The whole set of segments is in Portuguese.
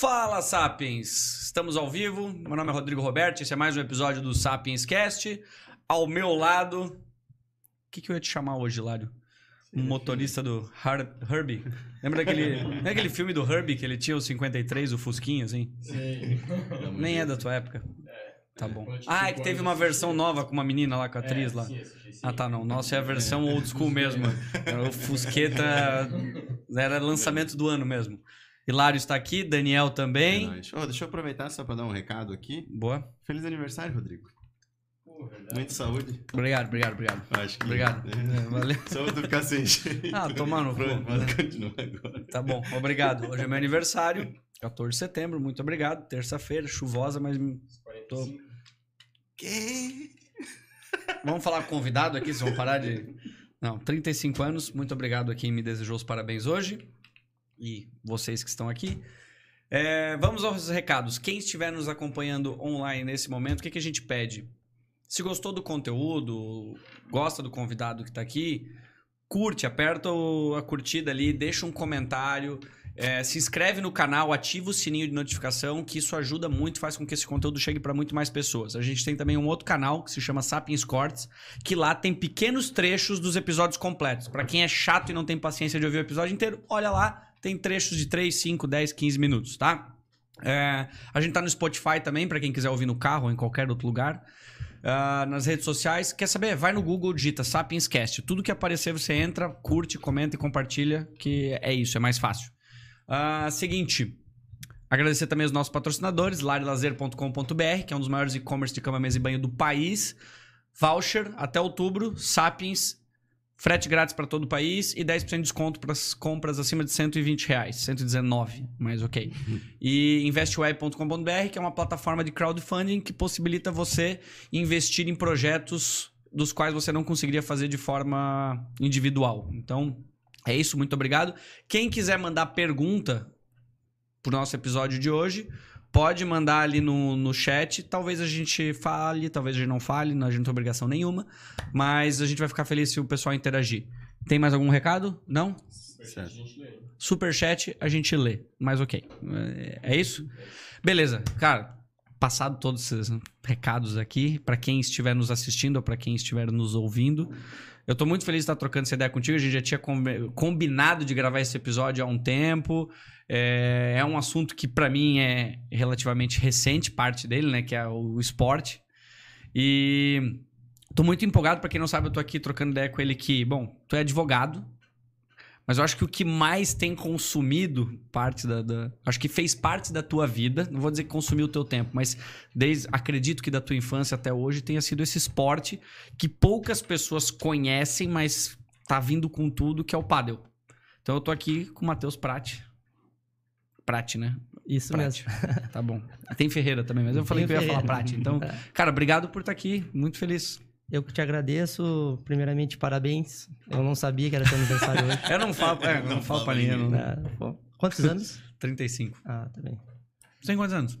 Fala, Sapiens! Estamos ao vivo. Meu nome é Rodrigo Roberto. Esse é mais um episódio do Sapiens Cast. Ao meu lado. O que, que eu ia te chamar hoje, Lário? Um motorista do Herbie. Lembra daquele. É aquele filme do Herbie que ele tinha o 53, o Fusquinha, assim? Sim. Nem é da tua época. É. Tá bom. Eu tinha Ah, é que teve uma assisti. versão nova com uma menina lá, com a atriz É, lá. assisti, sim. Ah, tá, não. Nossa é a versão old school mesmo. O Fusqueta era lançamento do ano mesmo. Hilário está aqui, Daniel É também. nóis. Ô, deixa eu aproveitar só pra dar um recado aqui. Boa. Feliz aniversário, Rodrigo. Muita saúde. Obrigado, obrigado, obrigado. Acho que. Obrigado. É, valeu. Só tu ficar sem jeito. Ah, cu. Pronto, pode continuar agora. Tá bom, obrigado. Hoje é meu aniversário, 14 de setembro, muito obrigado. Terça-feira, chuvosa, mas 45. Que? vamos falar com o convidado aqui, vocês vão parar de. Não, 35 anos, muito obrigado a quem me desejou os parabéns hoje e vocês que estão aqui. É, vamos aos recados. Quem estiver nos acompanhando online nesse momento, o que, que a gente pede? Se gostou do conteúdo, gosta do convidado que está aqui, curte, aperta a curtida ali, deixa um comentário, é, se inscreve no canal, ativa o sininho de notificação, que isso ajuda muito, faz com que esse conteúdo chegue para muito mais pessoas. A gente tem também um outro canal que se chama Sapiens Cortes, que lá tem pequenos trechos dos episódios completos. Para quem é chato e não tem paciência de ouvir o episódio inteiro, olha lá, tem trechos de 3, 5, 10, 15 minutos, tá? É, a gente tá no Spotify também, para quem quiser ouvir no carro ou em qualquer outro lugar. Ah, nas redes sociais. Quer saber? Vai no Google, digita Sapienscast. Tudo que aparecer você entra, curte, comenta e compartilha, que é isso, é mais fácil. Ah, seguinte, agradecer também os nossos patrocinadores, larilazer.com.br, que é um dos maiores e-commerce de cama, mesa e banho do país. Voucher até outubro, Sapiens, frete grátis para todo o país e 10% de desconto para as compras acima de 120 reais, 119, mas ok. E investweb.com.br, que é uma plataforma de crowdfunding que possibilita você investir em projetos dos quais você não conseguiria fazer de forma individual. Então, é isso, muito obrigado. Quem quiser mandar pergunta pro nosso episódio de hoje, pode mandar ali no, no chat. Talvez a gente fale, talvez a gente não fale, não, a gente não tem obrigação nenhuma, mas a gente vai ficar feliz se o pessoal interagir. Tem mais algum recado? Não? Superchat, a gente lê. Superchat a gente lê, mas ok. É- É isso? Beleza, cara. Passado todos esses recados aqui, pra quem estiver nos assistindo ou pra quem estiver nos ouvindo, eu tô muito feliz de estar trocando essa ideia contigo. A gente já tinha combi- combinado de gravar esse episódio há um tempo. É, é um assunto que pra mim é relativamente recente, parte dele, né? Que é o esporte. E tô muito empolgado, pra quem não sabe, eu tô aqui trocando ideia com ele que, bom, tu é advogado, mas eu acho que o que mais tem consumido parte da, da- Acho que fez parte da tua vida. Não vou dizer que consumiu o teu tempo, mas desde, acredito que da tua infância até hoje tenha sido esse esporte que poucas pessoas conhecem, mas tá vindo com tudo, que é o pádel. Então eu tô aqui com o Matheus Prati. Prati, né? Isso Prati. mesmo. Tá bom. Tem Ferreira também, mas eu falei que Tem eu ia falar. Prati. Então, É. cara, obrigado por estar aqui. Muito feliz. Eu que te agradeço. Primeiramente, parabéns. Eu não sabia que era teu aniversário hoje. Eu não falo, é, não, Não falo pra ninguém. ninguém. Não. Pô. Quantos anos? 35. Ah, tá bem. Você tem quantos anos?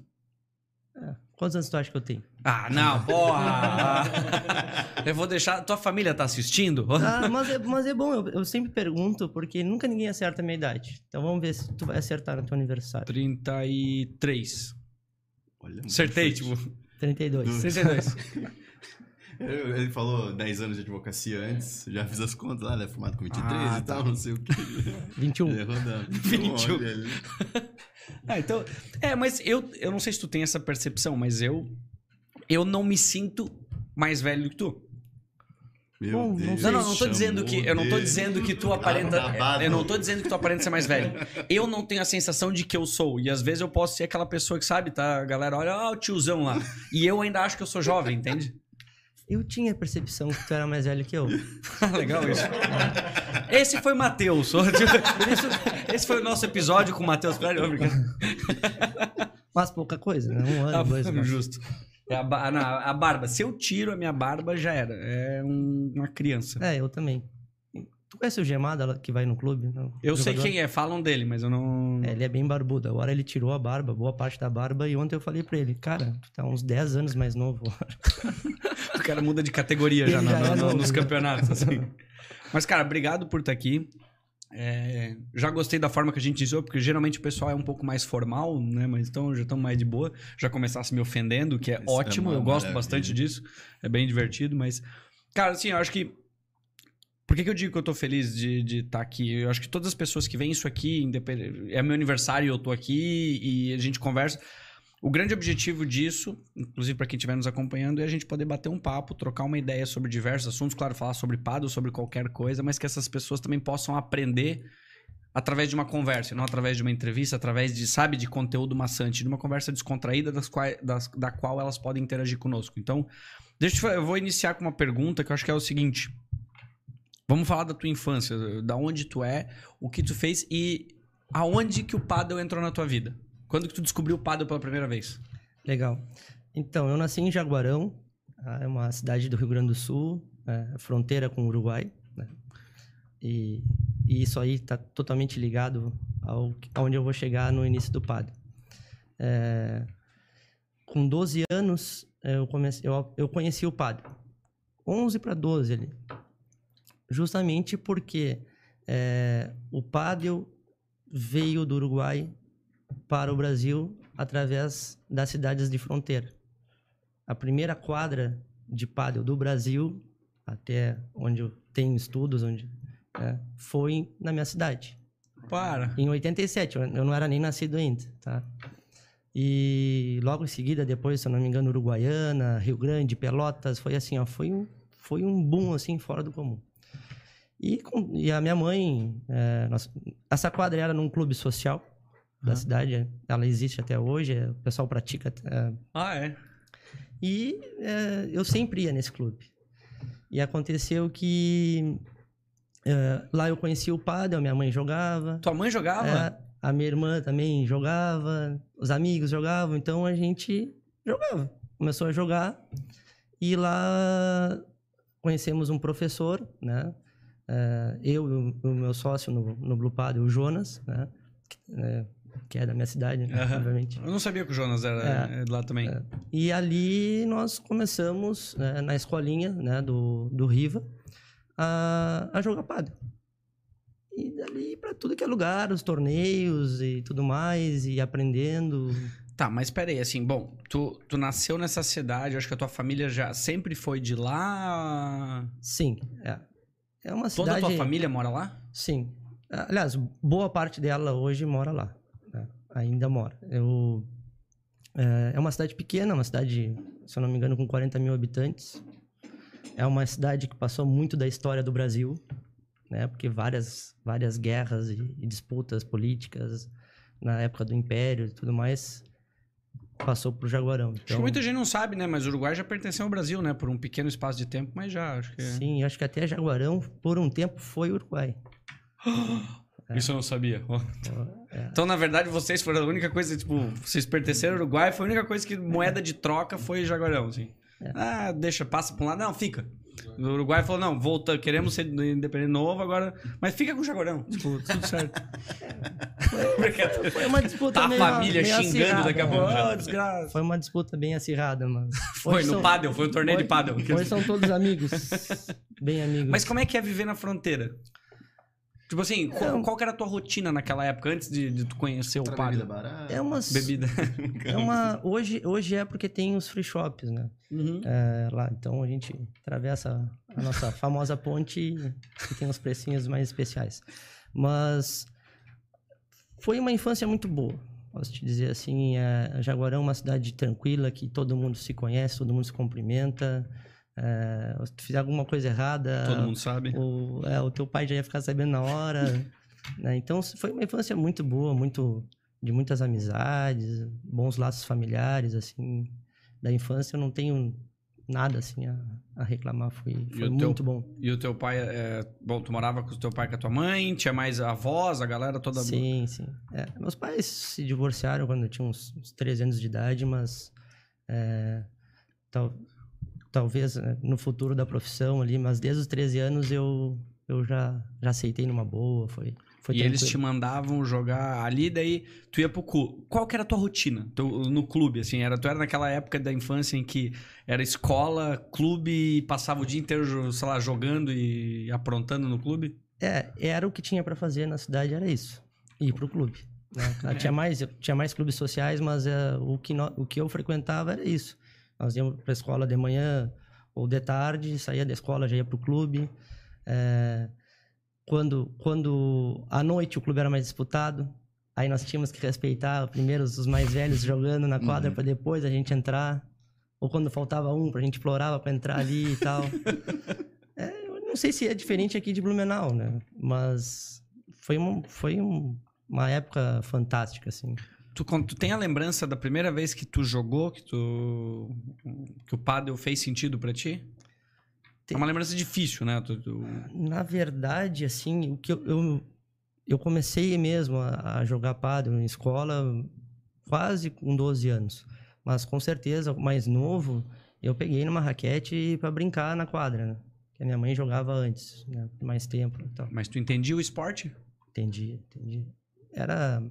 Quantos anos tu acha que eu tenho? Ah, não, porra! Eu vou deixar. Tua família tá assistindo? Ah, mas, é, mas é bom, eu, eu sempre pergunto, porque nunca ninguém acerta a minha idade. Então vamos ver se tu vai acertar no teu aniversário. 33. Olha, Acertei, tipo. 32. 32. Eu- Ele falou 10 anos de advocacia antes, já fiz as contas lá, ele é formado com 23 Ah, e tal, tá. não sei o que. 21. Ele errou da- 21. olha ali. Ah, então. É, mas eu, eu não sei se tu tem essa percepção, mas eu. Eu não me sinto mais velho que tu. Meu Bom, Deus. Não, não, não tô dizendo que. Eu não tô dizendo que tu de aparenta. babado. Eu não tô dizendo que tu aparenta ser mais velho. Eu não tenho a sensação de que eu sou. E às vezes eu posso ser aquela pessoa que sabe, tá? A galera olha, ah, o tiozão lá. E eu ainda acho que eu sou jovem, entende? Eu tinha a percepção que tu era mais velho que eu. Legal isso. Esse foi o Matheus. Esse foi o nosso episódio com o Matheus Pereira. Mas pouca coisa, né? Um ano, Ah, dois. mas- justo. É a, ba- não, a barba. Se eu tiro a minha barba, já era. É um- uma criança. É, eu também. Tu conhece o Gemada que vai no clube? Não, Eu sei jogador? quem é, falam dele, mas eu não. É, ele é bem barbudo. Agora ele tirou a barba, boa parte da barba. E ontem eu falei pra ele, cara, tu tá uns 10 anos mais novo. O cara muda de categoria já, na- já é no- novo, nos campeonatos. assim. Mas, cara, obrigado por estar aqui. É, já gostei da forma que a gente dizou, porque geralmente o pessoal é um pouco mais formal, né? Mas então já estamos mais de boa. Já começasse me ofendendo, que é Isso é ótimo, uma eu gosto maravilha. bastante disso. É bem divertido, mas. Cara, assim, eu acho que. Por que, que eu digo que eu tô feliz de estar aqui? Eu acho que todas as pessoas que veem isso aqui, é meu aniversário eu tô aqui e a gente conversa. O grande objetivo disso, inclusive para quem estiver nos acompanhando, é a gente poder bater um papo, trocar uma ideia sobre diversos assuntos, claro, falar sobre paddle, sobre qualquer coisa, mas que essas pessoas também possam aprender através de uma conversa, não através de uma entrevista, através de, sabe, de conteúdo maçante, de uma conversa descontraída das das- da qual elas podem interagir conosco. Então, deixa eu, eu vou iniciar com uma pergunta que eu acho que é o seguinte. Vamos falar da tua infância, da onde tu é, o que tu fez e aonde que o paddle entrou na tua vida? Quando que tu descobriu o paddle pela primeira vez? Legal. Então, eu nasci em Jaguarão, ah, é uma cidade do Rio Grande do Sul, é, fronteira com o Uruguai. né? E, e isso aí está totalmente ligado ao aonde eu vou chegar no início do padre. É, com 12 anos, eu, comecei, eu, eu conheci o padre. 11 para 12 ali. Justamente porque é, o pádel veio do Uruguai para o Brasil através das cidades de fronteira. A primeira quadra de pádel do Brasil, até onde eu tenho estudos, onde né, foi na minha cidade. Para. Em 87, eu eu não era nem nascido ainda, tá? E logo em seguida, depois, se eu não me engano, Uruguaiana, Rio Grande, Pelotas, foi assim, ó, foi um, foi um boom, assim, fora do comum. E, e a minha mãe, é, nós- essa quadra era num clube social da cidade, ela existe até hoje, é, o pessoal pratica é, Ah, é. e é, eu sempre ia nesse clube. E aconteceu que é, lá eu conheci o padre, a minha mãe jogava. Tua mãe jogava? É, a minha irmã também jogava, os amigos jogavam, então a gente jogava. Começou a jogar e lá conhecemos um professor, né? É, eu e o, meu sócio no, no Blue Padre, o Jonas, né? Que, é, que é da minha cidade, né? Aham. obviamente. Eu não sabia que o Jonas era É. é, de lá também. É. E ali nós começamos, né, na escolinha né, do, do Riva, a, a jogar padre. E dali para tudo que é lugar, os torneios e tudo mais, e aprendendo. Tá, mas peraí, assim, bom, tu, tu nasceu nessa cidade, acho que a tua família já sempre foi de lá. Sim, é. É uma Toda a tua família mora lá? Sim. Aliás, boa parte dela hoje mora lá. né? Ainda mora. Eu... É é uma cidade pequena, uma cidade, se eu não me engano, com 40 mil habitantes. É uma cidade que passou muito da história do Brasil, né? Porque várias, várias guerras e, e disputas políticas na época do Império e tudo mais passou pro Jaguarão. Acho Então, que muita gente não sabe, né? Mas o Uruguai já pertenceu ao Brasil, né? Por um pequeno espaço de tempo, mas já, acho que. sim, acho que até Jaguarão, por um tempo, foi Uruguai. Isso eu não sabia. É. Então, na verdade, vocês foram a única coisa, tipo, vocês pertenceram ao Uruguai, foi a única coisa que moeda de troca foi Jaguarão, assim. É. Ah, deixa, passa pra um lado. Não, fica. O Uruguai falou, não, volta, queremos ser independente novo agora, mas fica com o Jaguarão. Tipo, tudo certo. Foi uma disputa Tá a meio, família meio xingando acirrada, daqui a pouco. Desgraça. Foi uma disputa bem acirrada, mas. Foi no são- pádel, foi um torneio de pádel. Hoje são todos amigos. Bem amigos. Mas como é que é viver na fronteira? Tipo assim, qual, Não. qual que era a tua rotina naquela época, antes de, de tu conhecer o pádel? bebida barata. É uma. Bebida. É uma. Hoje, hoje é porque tem os free shops, né? Uhum. É, lá. Então a gente atravessa a nossa famosa ponte e tem uns precinhos mais especiais. Mas foi uma infância muito boa. Posso te dizer assim, é, Jaguarão é uma cidade tranquila, que todo mundo se conhece, todo mundo se cumprimenta. É, se tu fizer alguma coisa errada, Todo mundo sabe. o, é, o teu pai já ia ficar sabendo na hora. né? Então foi uma infância muito boa, muito de muitas amizades, bons laços familiares, assim. Da infância eu não tenho nada assim a, a reclamar, foi, foi o teu- muito bom. E o teu pai, é, bom, tu morava com o teu pai e com a tua mãe, tinha mais avós, a galera toda... Sim, sim. É, meus pais se divorciaram quando eu tinha uns, uns 13 anos de idade, mas é, tal, talvez é, no futuro da profissão ali, mas desde os 13 anos eu, eu já, já aceitei numa boa, foi, foi e eles te tranquilo. mandavam jogar ali, daí tu ia pro clube. Qual que era a tua rotina Tu- no clube, assim? Era, tu era naquela época da infância em que era escola, clube, e passava o dia inteiro, sei lá, jogando e aprontando no clube? É, era o que tinha pra fazer na cidade, era isso. Ir pro clube. né? Ah, Tinha, mais, tinha mais clubes sociais, mas é, o, que nó- o que eu frequentava era isso. Nós íamos pra escola de manhã ou de tarde, saía da escola, já ia pro clube. É, quando, quando à noite o clube era mais disputado, aí nós tínhamos que respeitar primeiro os mais velhos jogando na quadra pra depois a gente entrar. Ou quando faltava um, a gente implorava pra entrar ali e tal. É, eu não sei se é diferente aqui de Blumenau, né? Mas foi, um, foi um- uma época fantástica, assim. Tu, tu tem a lembrança da primeira vez que tu jogou, que tu que o paddle fez sentido pra ti? Tem. É uma lembrança difícil, né? Tu- tu- Na verdade, assim, o que eu, eu, eu comecei mesmo a, a jogar pádel em escola quase com 12 anos. Mas com certeza, mais novo, eu peguei numa raquete para brincar na quadra, né? Que a minha mãe jogava antes, né? Mais tempo e tal. Mas tu entendia o esporte? Entendi, entendi. Era,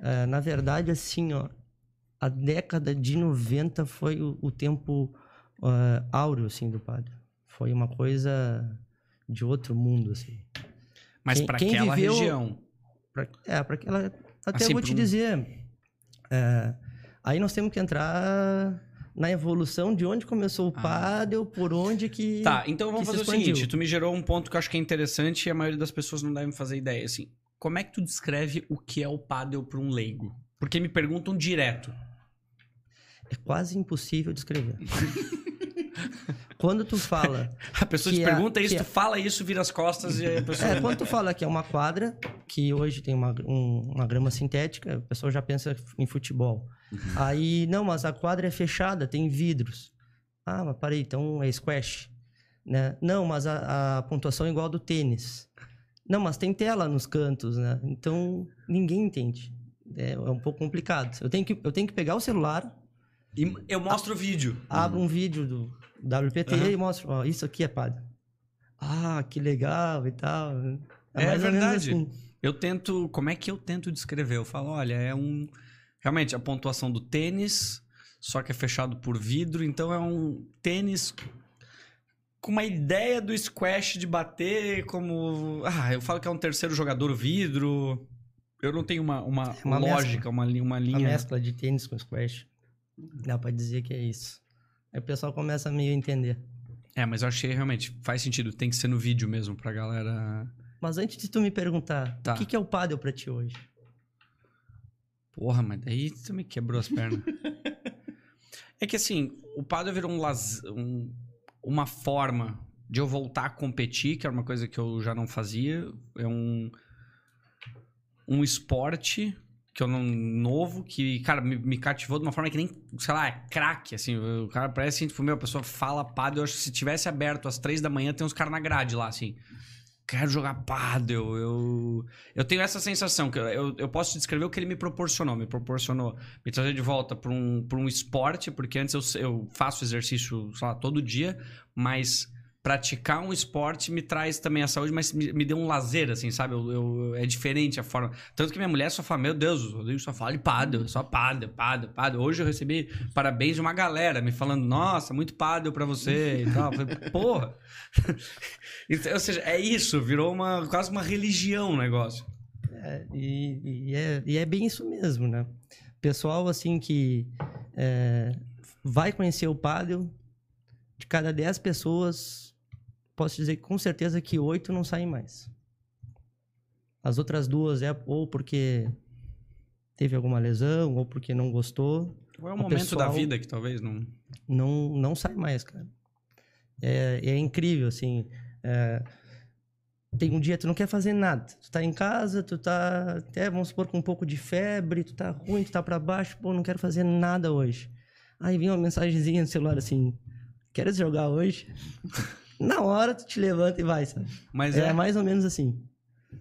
eh, na verdade, assim, ó, a década de 90 foi o, o tempo eh, áureo, assim, do padre. Foi uma coisa de outro mundo, assim. Mas quem aquela viveu- região. Pra, é, para aquela. Até Assim, vou te um- dizer. é, aí nós temos que entrar na evolução de onde começou o Ah. pádel, por onde que. Tá, então vamos fazer o seguinte: tu me gerou um ponto que eu acho que é interessante e a maioria das pessoas não devem fazer ideia. Assim, como é que tu descreve o que é o paddle pra um leigo? Porque me perguntam direto. É quase impossível descrever. Quando tu fala. A pessoa te a- pergunta isso, que tu fala isso, vira as costas e a pessoa. É, quando tu fala que é uma quadra, que hoje tem uma, um- uma grama sintética, o pessoal já pensa em futebol. Aí, não, mas a quadra é fechada, tem vidros. Ah, mas parei, então é squash. Né? Não, mas a, a pontuação é igual a do tênis. Não, mas tem tela nos cantos, né? Então, ninguém entende. É, é um pouco complicado. Eu tenho, que, eu tenho que pegar o celular, E eu mostro o vídeo. abro um vídeo do WPT Aham. e mostro, ó, isso aqui é padre. Ah, que legal e tal. É menos verdade. assim. Eu tento. Como é que eu tento descrever? Eu falo, olha, é um. Realmente, a pontuação do tênis, só que é fechado por vidro, então é um tênis com uma ideia do squash de bater como. Ah, eu falo que é um terceiro jogador vidro. Eu não tenho uma, uma, É uma lógica, uma, uma linha. mescla de tênis com squash. Dá pra dizer que é isso. Aí o pessoal começa a meio entender. É, mas eu achei realmente faz sentido. Tem que ser no vídeo mesmo pra galera. Mas antes de tu me perguntar, Tá. o que, que é o paddle pra ti hoje? Porra, mas daí tu me quebrou as pernas. é que assim, o paddle virou um, um- uma forma de eu voltar a competir, que era uma coisa que eu já não fazia. É um um esporte que eu não novo que, cara, me, me cativou de uma forma que nem, sei lá, é craque, assim, o cara parece, tipo, meu, a pessoa fala paddle, eu acho que se tivesse aberto às três da manhã, tem uns caras na grade lá, assim, quero jogar paddle, eu... Eu tenho essa sensação, que eu, eu, posso descrever o que ele me proporcionou. Me proporcionou me trazer de volta para um, um esporte, porque antes eu, eu faço exercício, sei lá, todo dia, mas praticar um esporte me traz também a saúde, mas me, me deu um lazer, assim, sabe? Eu, eu- é diferente a forma. Tanto que minha mulher só fala, meu Deus, o Rodrigo só fala de paddle, só paddle, paddle, paddle. Hoje eu recebi parabéns de uma galera me falando, nossa, muito paddle pra você e tal. Falei, porra! Então, ou seja, é isso, virou uma, quase uma religião o negócio. É, e, e é, e é bem isso mesmo, né? Pessoal, assim, que é, vai conhecer o paddle, de cada 10 pessoas, posso dizer com certeza que oito não saem mais. As outras duas é ou porque teve alguma lesão, ou porque não gostou, Qual é o O momento da vida que talvez não. não, não sai mais, cara. É, é incrível, assim. é, tem um dia que tu não quer fazer nada. Tu tá em casa, tu tá até, vamos supor, com um pouco de febre, tu tá ruim, tu tá pra baixo, pô, não quero fazer nada hoje. Aí vem uma mensagenzinha no celular assim, queres jogar hoje? Na hora tu te levanta e vai, sabe? Mas É, é. mais ou menos assim.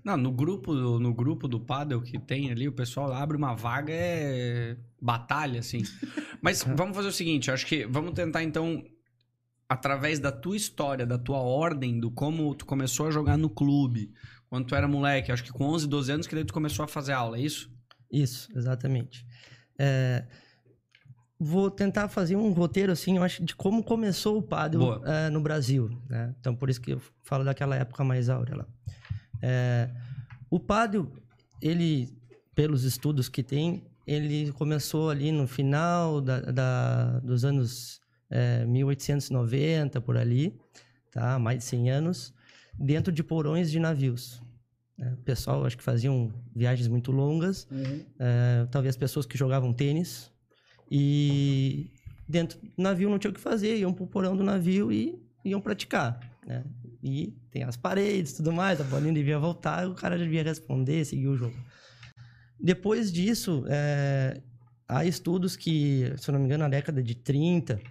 Não, no grupo, no grupo do paddle que tem ali, o pessoal abre uma vaga, é batalha, assim. Mas vamos fazer o seguinte, acho que vamos tentar então, através da tua história, da tua ordem, do como tu começou a jogar no clube, quando tu era moleque, acho que com 11, 12 anos que daí tu começou a fazer aula, é isso? Isso, exatamente. É, vou tentar fazer um roteiro, assim, eu acho, de como começou o Boa. eh, no Brasil, né? Então, por isso que eu falo daquela época mais áurea lá. É, o pádel, ele, pelos estudos que tem, ele começou ali no final da, da- dos anos é, 1890, por ali, tá? mais de 100 anos, dentro de porões de navios. né? O pessoal, acho que faziam viagens muito longas, é, talvez pessoas que jogavam tênis, e dentro do navio não tinha o que fazer, iam pro porão do navio e iam praticar, né? E tem as paredes tudo mais, a bolinha devia voltar, o cara devia responder, seguir o jogo. Depois disso, é, há estudos que, se eu não me engano, na década de 30,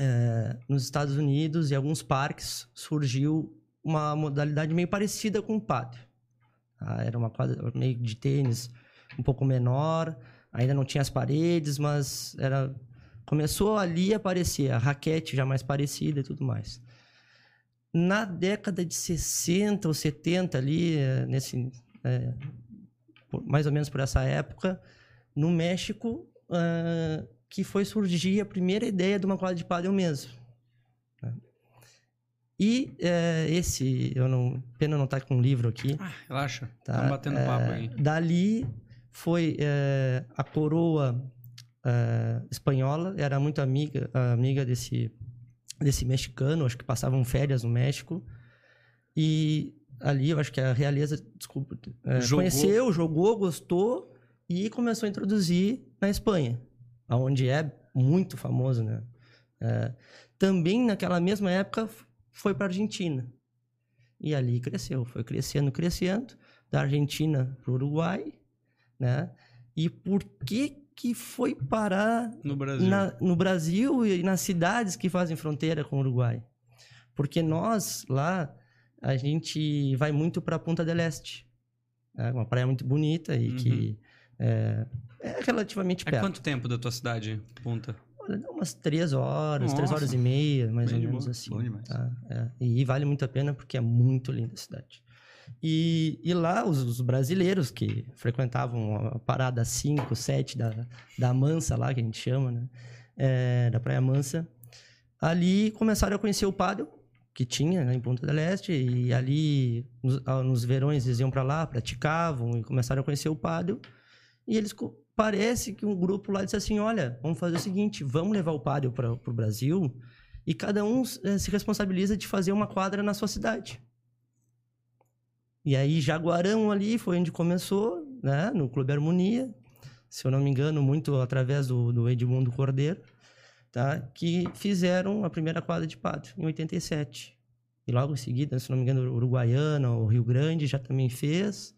é, nos Estados Unidos e alguns parques surgiu uma modalidade meio parecida com o pádel. tá? Era uma quadra meio de tênis um pouco menor, ainda não tinha as paredes, mas era começou ali a aparecer a raquete já mais parecida e tudo mais. Na década de 60 ou 70 ali, nesse eh, por- mais ou menos por essa época, no México, ah, que foi surgir a primeira ideia de uma quadra de pádel mesmo. né? E eh, esse, eu não, pena não estar com um livro aqui, Ah, relaxa. Tá, Estamos batendo é, papo aí. Dali foi é, a coroa é, espanhola, era muito amiga, amiga desse, desse mexicano, acho que passavam férias no México. E ali eu acho que a realeza, desculpa, é, Jogou. conheceu, jogou, gostou e começou a introduzir na Espanha, onde é muito famoso, né? É, também naquela mesma época foi para Argentina. E ali cresceu, foi crescendo, crescendo, da Argentina para o Uruguai, né? E por que que foi parar No Brasil. na- no Brasil e nas cidades que fazem fronteira com o Uruguai? Porque nós lá a gente vai muito para Punta del Este, é uma praia muito bonita e que é, é relativamente É perto. quanto tempo da tua cidade, Punta? Umas três horas, três Nossa. horas e meia, mais Bem ou menos boa. assim. Bom demais. tá? É, E vale muito a pena porque é muito linda a cidade. E, e lá os, os brasileiros que frequentavam a parada 5, 7 da, da Mansa lá, que a gente chama, né? É, da Praia Mansa, ali começaram a conhecer o pádel que tinha né, em Ponta del Este e ali nos, nos verões eles iam para lá, praticavam e começaram a conhecer o pádel e eles parece que um grupo lá disse assim, olha, vamos fazer o seguinte, vamos levar o pádel para o Brasil e cada um eh, se responsabiliza de fazer uma quadra na sua cidade. E aí Jaguarão ali foi onde começou, né, no Clube Harmonia, se eu não me engano, muito através do, do Edmundo Cordeiro, tá, que fizeram a primeira quadra de pádel em 87. E logo em seguida, se não me engano, Uruguaiana, o Rio Grande já também fez,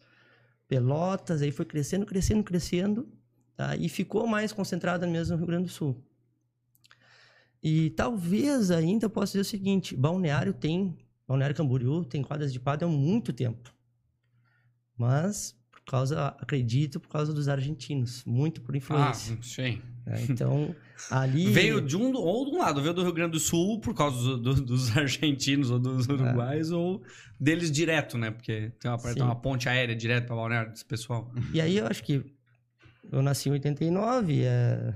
Pelotas, aí foi crescendo, crescendo, crescendo, tá, e ficou mais concentrada mesmo no Rio Grande do Sul. E talvez ainda possa dizer o seguinte: Balneário tem, Balneário Camboriú tem quadras de pádel há muito tempo. Mas, por causa, acredito, por causa dos argentinos, muito por Ah, influência. sim. né? Então, ali. Veio de um ou de um lado, veio do Rio Grande do Sul por causa do- do- dos argentinos ou dos uruguais, ou deles direto, né? Porque tem uma, tem uma ponte aérea direto pra Balneário desse pessoal. E aí eu acho que eu nasci em 89, é,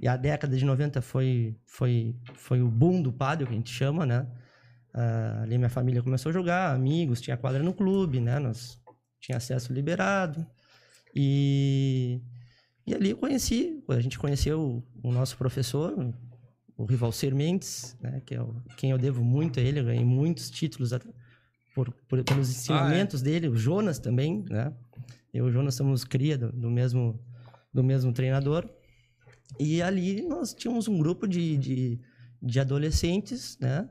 e a década de 90 foi, foi, foi o boom do pádel, que a gente chama, né? Ah, ali minha família começou a jogar, amigos, tinha quadra no clube, né? Nós tinha acesso liberado. E, e ali eu conheci, a gente conheceu o, o nosso professor, o Rivalcer Mendes, né? Que é o, quem eu devo muito a ele, eu ganhei muitos títulos por, por- pelos ensinamentos dele, o Jonas também, né? Eu e o Jonas somos cria do, do mesmo, do mesmo treinador. E ali nós tínhamos um grupo de, de, de adolescentes, né?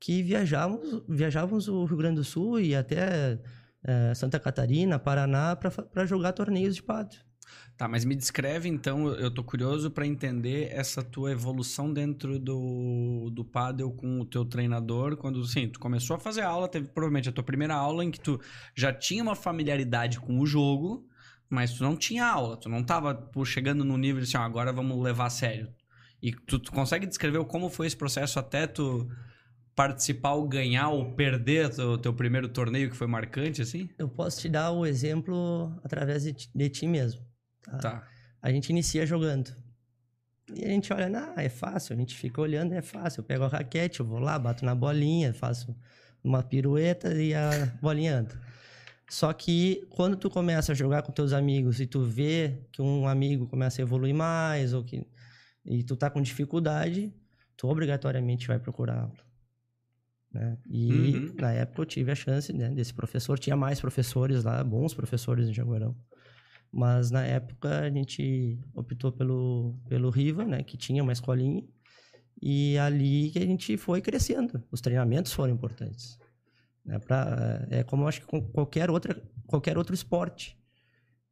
Que viajávamos, viajávamos o Rio Grande do Sul e até eh, Santa Catarina, Paraná, para jogar torneios de pátio. Tá, mas me descreve então, eu tô curioso pra entender essa tua evolução dentro do, do paddle com o teu treinador, quando sim, tu começou a fazer aula, teve provavelmente a tua primeira aula em que tu já tinha uma familiaridade com o jogo, mas tu não tinha aula, tu não tava pô, chegando no nível de assim, ó, agora vamos levar a sério. E tu, tu consegue descrever como foi esse processo até tu participar ou ganhar ou perder o teu primeiro torneio que foi marcante, assim? Eu posso te dar o exemplo através de, ti- de ti mesmo. Tá? Tá. A gente inicia jogando. E a gente olha, ah, é fácil. A gente fica olhando, é fácil. Eu pego a raquete, eu vou lá, bato na bolinha, faço uma pirueta e a bolinha anda. Só que quando tu começa a jogar com teus amigos e tu vê que um amigo começa a evoluir mais ou que e tu tá com dificuldade, tu obrigatoriamente vai procurar aula. Né? E Uhum. na época eu tive a chance né, desse professor, tinha mais professores lá, bons professores em Jaguarão. Mas na época a gente optou pelo, pelo Riva, né, que tinha uma escolinha, e ali que a gente foi crescendo. Os treinamentos foram importantes. Né, pra, é como eu acho que com qualquer, outra, qualquer outro esporte.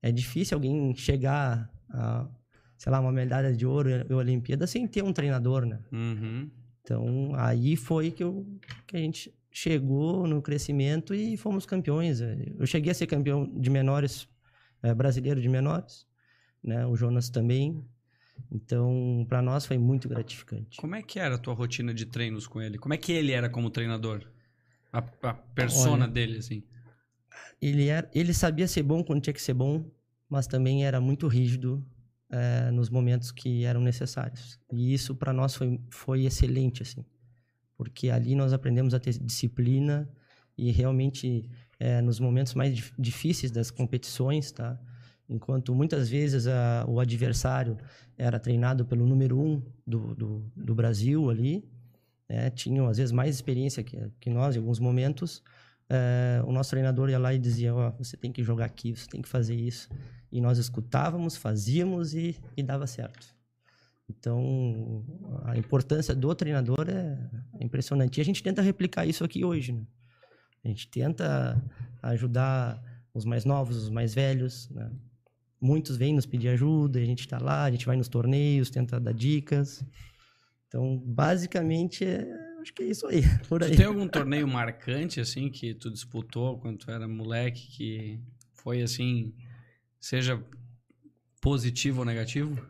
É difícil alguém chegar a, sei lá, uma medalha de ouro em Olimpíada sem ter um treinador, né? Uhum. Então, aí foi que, eu, que a gente chegou no crescimento e fomos campeões. Eu cheguei a ser campeão de menores, eh, brasileiro de menores, né? O Jonas também. Então, para nós foi muito gratificante. Como é que era a tua rotina de treinos com ele? Como é que ele era como treinador? A, a persona Olha. dele, assim. Ele, era, ele sabia ser bom quando tinha que ser bom, mas também era muito rígido eh, nos momentos que eram necessários. E isso para nós foi, foi excelente, assim, porque ali nós aprendemos a ter disciplina e realmente eh, nos momentos mais dif- difíceis das competições, tá? Enquanto muitas vezes a- o adversário era treinado pelo número um do, do, do Brasil ali, né? tinham às vezes mais experiência que, que nós em alguns momentos, eh, o nosso treinador ia lá e dizia, ó, você tem que jogar aqui, você tem que fazer isso. E nós escutávamos, fazíamos e, e dava certo. Então, a importância do treinador é é impressionante. E a gente tenta replicar isso aqui hoje, né? A gente tenta ajudar os mais novos, os mais velhos, né? Muitos vêm nos pedir ajuda, a gente está lá, a gente vai nos torneios, tenta dar dicas. Então, basicamente, é, acho que é isso aí, por aí. Tu tem algum torneio marcante, assim, que tu disputou quando tu era moleque, que foi, assim, seja positivo ou negativo?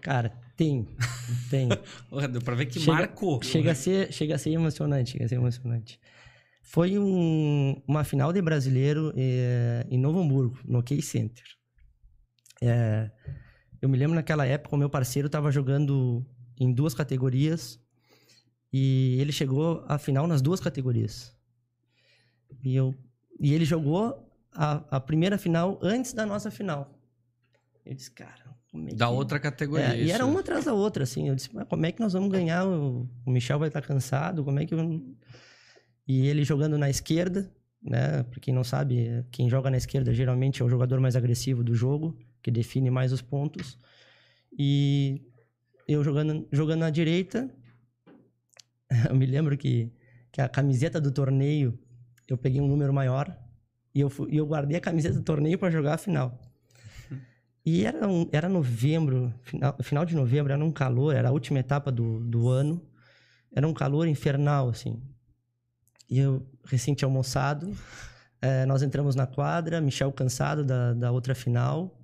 Cara, tem, tem. Deu pra ver que Chega- marcou. Chega a ser, chega a ser emocionante, chega a ser emocionante. Foi um- uma final de brasileiro eh, em Novo Hamburgo, no Key Center. Eh, eu me lembro naquela época, o meu parceiro estava jogando em duas categorias e ele chegou à final nas duas categorias. E, eu, e ele jogou a, a primeira final antes da nossa final. Eu disse, cara, como é Da que- outra categoria. é, e era uma atrás da outra, assim. Eu disse, mas como é que nós vamos ganhar? O, o Michel vai estar cansado, como é que... eu- E ele jogando na esquerda, né? Pra quem não sabe, quem joga na esquerda geralmente é o jogador mais agressivo do jogo, que define mais os pontos. E eu jogando, jogando na direita, eu me lembro que, que a camiseta do torneio, eu peguei um número maior e eu, fui- e eu guardei a camiseta do torneio para jogar a final. E era, um, era novembro, final, final de novembro, era um calor, era a última etapa do, do ano. Era um calor infernal, assim. E eu, recém tinha almoçado, eh, nós entramos na quadra, Michel cansado da, da outra final.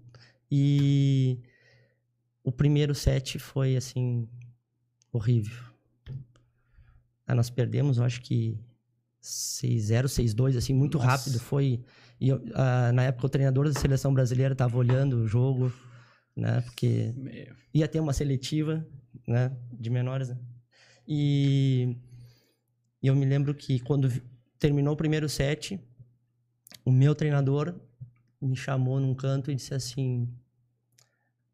E o primeiro set foi, assim, horrível. Aí nós perdemos, eu acho que 6-0, 6-2, assim, muito Nossa. rápido. Foi. E eu, ah, na época o treinador da seleção brasileira estava olhando o jogo, né? Porque Meu. ia ter uma seletiva, né? De menores, né? E, e eu me lembro que quando terminou o primeiro set, o meu treinador me chamou num canto e disse assim: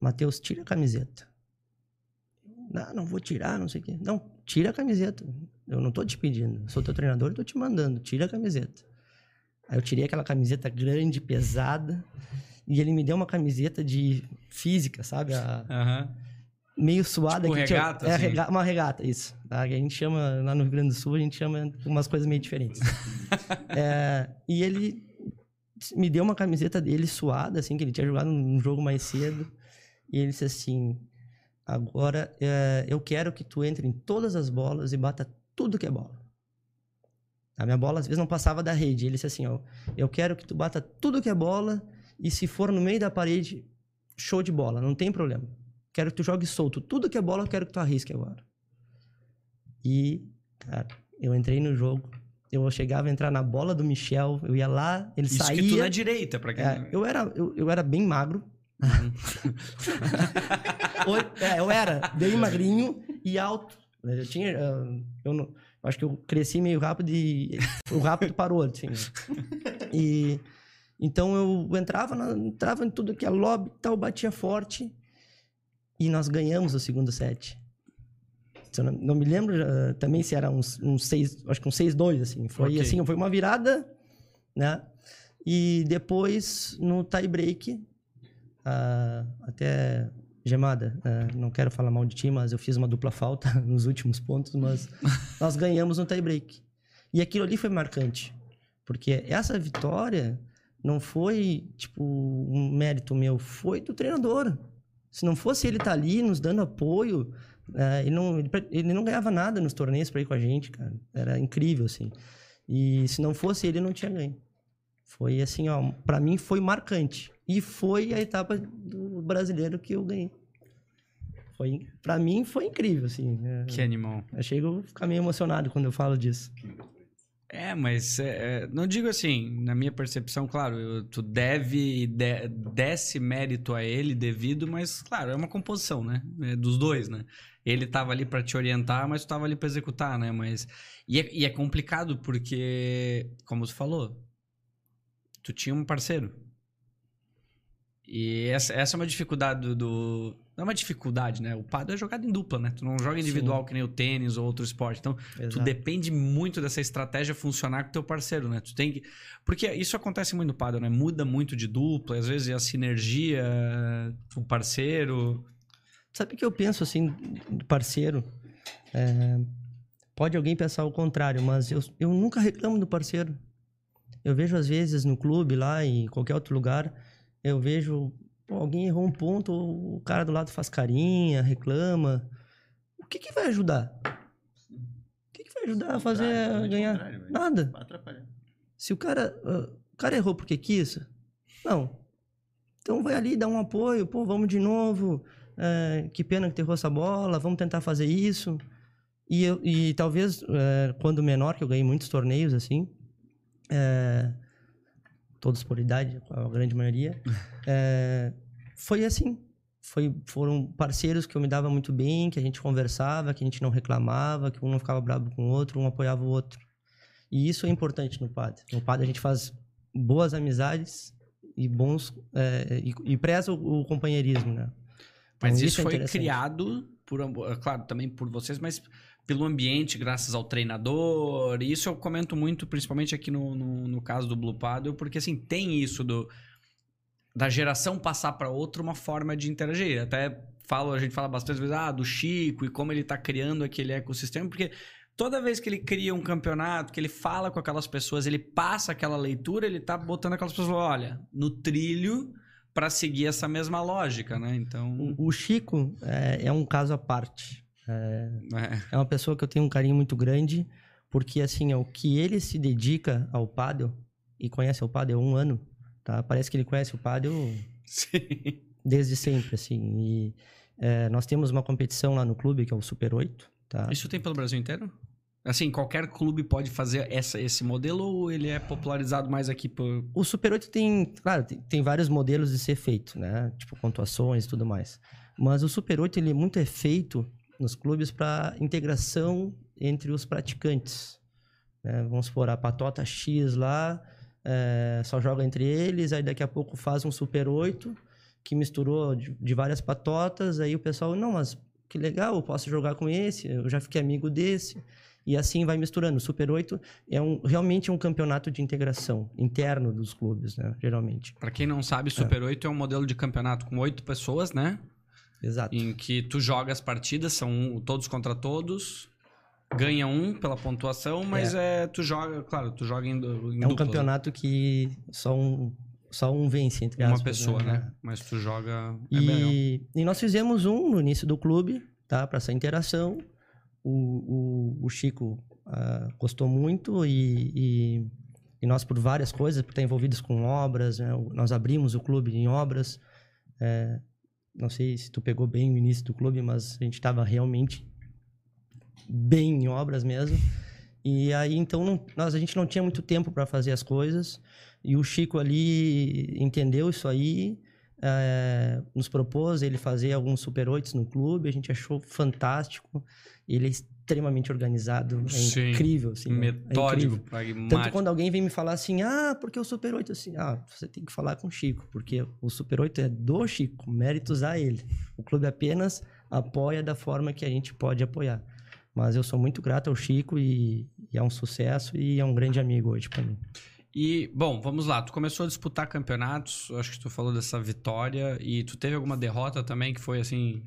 Matheus, tira a camiseta. Não, não vou tirar, não sei o quê. Não, tira a camiseta. Eu não tô te pedindo. Eu sou teu treinador e tô te mandando. Tira a camiseta. Aí eu tirei aquela camiseta grande, pesada. E ele me deu uma camiseta de física, sabe? A, Aham. meio suada. Tipo que tinha- regata, é, assim. rega- uma regata, isso. Tá? A gente chama, lá no Rio Grande do Sul, a gente chama umas coisas meio diferentes. É, e ele me deu uma camiseta dele suada, assim, que ele tinha jogado num jogo mais cedo. E ele disse assim, agora é, eu quero que tu entre em todas as bolas e bata tudo que é bola. A minha bola às vezes não passava da rede. Ele disse assim, ó, eu quero que tu bata tudo que é bola e se for no meio da parede, show de bola, não tem problema. Quero que tu jogue solto. Tudo que é bola, eu quero que tu arrisque agora. E, cara, eu entrei no jogo. Eu chegava a entrar na bola do Michel, eu ia lá, ele Isso saía. tu na direita, pra quem... É, eu, era, eu, eu era bem magro. Oi- é, eu era bem magrinho e alto. Eu tinha. ah, Eu não, acho que eu cresci meio rápido e. O rápido parou, assim. E, Então eu entrava, na, entrava em tudo que é lobby e tal, batia forte. E nós ganhamos o segundo set. Se eu não, não me lembro eh, também se era uns, uns seis, acho que uns 6-2, assim. Foi Ok. assim, foi uma virada, né? E depois, no tie break, ah, até Gemada, ah, não quero falar mal de ti, mas eu fiz uma dupla falta nos últimos pontos, mas nós ganhamos no tie break. E aquilo ali foi marcante, porque essa vitória não foi tipo um mérito meu, foi do treinador. Se não fosse ele estar ali nos dando apoio, eh, ele, não, ele, ele não ganhava nada nos torneios para ir com a gente, cara. Era incrível assim. E se não fosse ele, não tinha ganho. Foi assim, ó, para mim foi marcante. E foi a etapa do brasileiro que eu ganhei. Foi, para mim foi incrível, assim. né? Que animal. Achei que eu vou ficar meio emocionado quando eu falo disso. É, mas é, é, não digo assim, na minha percepção, claro, eu- tu deve, de, desce mérito a ele devido, mas claro, é uma composição, né? É dos dois, né? Ele tava ali pra te orientar, mas tu tava ali pra executar, né? Mas e é, e é complicado porque, como tu falou, tu tinha um parceiro. E essa, essa é uma dificuldade do, do- Não é uma dificuldade, né? O pado é jogado em dupla, né? Tu não joga individual que nem o tênis ou outro esporte. Então, Tu Exato. depende muito dessa estratégia funcionar com o teu parceiro, né? Tu tem que... Porque isso acontece muito no paddle, né? Muda muito de dupla, às vezes a sinergia, o parceiro... Sabe o que eu penso assim, do parceiro? É, pode alguém pensar o contrário, mas eu, eu nunca reclamo do parceiro. Eu vejo às vezes no clube lá, em qualquer outro lugar, eu vejo pô, alguém errou um ponto, o cara do lado faz carinha, reclama. O que, que vai ajudar? O que, que vai ajudar a fazer a ganhar? Nada. Se o cara, ah, o cara errou porque quis, não. Então vai ali, dá um apoio, pô, vamos de novo. é, que pena que errou essa bola, vamos tentar fazer isso. E, eu- e talvez, é, quando menor, que eu ganhei muitos torneios assim, é, todos por idade, a grande maioria, é, foi assim. Foi, foram parceiros que eu me dava muito bem, que a gente conversava, que a gente não reclamava, que um não ficava bravo com o outro, um apoiava o outro. E isso é importante no PAD. No PAD a gente faz boas amizades e bons é, e, e preza o, o companheirismo, né? Então, Mas isso, é foi criado, por, é claro, também por vocês, mas pelo ambiente, graças ao treinador. Isso eu comento muito, principalmente aqui no, no, no caso do Blue Paddle, porque assim, tem isso do da geração passar para outra uma forma de interagir. Até falo, a gente fala bastante vezes, ah, do Chico e como ele tá criando aquele ecossistema, porque toda vez que ele cria um campeonato, que ele fala com aquelas pessoas, ele passa aquela leitura, ele tá botando aquelas pessoas, olha, no trilho para seguir essa mesma lógica, né? Então, O, o Chico é, é um caso à parte. É, é, é uma pessoa que eu tenho um carinho muito grande, porque assim, é o que ele se dedica ao paddle e conhece o paddle há um ano, tá? Parece que ele conhece o sim. desde sempre, assim. E é, nós temos uma competição lá no clube que é o Super 8, tá? Isso tem pelo Brasil inteiro? Assim, qualquer clube pode fazer essa, esse modelo ou ele é popularizado mais aqui por. O Super 8 tem, claro, tem, tem vários modelos de ser feito, né? Tipo pontuações e tudo mais. Mas o Super 8 ele é muito é feito nos clubes para integração entre os praticantes. né? Vamos supor, a patota X lá é, só joga entre eles, aí daqui a pouco faz um Super 8 que misturou de, de várias patotas, aí o pessoal, não, mas que legal, eu posso jogar com esse, eu já fiquei amigo desse. E assim vai misturando. O Super 8 é um, realmente um campeonato de integração interno dos clubes, né? Geralmente. Pra quem não sabe, Super 8 é um modelo de campeonato com oito pessoas, né? Exato. Em que tu joga as partidas, são todos contra todos, ganha um pela pontuação, mas é, tu joga, claro, tu joga em, em É um dupla, campeonato que só um, só um vence, entre né? Uma aspas. pessoa, né? Mas tu joga. É E, e nós fizemos um no início do clube, tá? Para essa interação. O, o, o Chico ah, gostou muito e, e, e nós, por várias coisas, por estar envolvidos com obras, né? Nós abrimos o clube em obras. É, não sei se tu pegou bem o início do clube, mas a gente estava realmente bem em obras mesmo. E aí, então, não- nós, a gente não tinha muito tempo para fazer as coisas. E o Chico ali entendeu isso aí, eh, nos propôs ele fazer alguns Super 8 no clube. A gente achou fantástico. Ele é extremamente organizado. É Sim. incrível, assim. né? É Metódico, incrível. pragmático. Tanto quando alguém vem me falar assim, ah, porque o Super 8 assim, ah, você tem que falar com o Chico, porque o Super 8 é do Chico, méritos a ele. O clube apenas apoia da forma que a gente pode apoiar. Mas eu sou muito grato ao Chico e, e é um sucesso e é um grande amigo hoje pra mim. E, bom, vamos lá. Tu começou a disputar campeonatos, acho que tu falou dessa vitória, e tu teve alguma derrota também que foi, assim,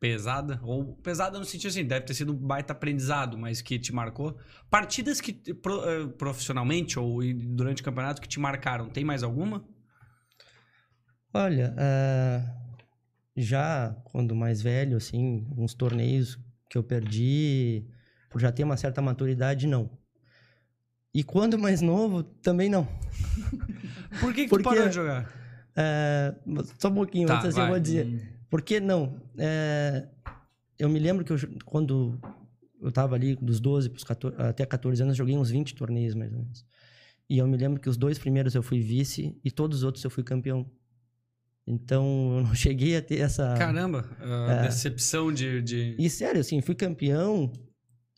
pesada? Ou pesada no sentido assim, deve ter sido um baita aprendizado, mas que te marcou? Partidas que, pro- eh, profissionalmente ou durante o campeonato, que te marcaram, tem mais alguma? Olha, ah, já quando mais velho, assim, uns torneios que eu perdi, por já ter uma certa maturidade, não. E quando mais novo, também não. Por que, que Porque- tu parou de jogar? É, só um pouquinho Tá, antes, assim, vai. eu vou dizer. Por que não? É, eu me lembro que eu, quando eu tava ali dos 12 pros 14, até 14 anos, joguei uns 20 torneios, mais ou menos. E eu me lembro que os dois primeiros eu fui vice e todos os outros eu fui campeão. Então, eu não cheguei a ter essa... Caramba, a É. decepção de... de... E sério, assim, fui campeão,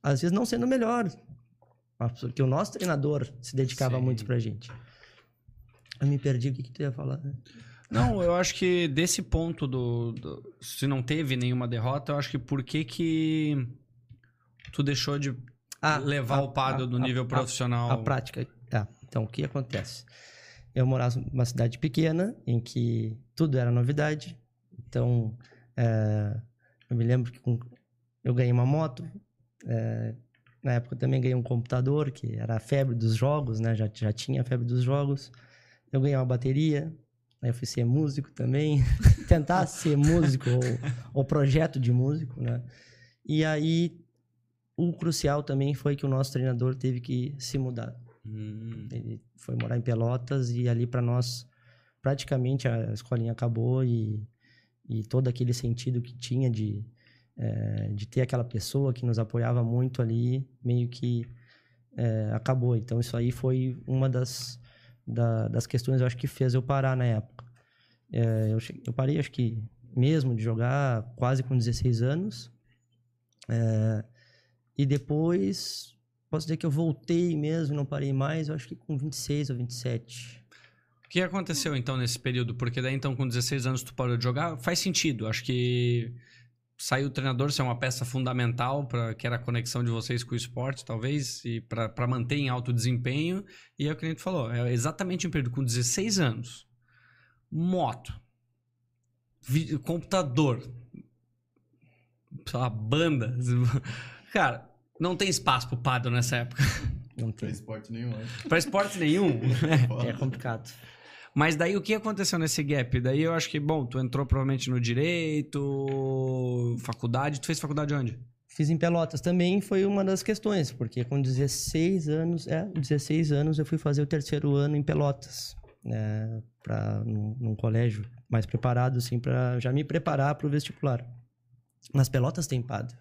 às vezes não sendo o melhor, porque o nosso treinador se dedicava Sim. muito pra gente. Eu me perdi, o que, que tu ia falar? Não, eu acho que desse ponto do, do- Se não teve nenhuma derrota, eu acho que por que que tu deixou de levar a- o Pado a- do nível a- profissional? A prática. Tá. Então, o que acontece? Eu morava numa cidade pequena, em que tudo era novidade. Então, é, eu me lembro que eu ganhei uma moto. é, na época eu também ganhei um computador, que era a febre dos jogos, né? Já, já tinha a febre dos jogos. Eu ganhei uma bateria. Aí eu fui ser músico também. Tentar ser músico ou, ou projeto de músico, né? E aí, o crucial também foi que o nosso treinador teve que se mudar. Hum, Ele foi morar em Pelotas e ali para nós praticamente a escolinha acabou e, e todo aquele sentido que tinha de, eh, de ter aquela pessoa que nos apoiava muito ali meio que eh, acabou. Então isso aí foi uma das, da- das questões eu acho que fez eu parar na época. Eh, eu, eu parei acho que mesmo de jogar quase com 16 anos. Eh, e depois Posso dizer que eu voltei mesmo, não parei mais, eu acho que com 26 ou 27. O que aconteceu então nesse período? Porque daí então com 16 anos tu parou de jogar, faz sentido. Acho que saiu o treinador ser uma peça fundamental para que era a conexão de vocês com o esporte, talvez, e para manter em alto desempenho. E é o que a gente falou, é exatamente um período com 16 anos. Moto, computador, lá, banda. Cara, não tem espaço pro Pado nessa época. Não Pra tem. esporte nenhum, acho. Pra esporte nenhum. É complicado. Mas daí o que aconteceu nesse gap? Daí eu acho que, bom, tu entrou provavelmente no direito, faculdade. Tu fez faculdade onde? Fiz em Pelotas também foi uma das questões, porque com 16 anos, é, 16 anos eu fui fazer o terceiro ano em Pelotas, né, para num, num colégio mais preparado assim para já me preparar para o vestibular. Nas Pelotas tem pado.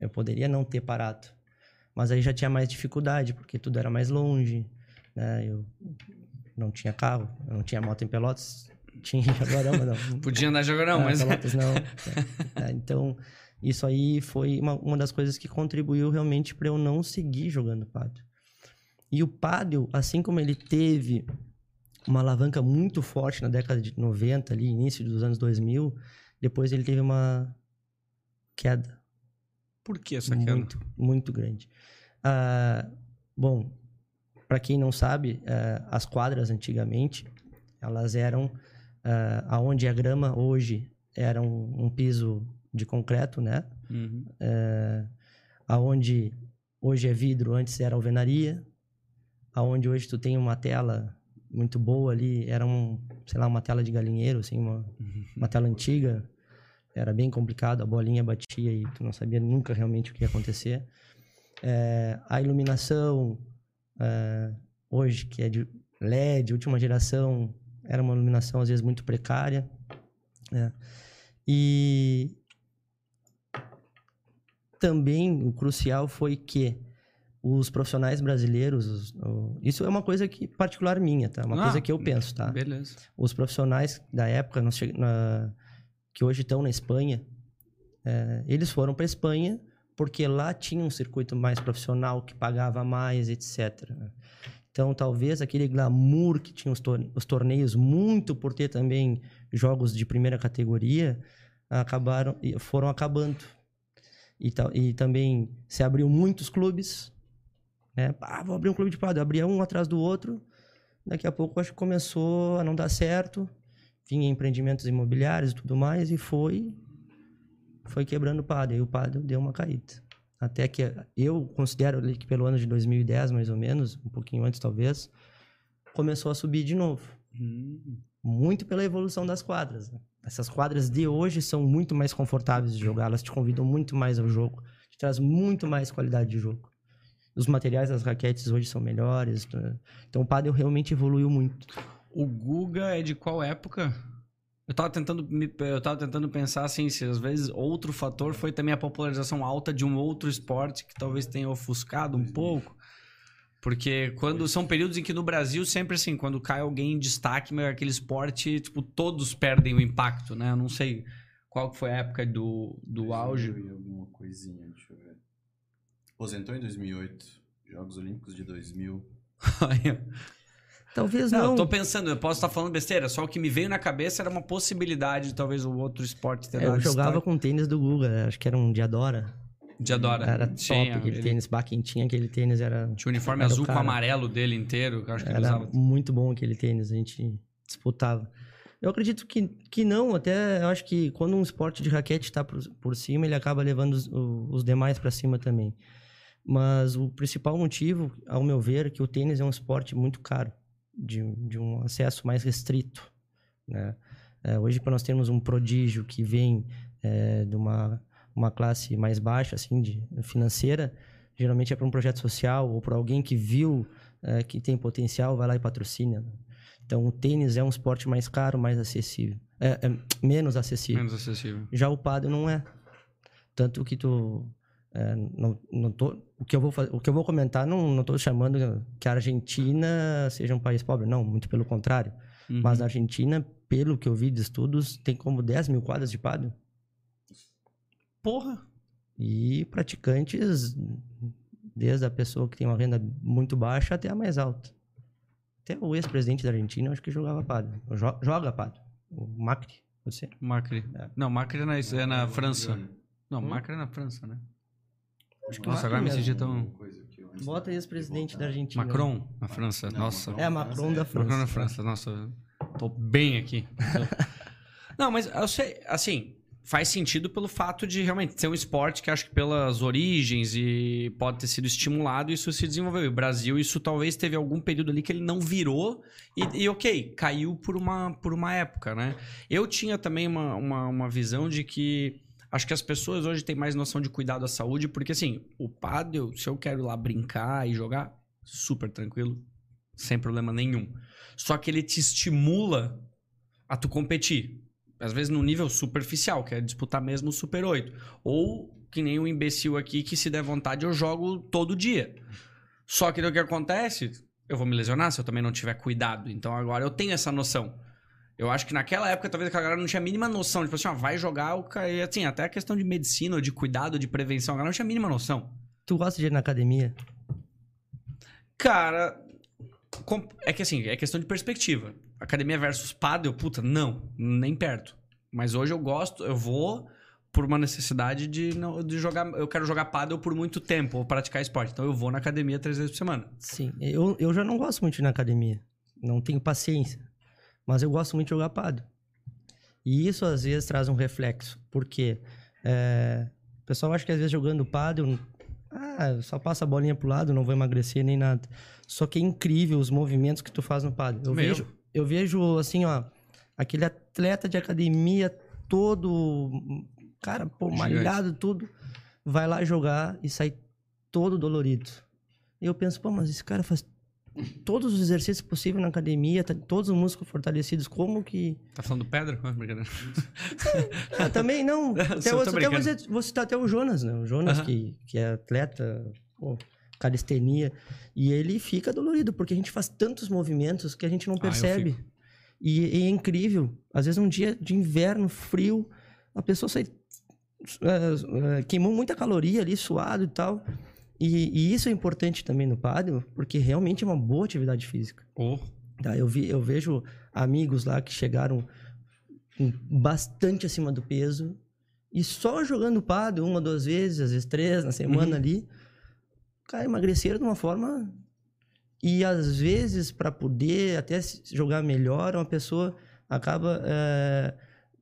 Eu poderia não ter parado, mas aí já tinha mais dificuldade porque tudo era mais longe, né? Eu não tinha carro, não tinha moto em Pelotas, tinha Jaguarão, mas não. Podia andar jogando, Ah, mas. Pelotas não. É, então, isso aí foi uma, uma das coisas que contribuiu realmente para eu não seguir jogando pádel. E o pádel, assim como ele teve uma alavanca muito forte na década de 90, ali, início dos anos 2000, depois ele teve uma queda Por que essa queda? muito, muito grande. Ah, bom, para quem não sabe, ah, as quadras antigamente, elas eram ah, aonde a grama hoje era um, um piso de concreto, né? Uhum. Aonde hoje é vidro, antes era alvenaria. Aonde hoje tu tem uma tela muito boa ali, era um, sei lá, uma tela de galinheiro, assim, uma, uma tela antiga. Era bem complicado, a bolinha batia e tu não sabia nunca realmente o que ia acontecer. É, a iluminação, é, hoje, que é de LED, última geração, era uma iluminação às vezes muito precária. né? E também o crucial foi que os profissionais brasileiros, os- o- isso é uma coisa que particular minha, tá? Uma Ah, coisa que eu penso, tá? Beleza. os profissionais da época nós na- que hoje estão na Espanha, é, eles foram para Espanha porque lá tinha um circuito mais profissional que pagava mais, etc. né? Então, talvez aquele glamour que tinha os, tor- os torneios, muito por ter também jogos de primeira categoria, acabaram foram acabando. E, e também se abriu muitos clubes, né? Ah, vou abrir um clube de pádel, abria um atrás do outro. Daqui a pouco acho que começou a não dar certo, vinha empreendimentos imobiliários e tudo mais e foi foi quebrando o pádel, e o pádel deu uma caída. Até que eu considero que pelo ano de 2010, mais ou menos, um pouquinho antes talvez, começou a subir de novo. Hum. Muito pela evolução das quadras. né? Essas quadras de hoje são muito mais confortáveis de jogar, elas te convidam muito mais ao jogo, te traz muito mais qualidade de jogo. Os materiais das raquetes hoje são melhores, né? então o pádel realmente evoluiu muito. O Guga é de qual época? Eu tava tentando, eu tava tentando pensar assim, se às vezes outro fator foi também a popularização alta de um outro esporte que talvez tenha ofuscado um pouco. Porque quando são períodos em que no Brasil sempre assim, quando cai alguém em destaque, meu, aquele esporte, tipo, todos perdem o impacto, né? Eu não sei qual foi a época do, do auge. 2000 alguma coisinha, deixa eu ver. Aposentou em 2008. Jogos Olímpicos de 2000. Talvez Não, não. eu tô pensando, eu posso estar falando besteira, só o que me veio na cabeça era uma possibilidade de talvez o outro esporte ter É, eu dado jogava destaque. com o tênis do Guga, acho que era um Diadora. de Adora. Era top Tinha, aquele ele- tênis. Bah, quem tinha aquele tênis era, Tinha o uniforme Era azul com amarelo dele inteiro, que eu acho que ele era usava. muito bom aquele tênis, a gente disputava. Eu acredito que, que não, até eu acho que quando um esporte de raquete está por, por cima, ele acaba levando os, os demais para cima também. Mas o principal motivo, ao meu ver, é que o tênis é um esporte muito caro, de, de um acesso mais restrito. Né? É, hoje, para nós termos um prodígio que vem é, de uma, uma classe mais baixa, assim, de, financeira, geralmente é para um projeto social ou para alguém que viu é, que tem potencial, vai lá e patrocina. né? Então, o tênis é um esporte mais caro, mais acessível. É, é menos acessível. Menos acessível. Já o pádel não é. Tanto que tu... é, não, não tô, o, que eu vou, fa- o que eu vou comentar, não, não tô chamando que a Argentina seja um país pobre. Não, muito pelo contrário. Uhum. Mas a Argentina, pelo que eu vi de estudos, tem como 10 mil quadras de pádel. Porra! E praticantes, desde a pessoa que tem uma renda muito baixa até a mais alta. Até o ex-presidente da Argentina, eu acho que jogava pádel. Jo- Joga pádel. O Macri, você. Macri. É. Não, Macri é na, é na França. Não, Hum? Macri é na França, né? Acho que o Nossa, agora me senti tão... Bota ex-presidente da Argentina. Macron, na França. Não, Nossa. Macron. É, Macron da França. Macron na França. Nossa, tô bem aqui. Não, mas eu sei, assim, faz sentido pelo fato de realmente ser um esporte que acho que pelas origens e pode ter sido estimulado, isso se desenvolveu. E o Brasil, isso talvez teve algum período ali que ele não virou e, e, ok, caiu por uma, por uma época, né? Eu tinha também uma, uma, uma visão de que acho que as pessoas hoje têm mais noção de cuidado à saúde, porque assim, o pádel, se eu quero ir lá brincar e jogar, super tranquilo, sem problema nenhum. Só que ele te estimula a tu competir. Às vezes no nível superficial, que é disputar mesmo o Super 8. Ou que nem um imbecil aqui que se der vontade eu jogo todo dia. Só que o que acontece? Eu vou me lesionar se eu também não tiver cuidado. Então agora eu tenho essa noção. Eu acho que naquela época talvez aquela galera não tinha a mínima noção. Tipo assim, ó, vai jogar o ca- e, assim, até a questão de medicina, ou de cuidado, de prevenção, a galera não tinha a mínima noção. Tu gosta de ir na academia? Cara, é que assim, é questão de perspectiva. Academia versus paddle, puta, não, nem perto. Mas hoje eu gosto, eu vou por uma necessidade de, não- de jogar. Eu quero jogar paddle por muito tempo, ou praticar esporte. Então eu vou na academia três vezes por semana. Sim. Eu, eu já não gosto muito de ir na academia. Não tenho paciência. Mas eu gosto muito de jogar pádel. E isso às vezes traz um reflexo. Porque é, o pessoal acha que às vezes jogando pádel, ah, só passa a bolinha pro lado, não vou emagrecer nem nada. Só que é incrível os movimentos que tu faz no pádel. Eu Meu. vejo, eu vejo assim, ó, aquele atleta de academia todo, cara, pô, Gigante. malhado, tudo, vai lá jogar e sai todo dolorido. E eu penso, pô, mas esse cara faz todos os exercícios possíveis na academia, tá, todos os músculos fortalecidos, como que... Tá falando pedra? Ah, brincadeira. Ah, também não. Até, você, até você, vou citar até o Jonas, né? O Jonas, Aham. que, que é atleta, pô, calistenia. E ele fica dolorido, porque a gente faz tantos movimentos que a gente não Ah, percebe. fico. e, e é incrível. Às vezes, um dia de inverno, frio, a pessoa sai é, é, queimou muita caloria ali, suado e tal. E, e isso é importante também no paddle, porque realmente é uma boa atividade física. Oh. Tá? Eu, vi, eu vejo amigos lá que chegaram bastante acima do peso e só jogando paddle uma, duas vezes, às vezes três na semana Uhum. ali, cara, emagreceram de uma forma e às vezes para poder até jogar melhor, uma pessoa acaba é,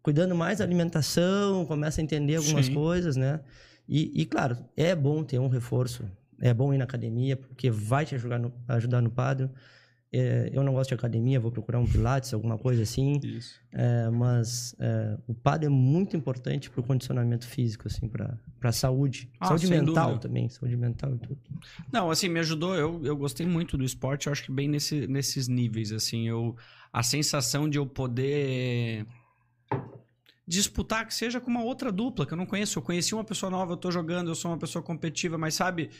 cuidando mais da alimentação, começa a entender algumas Sim. coisas, né? E, e, claro, é bom ter um reforço, é bom ir na academia porque vai te ajudar no, ajudar no paddle. É, eu não gosto de academia, vou procurar um pilates, alguma coisa assim. Isso. É, mas é, o paddle é muito importante para o condicionamento físico, assim, para a saúde. Ah, saúde mental dúvida. também, saúde mental e tudo. Não, assim, me ajudou. Eu, eu gostei muito do esporte, eu acho que bem nesse, nesses níveis, assim, eu a sensação de eu poder disputar que seja com uma outra dupla que eu não conheço. Eu conheci uma pessoa nova, eu tô jogando, eu sou uma pessoa competitiva, mas sabe,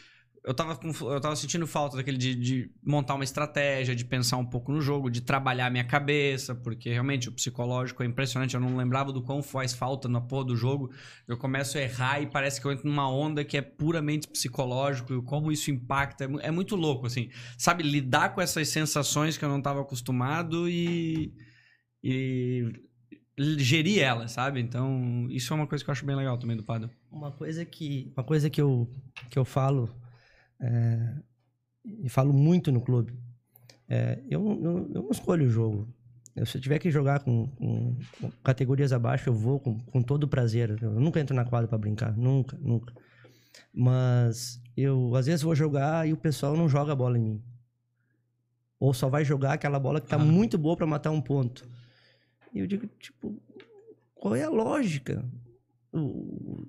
eu tava, com, eu tava sentindo falta daquele de, de montar uma estratégia, de pensar um pouco no jogo, de trabalhar a minha cabeça, porque realmente o psicológico é impressionante. Eu não lembrava do quão faz falta na porra do jogo. Eu começo a errar e parece que eu entro numa onda que é puramente psicológico e como isso impacta. É, é muito louco, assim. Sabe, lidar com essas sensações que eu não tava acostumado e. e gerir elas, sabe? Então, isso é uma coisa que eu acho bem legal também do paddle. Uma coisa que, uma coisa que, eu, que eu falo, é, e falo muito no clube, é, eu, eu, eu não escolho o jogo. Eu, se eu tiver que jogar com, com- com categorias abaixo, eu vou com, com todo prazer. Eu nunca entro na quadra para brincar, nunca, nunca. Mas eu, às vezes, vou jogar e o pessoal não joga a bola em mim. Ou só vai jogar aquela bola que tá Ah. muito boa para matar um ponto. E eu digo, tipo, qual é a lógica?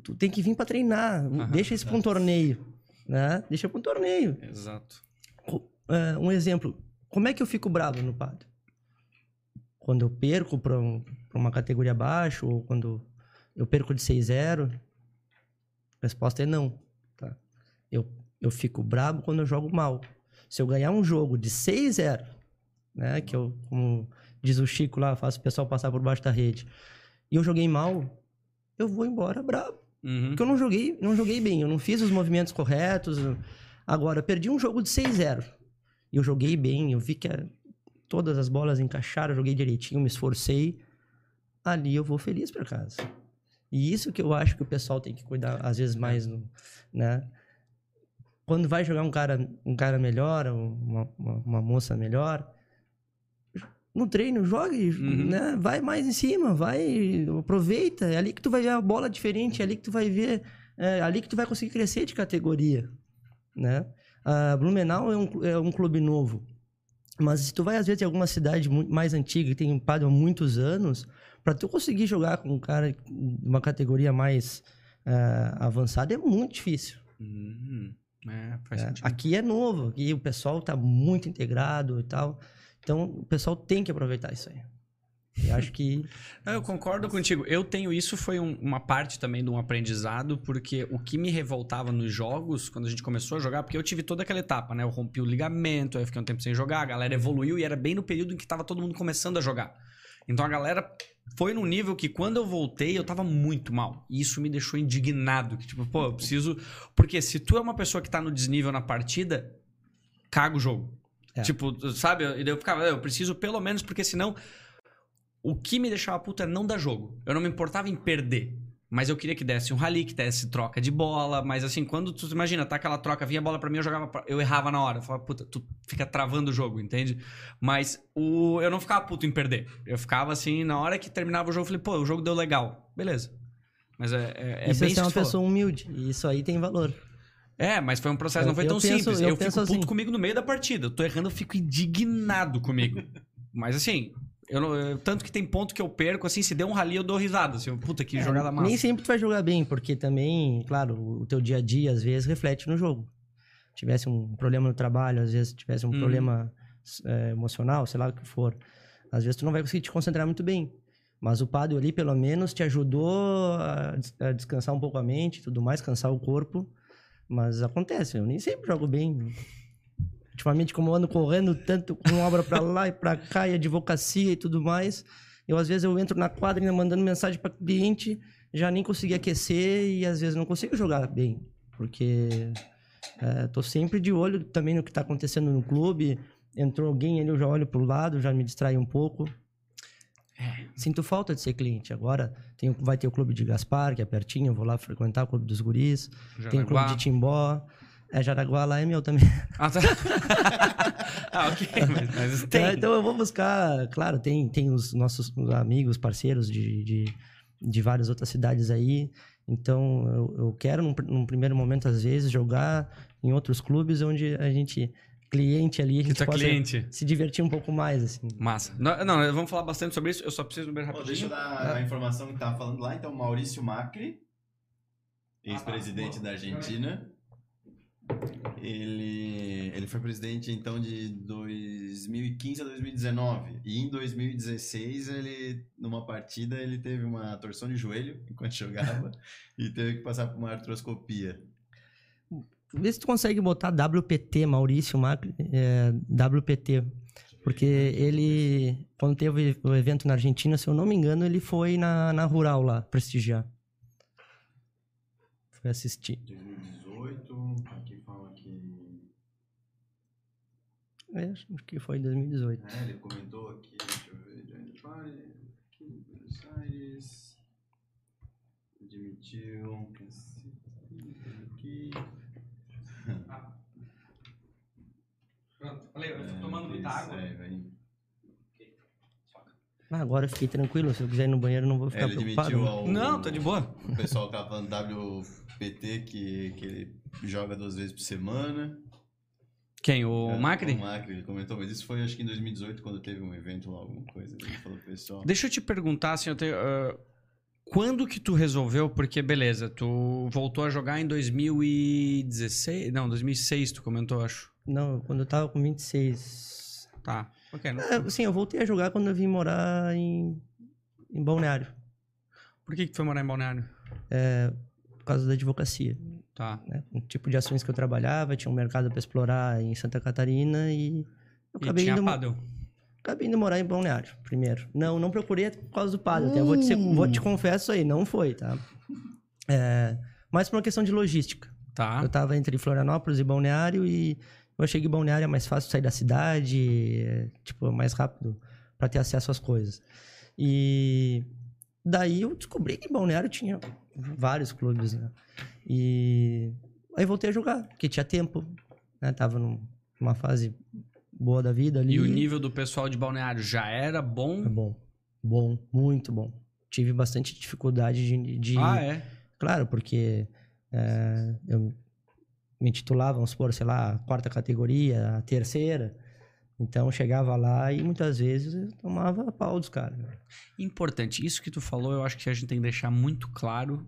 Tu tem que vir para treinar. Aham, Deixa isso para um torneio, né? Deixa para um torneio. Exato. É, um exemplo. Como é que eu fico bravo no padre? Quando eu perco para uma categoria abaixo ou quando eu perco de 6-0? A resposta é não. Tá? Eu, eu fico bravo quando eu jogo mal. Se eu ganhar um jogo de 6-0, né? Que eu, como diz o Chico lá, faço o pessoal passar por baixo da rede, e eu joguei mal, eu vou embora bravo. Uhum. Porque eu não joguei, não joguei bem, eu não fiz os movimentos corretos. Agora, eu perdi um jogo de 6-0. E eu joguei bem, eu vi que eh, todas as bolas encaixaram, eu joguei direitinho, me esforcei. Ali eu vou feliz para casa. E isso que eu acho que o pessoal tem que cuidar, às vezes, mais, no- né? Quando vai jogar um cara, um cara melhor, uma, uma, uma moça melhor, no treino, jogue, Uhum. né? Vai mais em cima, vai, aproveita. É ali que tu vai ver a bola diferente, é ali que tu vai ver, é ali que tu vai conseguir crescer de categoria, né? A Blumenau é um, é um clube novo, mas se tu vai às vezes em alguma cidade muito mais antiga que tem um padre há muitos anos, para tu conseguir jogar com um cara de uma categoria mais ah, avançada é muito difícil. Uhum. É, É, aqui é novo, aqui o pessoal tá muito integrado e tal. Então, o pessoal tem que aproveitar isso aí. Eu acho que Não, Eu concordo contigo. Eu tenho isso, foi um- uma parte também de um aprendizado, porque o que me revoltava nos jogos, quando a gente começou a jogar, porque eu tive toda aquela etapa, né? Eu rompi o ligamento, aí eu fiquei um tempo sem jogar, a galera evoluiu e era bem no período em que tava todo mundo começando a jogar. Então a galera foi num nível que quando eu voltei, eu tava muito mal. E isso me deixou indignado. Que, tipo, pô, eu preciso. Porque se tu é uma pessoa que tá no desnível na partida, caga o jogo. É. Tipo, sabe? E daí eu ficava, eu preciso pelo menos, porque senão. O que me deixava puto era não dar jogo. Eu não me importava em perder. Mas eu queria que desse um rally, que desse troca de bola. Mas assim, quando tu imagina, tá aquela troca, vinha a bola pra mim, eu jogava. pra- Eu errava na hora. Eu falava, puta, tu fica travando o jogo, entende? Mas o, eu não ficava puto em perder. Eu ficava assim, na hora que terminava o jogo, eu falei, pô, o jogo deu legal. Beleza. Mas é, é, é isso bem é ser uma pessoa humilde. E isso aí tem valor. É, mas foi um processo, Eu- não foi tão penso- simples. eu Eu, fico penso puto assim. comigo no meio da partida. Eu tô errando, eu fico indignado comigo. mas assim, eu não- eu- tanto que tem ponto que eu perco, assim, se der um rally, eu dou risada. Assim, puta, que jogada massa. É, Nem sempre tu vai jogar bem, porque também, claro, o teu dia a dia às vezes reflete no jogo. Tivesse um problema no trabalho, às vezes tivesse um Uhum. problema é, emocional, sei lá o que for. Às vezes tu não vai conseguir te concentrar muito bem. Mas o padre ali, pelo menos, te ajudou a, a descansar um pouco a mente tudo mais, cansar o corpo. Mas acontece, eu nem sempre jogo bem. Ultimamente, como eu ando correndo tanto com obra pra lá e pra cá, e advocacia e tudo mais, eu às vezes eu entro na quadra ainda mandando mensagem para cliente, já nem consegui aquecer e às vezes não consigo jogar bem, porque é, tô sempre de olho também no que tá acontecendo no clube. Entrou alguém ali, eu já olho pro lado, já me distrai um pouco. Sinto falta de ser cliente. Agora tem, vai ter o clube de Gaspar, que é pertinho, eu vou lá frequentar o clube dos guris. Tem o clube Jaraguá. de Timbó. É, Jaraguá lá é meu também. Ah, tá. ah, ok. Mas, mas tem. É, então eu vou buscar, claro, tem, tem os nossos amigos, parceiros de, de, de várias outras cidades aí. Então eu, eu quero, num, num primeiro momento, às vezes, jogar em outros clubes onde a gente, cliente ali, a gente tá possa cliente. se divertir um pouco mais, assim. Massa. Não, não, vamos falar bastante sobre isso. Eu só preciso ver Ó, deixa rapidinho. eu dar a informação que tava falando lá. Então, Maurício Macri, Ah, ex-presidente da Argentina. Ele, ele foi presidente, então, de 2015 a 2019. E em 2016, ele, numa partida, ele teve uma torção de joelho enquanto jogava e teve que passar por uma artroscopia. Vê se tu consegue botar WPT, Maurício Macri, é, WPT. Porque ele, quando teve o evento na Argentina, se eu não me engano, ele foi na, na Rural lá, prestigiar. Foi assistir. 2018, aqui fala que... É, acho que foi em 2018. É, ele comentou aqui, deixa eu ver, Johnny Party, aqui em Buenos Aires, admitiu, aqui, Pronto, falei, eu tô é, tomando muita isso, água. É, vai. Ah, agora eu fiquei tranquilo. Se eu quiser ir no banheiro, não vou É, ficar ele preocupado. admitiu ao... Não, tá de boa. O pessoal que tava falando WPT, que, que ele joga duas vezes por semana. Quem? O É, Macri? O Macri, ele comentou, mas isso foi acho que em 2018, quando teve um evento lá, alguma coisa. Ele falou pro pessoal. Deixa eu te perguntar, assim, eu tenho, ah, quando que tu resolveu? Porque, beleza, tu voltou a jogar em 2016? Não, 2006 tu comentou, acho. Não, quando eu tava com 26. Tá. Ok. não- É, sim, eu voltei a jogar quando eu vim morar em, em Balneário. Por que que tu foi morar em Balneário? Por causa da advocacia. Tá. né? O tipo de ações que eu trabalhava, tinha um mercado para explorar em Santa Catarina e eu E acabei tinha indo, paddle. Acabei indo morar em Balneário primeiro. Não, não procurei por causa do padre. Até vou te, ser- vou te confesso aí, não foi, tá? É, mas por uma questão de logística. Tá. Eu tava entre Florianópolis e Balneário e eu achei que Balneário é mais fácil sair da cidade, é, tipo, é mais rápido para ter acesso às coisas. E daí eu descobri que Balneário tinha vários clubes, né? E aí voltei a jogar, porque tinha tempo, né? Tava num- numa fase boa da vida ali. E o nível do pessoal de Balneário já era É bom? bom, bom, muito bom. Tive bastante dificuldade de, de- Ah, é? Claro, porque é, eu me titulava, vamos supor, sei lá, a quarta categoria, a terceira. Então chegava lá e muitas vezes eu tomava pau dos caras. Importante. Isso que tu falou, eu acho que a gente tem que deixar muito claro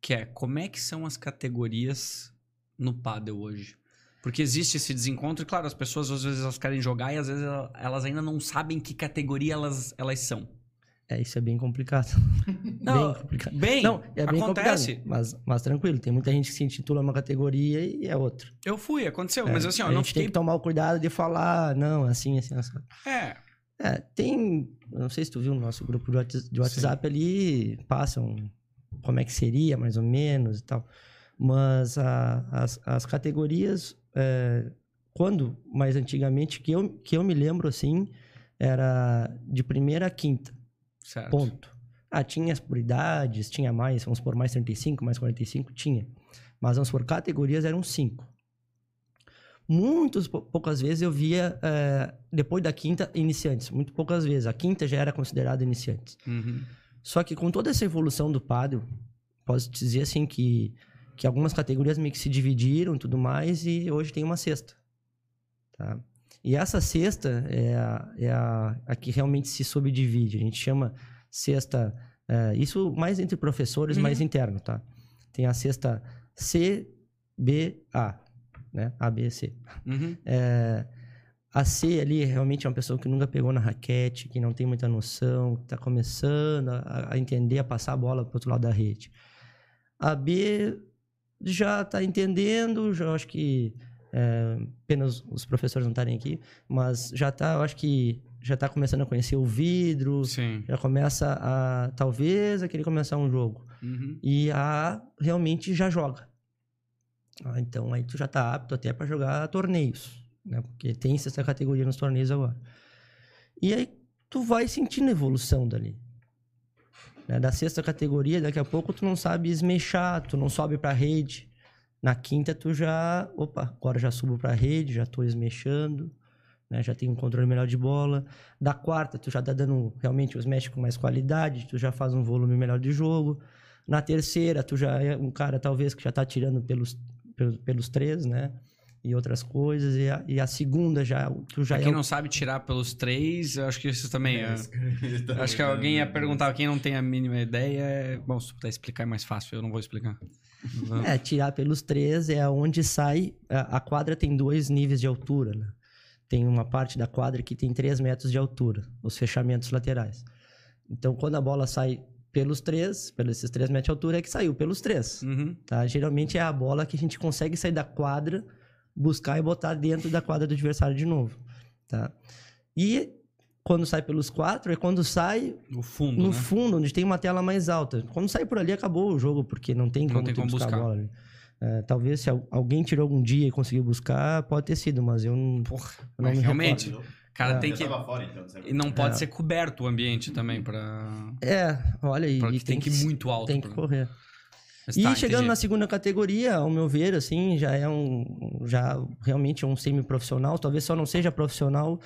que é como é que são as categorias no paddle hoje. Porque existe esse desencontro e, claro, as pessoas às vezes elas querem jogar e às vezes ela- elas ainda não sabem que categoria elas, elas são. É, isso é bem complicado. Não, bem complicado. Bem, Não, é bem acontece. complicado. Mas, mas tranquilo, tem muita gente que se intitula uma categoria e é outra. Eu fui, aconteceu, É, mas assim, ó, eu não gente tem fiquei... que tomar o cuidado de falar, não, assim, assim, assim. É, É, tem. Não sei se tu viu no nosso grupo de Whats- de WhatsApp ali, passam como é que seria, mais ou menos e tal. Mas a- as, as categorias, é, quando, mais antigamente, que eu, que eu me lembro assim, era de primeira a quinta, certo. ponto. Ah, tinha as por idades, tinha mais, vamos por mais 35, mais 45, tinha. Mas vamos por categorias eram cinco. Muitas pou- poucas vezes eu via, eh, depois da quinta, iniciantes. Muito poucas vezes. A quinta já era considerada iniciantes. Uhum. Só que com toda essa evolução do paddle, posso dizer assim que, que algumas categorias meio que se dividiram e tudo mais, e hoje tem uma sexta. Tá? E essa sexta é a, é a, a que realmente se subdivide. A gente chama sexta. eh, isso mais entre professores, Uhum. mais interno, tá? Tem a sexta CBA, né? A, B, C. Uhum. É, a C ali realmente é uma pessoa que nunca pegou na raquete, que não tem muita noção, que está começando a, a entender, a passar a bola para outro lado da rede. A B já está entendendo, já acho que é, apenas os professores não estarem aqui, mas já está, eu acho que já tá começando a conhecer o vidro, Sim. já começa a, talvez, a querer começar um jogo. Uhum. E a realmente já joga. Ah, então aí tu já tá apto até para jogar torneios, né? Porque tem essa categoria nos torneios agora. E aí tu vai sentindo evolução dali. Né? Da sexta categoria, daqui a pouco tu não sabe esmechar, tu não sobe pra rede. Na quinta tu já, opa, agora já subo pra rede, já tô esmechando, né? Já tenho um controle melhor de bola. Da quarta tu já tá dando realmente os mexe com mais qualidade, tu já faz um volume melhor de jogo. Na terceira, tu já é um cara, talvez, que já tá tirando pelos, pelos, pelos três, né? E outras coisas. E a, e a segunda já, tu já Pra é. quem o- não sabe tirar pelos três, eu acho que isso também é. Tá Acho que alguém ia brincando. perguntar, quem não tem a mínima ideia, é... Bom, se puder explicar é mais fácil, eu não vou explicar. É, tirar pelos três é onde sai. A, a quadra tem dois níveis de altura, né? Tem uma parte da quadra que tem 3 metros de altura, os fechamentos laterais. Então, quando a bola sai pelos três, pelos esses 3 metros de altura, é que saiu pelos três. Uhum. Tá? Geralmente é a bola que a gente consegue sair da quadra, buscar e botar dentro da quadra do adversário de novo. Tá? E quando sai pelos quatro, é quando sai O fundo, no né? fundo, onde tem uma tela mais alta. Quando sai por ali, acabou o jogo, porque não tem Não como, tem tu como buscar, buscar. a bola ali. É, talvez se al- alguém tirou algum dia e conseguiu buscar, pode ter sido, mas eu não. Porra, eu não mas me realmente, recordo. cara É. tem que... fora, então? E não pode É. ser coberto o ambiente também pra... É, olha aí. pra e que tem que ir muito alto. Tem que pra- correr. Mas E tá, chegando entendi. na segunda categoria, ao meu ver, assim, já é um. Já realmente é um semi-profissional. Talvez só não seja profissional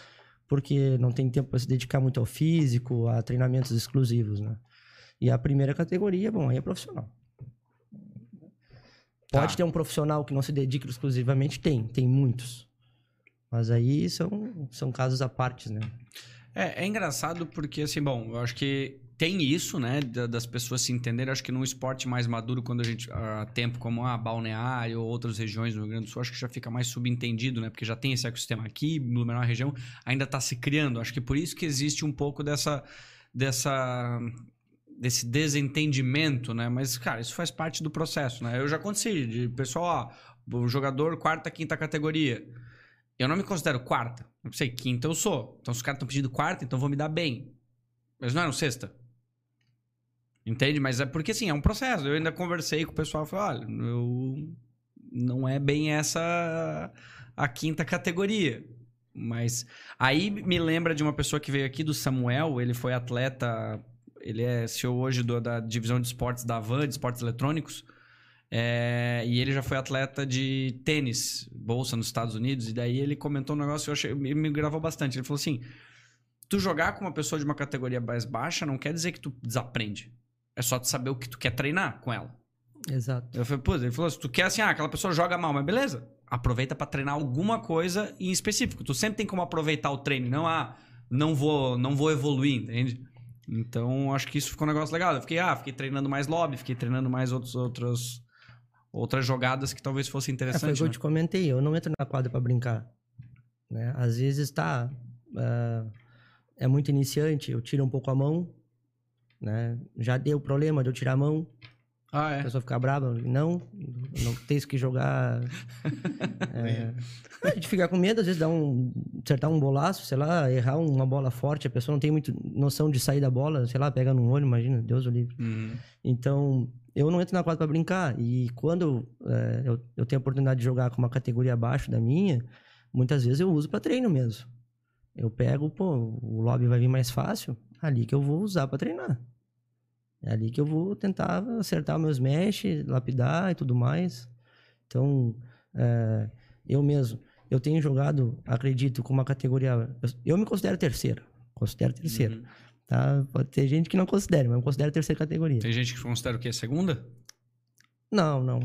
porque não tem tempo para se dedicar muito ao físico, a treinamentos exclusivos, né? E a primeira categoria, bom, aí é profissional. Pode Tá. ter um profissional que não se dedica exclusivamente? Tem, tem muitos. Mas aí são, são casos à parte, né? É, é engraçado porque, assim, bom, eu acho que tem isso, né, da- das pessoas se entenderem. Acho que num esporte mais maduro, quando a gente, há tempo, como a Balneário ou outras regiões do Rio Grande do Sul, acho que já fica mais subentendido, né, porque já tem esse ecossistema aqui, no menor região, ainda está se criando. Acho que por isso que existe um pouco dessa, dessa, desse desentendimento, né, mas, cara, isso faz parte do processo, né. Eu já aconteci, de pessoal, ó, jogador quarta, quinta categoria. Eu não me considero quarta. Não sei, quinta eu sou. Então, se os caras estão pedindo quarta, então vou me dar bem. Mas não eram sexta. Entende? Mas é porque, assim, é um processo. Eu ainda conversei com o pessoal e falei, olha, eu... não é bem essa a quinta categoria. Mas aí me lembra de uma pessoa que veio aqui, do Samuel. Ele foi atleta... Ele é CEO hoje do- da divisão de esportes da Van, de esportes eletrônicos. É, e ele já foi atleta de tênis, bolsa nos Estados Unidos, e daí ele comentou um negócio que eu achei, me, gravou bastante. Ele falou assim: tu jogar com uma pessoa de uma categoria mais baixa não quer dizer que tu desaprende. É só tu saber o que tu quer treinar com ela. Exato. Eu falei, pô, ele falou: se tu quer assim, ah, aquela pessoa joga mal, mas beleza, aproveita pra treinar alguma coisa em específico. Tu sempre tem como aproveitar o treino, não, ah, não vou, não vou evoluir, entende? Então, acho que isso ficou um negócio legal. Eu fiquei, ah, fiquei treinando mais lobby, fiquei treinando mais outros, outros, outras jogadas que talvez fossem É, foi o interessantes. que eu né? te comentei, eu não entro na quadra pra brincar. Né? Às vezes tá. ah, é muito iniciante, eu tiro um pouco a mão. Né? Já deu problema de eu tirar a mão, Ah, a é. pessoa ficar brava. Não, não tens que jogar. É, a gente fica com medo, às vezes dá um. acertar um bolaço, sei lá, errar uma bola forte, a pessoa não tem muito noção de sair da bola, sei lá, pega no olho, imagina, Deus o livre. Uhum. Então, eu não entro na quadra para brincar. E quando é, eu, eu tenho a oportunidade de jogar com uma categoria abaixo da minha, muitas vezes eu uso para treino mesmo. Eu pego, pô, o lobby vai vir mais fácil, ali que eu vou usar para treinar. É ali que eu vou tentar acertar meus mesh, lapidar e tudo mais. Então, é, eu mesmo, eu tenho jogado, acredito, com uma categoria. Eu, eu me considero terceira. Considero terceira. Uhum. Tá? Pode ter gente que não considere, mas eu considero terceira categoria. Tem gente que considera o quê? Segunda? Não, não.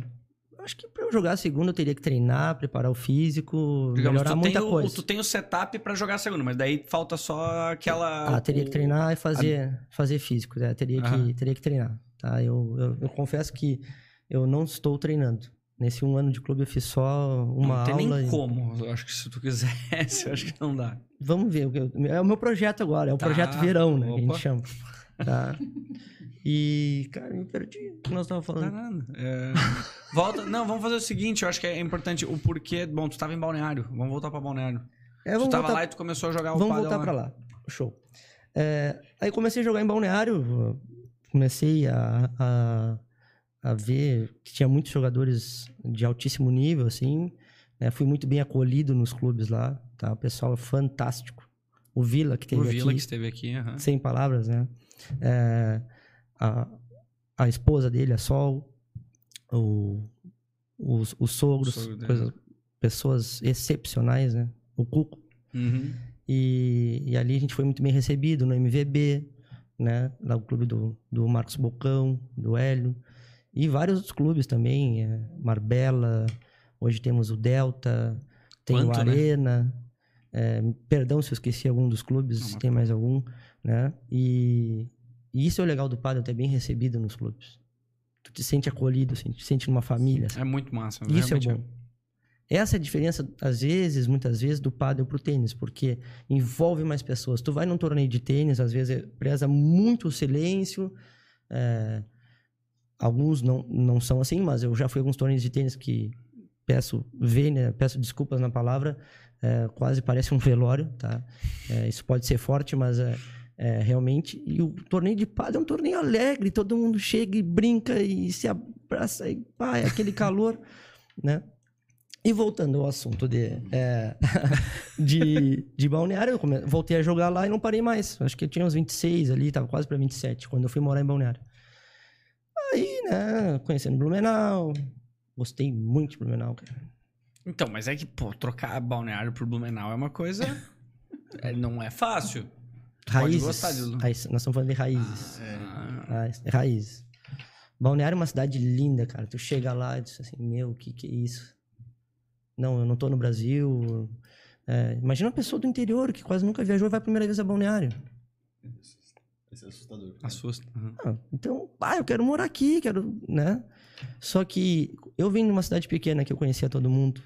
Acho que pra eu jogar a segunda eu teria que treinar, preparar o físico, Digamos, melhorar muita o, coisa. tu tem o setup pra jogar segunda, mas daí falta só aquela. Ah, teria que o- treinar e fazer, fazer físico, né? Teria, Aham. que, teria que treinar, tá? Eu, eu, eu confesso que eu não estou treinando. Nesse um ano de clube eu fiz só uma não tem aula. nem e- como. Eu acho que se tu quisesse, eu acho que não dá. Vamos ver. que eu- É o meu projeto agora, é o Tá, projeto verão, né? Que a opa. gente chama. Tá? E, cara, me perdi o que nós estávamos Não dá falando. nada. É, Volta. Não, vamos fazer o seguinte, eu acho que é importante o porquê. Bom, tu tava em balneário. Vamos voltar pra balneário. É, tu vamos tava voltar, lá e tu começou a jogar o vamos voltar pra lá. Show. É, aí comecei a jogar em balneário, comecei a, a, a ver que tinha muitos jogadores de altíssimo nível, assim. né? fui muito bem acolhido nos clubes lá, tá? O pessoal é fantástico. O Vila, que teve o Vila aqui, que esteve aqui, sem palavras, né? É, a, a esposa dele, a Sol, o, os, os sogros, sogro coisas- pessoas excepcionais, né? O Cuco. Uhum. E, e ali a gente foi muito bem recebido no MVB, né? Lá o clube do, do Marcos Bocão, do Hélio. E vários outros clubes também, é, Marbella, hoje temos o Delta, tem Quanto, o né? Arena. é, perdão se eu esqueci algum dos clubes, Não, se tem mais algum, né? E, e isso é o legal do padre, ter bem recebido nos clubes. Tu te sente acolhido, assim, te sente numa família. É muito massa. Isso é bom. Essa é a diferença, às vezes, muitas vezes, do pádel pro tênis, porque envolve mais pessoas. Tu vai num torneio de tênis, às vezes é- preza muito o silêncio. é, alguns não, não são assim, mas eu já fui a alguns torneios de tênis que peço vênia, peço desculpas na palavra, é, quase parece um velório, tá? É, isso pode ser forte, mas é, realmente. E o torneio de pádel é um torneio alegre, todo mundo chega e brinca e se abraça e pá, é aquele calor, né? E voltando ao assunto de, é, de, de balneário, eu come- voltei a jogar lá e não parei mais. Acho que eu tinha uns 26 ali, tava quase para 27, quando eu fui morar em balneário. Aí, né, conhecendo Blumenau, gostei muito de Blumenau, cara. Então, mas é que, pô, trocar balneário por Blumenau é uma coisa. é, não é fácil. Pode Raízes. gostar de- Raiz- nós estamos falando de raízes. Ah, Raiz- raízes. Balneário é uma cidade linda, cara. Tu chega lá e diz assim, meu, o que que é isso? Não, eu não tô no Brasil. É, imagina uma pessoa do interior que quase nunca viajou e vai a primeira vez a Balneário. Esse é assustador. assusta. Uhum. Ah, então, ah, eu quero morar aqui, quero, né? Só que eu vim de uma cidade pequena que eu conhecia todo mundo.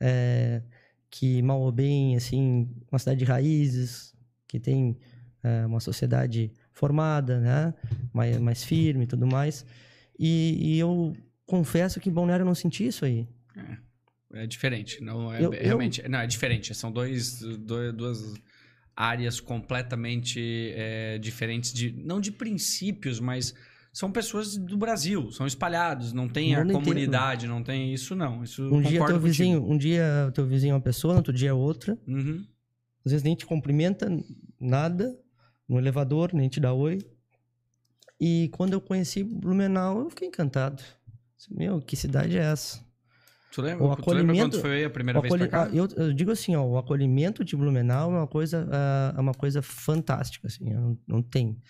É, que mal ou bem, assim, uma cidade de raízes, que tem é, uma sociedade formada, né? Mais, mais firme e tudo mais. E, e eu confesso que em Balneário eu não senti isso aí. É diferente. Não é Eu- eu- realmente. Não, é diferente. São dois, dois- duas áreas completamente é, diferentes de. Não de princípios, mas são pessoas do Brasil, são espalhados, não tem a inteiro. comunidade, não tem isso, não. Isso Um dia teu contigo. vizinho, um dia teu vizinho é uma pessoa, outro dia é outra. Uhum. Às vezes nem te cumprimenta, nada, no elevador, nem te dá oi. E quando eu conheci Blumenau, eu fiquei encantado. Meu, que cidade é essa? Tu lembra, O tu acolhimento- quando foi a primeira O vez pra acolhi- cá? ah, eu, eu digo assim, ó, o acolhimento de Blumenau é uma coisa, ah, é uma coisa fantástica, assim, não, não tem.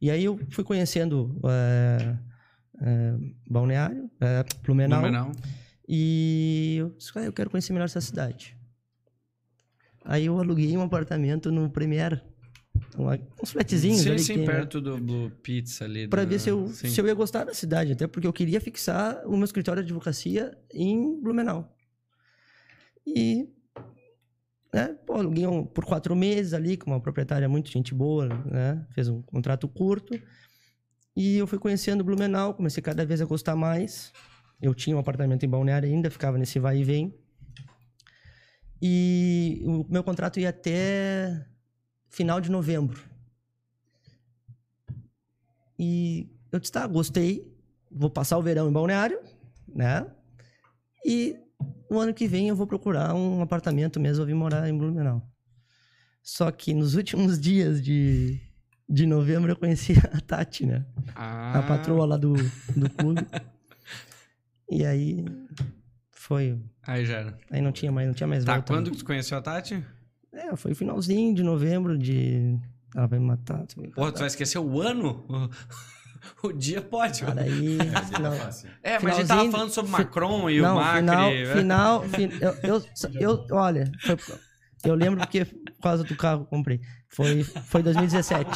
E aí eu fui conhecendo eh, eh, Balneário, eh, Blumenau, Blumenau. e eu disse, ah, eu quero conhecer melhor essa cidade. Aí eu aluguei um apartamento no Premier, uma- uns flatzinhos Sim, ali que sim, tem, né? perto do Blue Pizza ali. Pra do- ver se eu, sim. se eu ia gostar da cidade, até porque eu queria fixar o meu escritório de advocacia em Blumenau. E, né, pô, aluguei um, por quatro meses ali, com uma proprietária muito gente boa, né, fez um contrato curto. E eu fui conhecendo Blumenau, comecei cada vez a gostar mais. Eu tinha um apartamento em Balneário ainda, ficava nesse vai e vem. E o meu contrato ia até final de novembro. E eu disse, tá, gostei, vou passar o verão em Balneário, né? E no ano que vem eu vou procurar um apartamento mesmo, eu vim morar em Blumenau. Só que nos últimos dias de, de novembro eu conheci a Tati, né? Ah, A patroa lá do, do clube. e aí foi. Aí já era. Aí não tinha mais, não tinha mais Tá, volta. quando né? que tu conheceu a Tati? É, foi finalzinho de novembro de. Ela vai me matar. tu vai me Porra, matar. tu vai esquecer o ano? O dia pode. Cara, aí. Não. é mas a gente tava finalzinho- falando sobre fi- Macron e o não, Macri. final, né? final, fin- eu, eu, eu- olha, foi- eu lembro porque por causa do carro que eu comprei. Foi, foi 2017.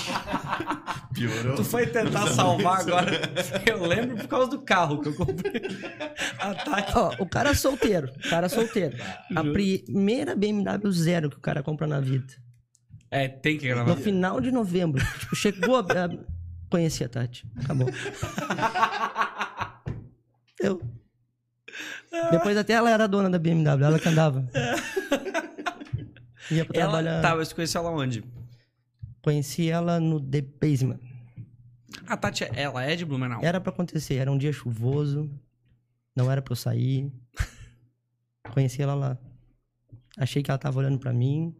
Piorou. Tu foi tentar salvar agora. Eu lembro por causa do carro que eu comprei. A Tati. Ó, o cara é solteiro, o cara é solteiro. A primeira BMW zero que o cara compra na vida. É, tem que gravar. No final de novembro. Tipo, chegou a. a conheci a Tati. Acabou. Eu. Depois até ela era dona da BMW, ela que andava. Ia pra Ela trabalhar. tava, você conheceu ela onde? Conheci ela no The Basement. A Tati, ela é de Blumenau? Era pra acontecer, era um dia chuvoso, não era pra eu sair. Conheci ela lá. Achei que ela tava olhando pra mim,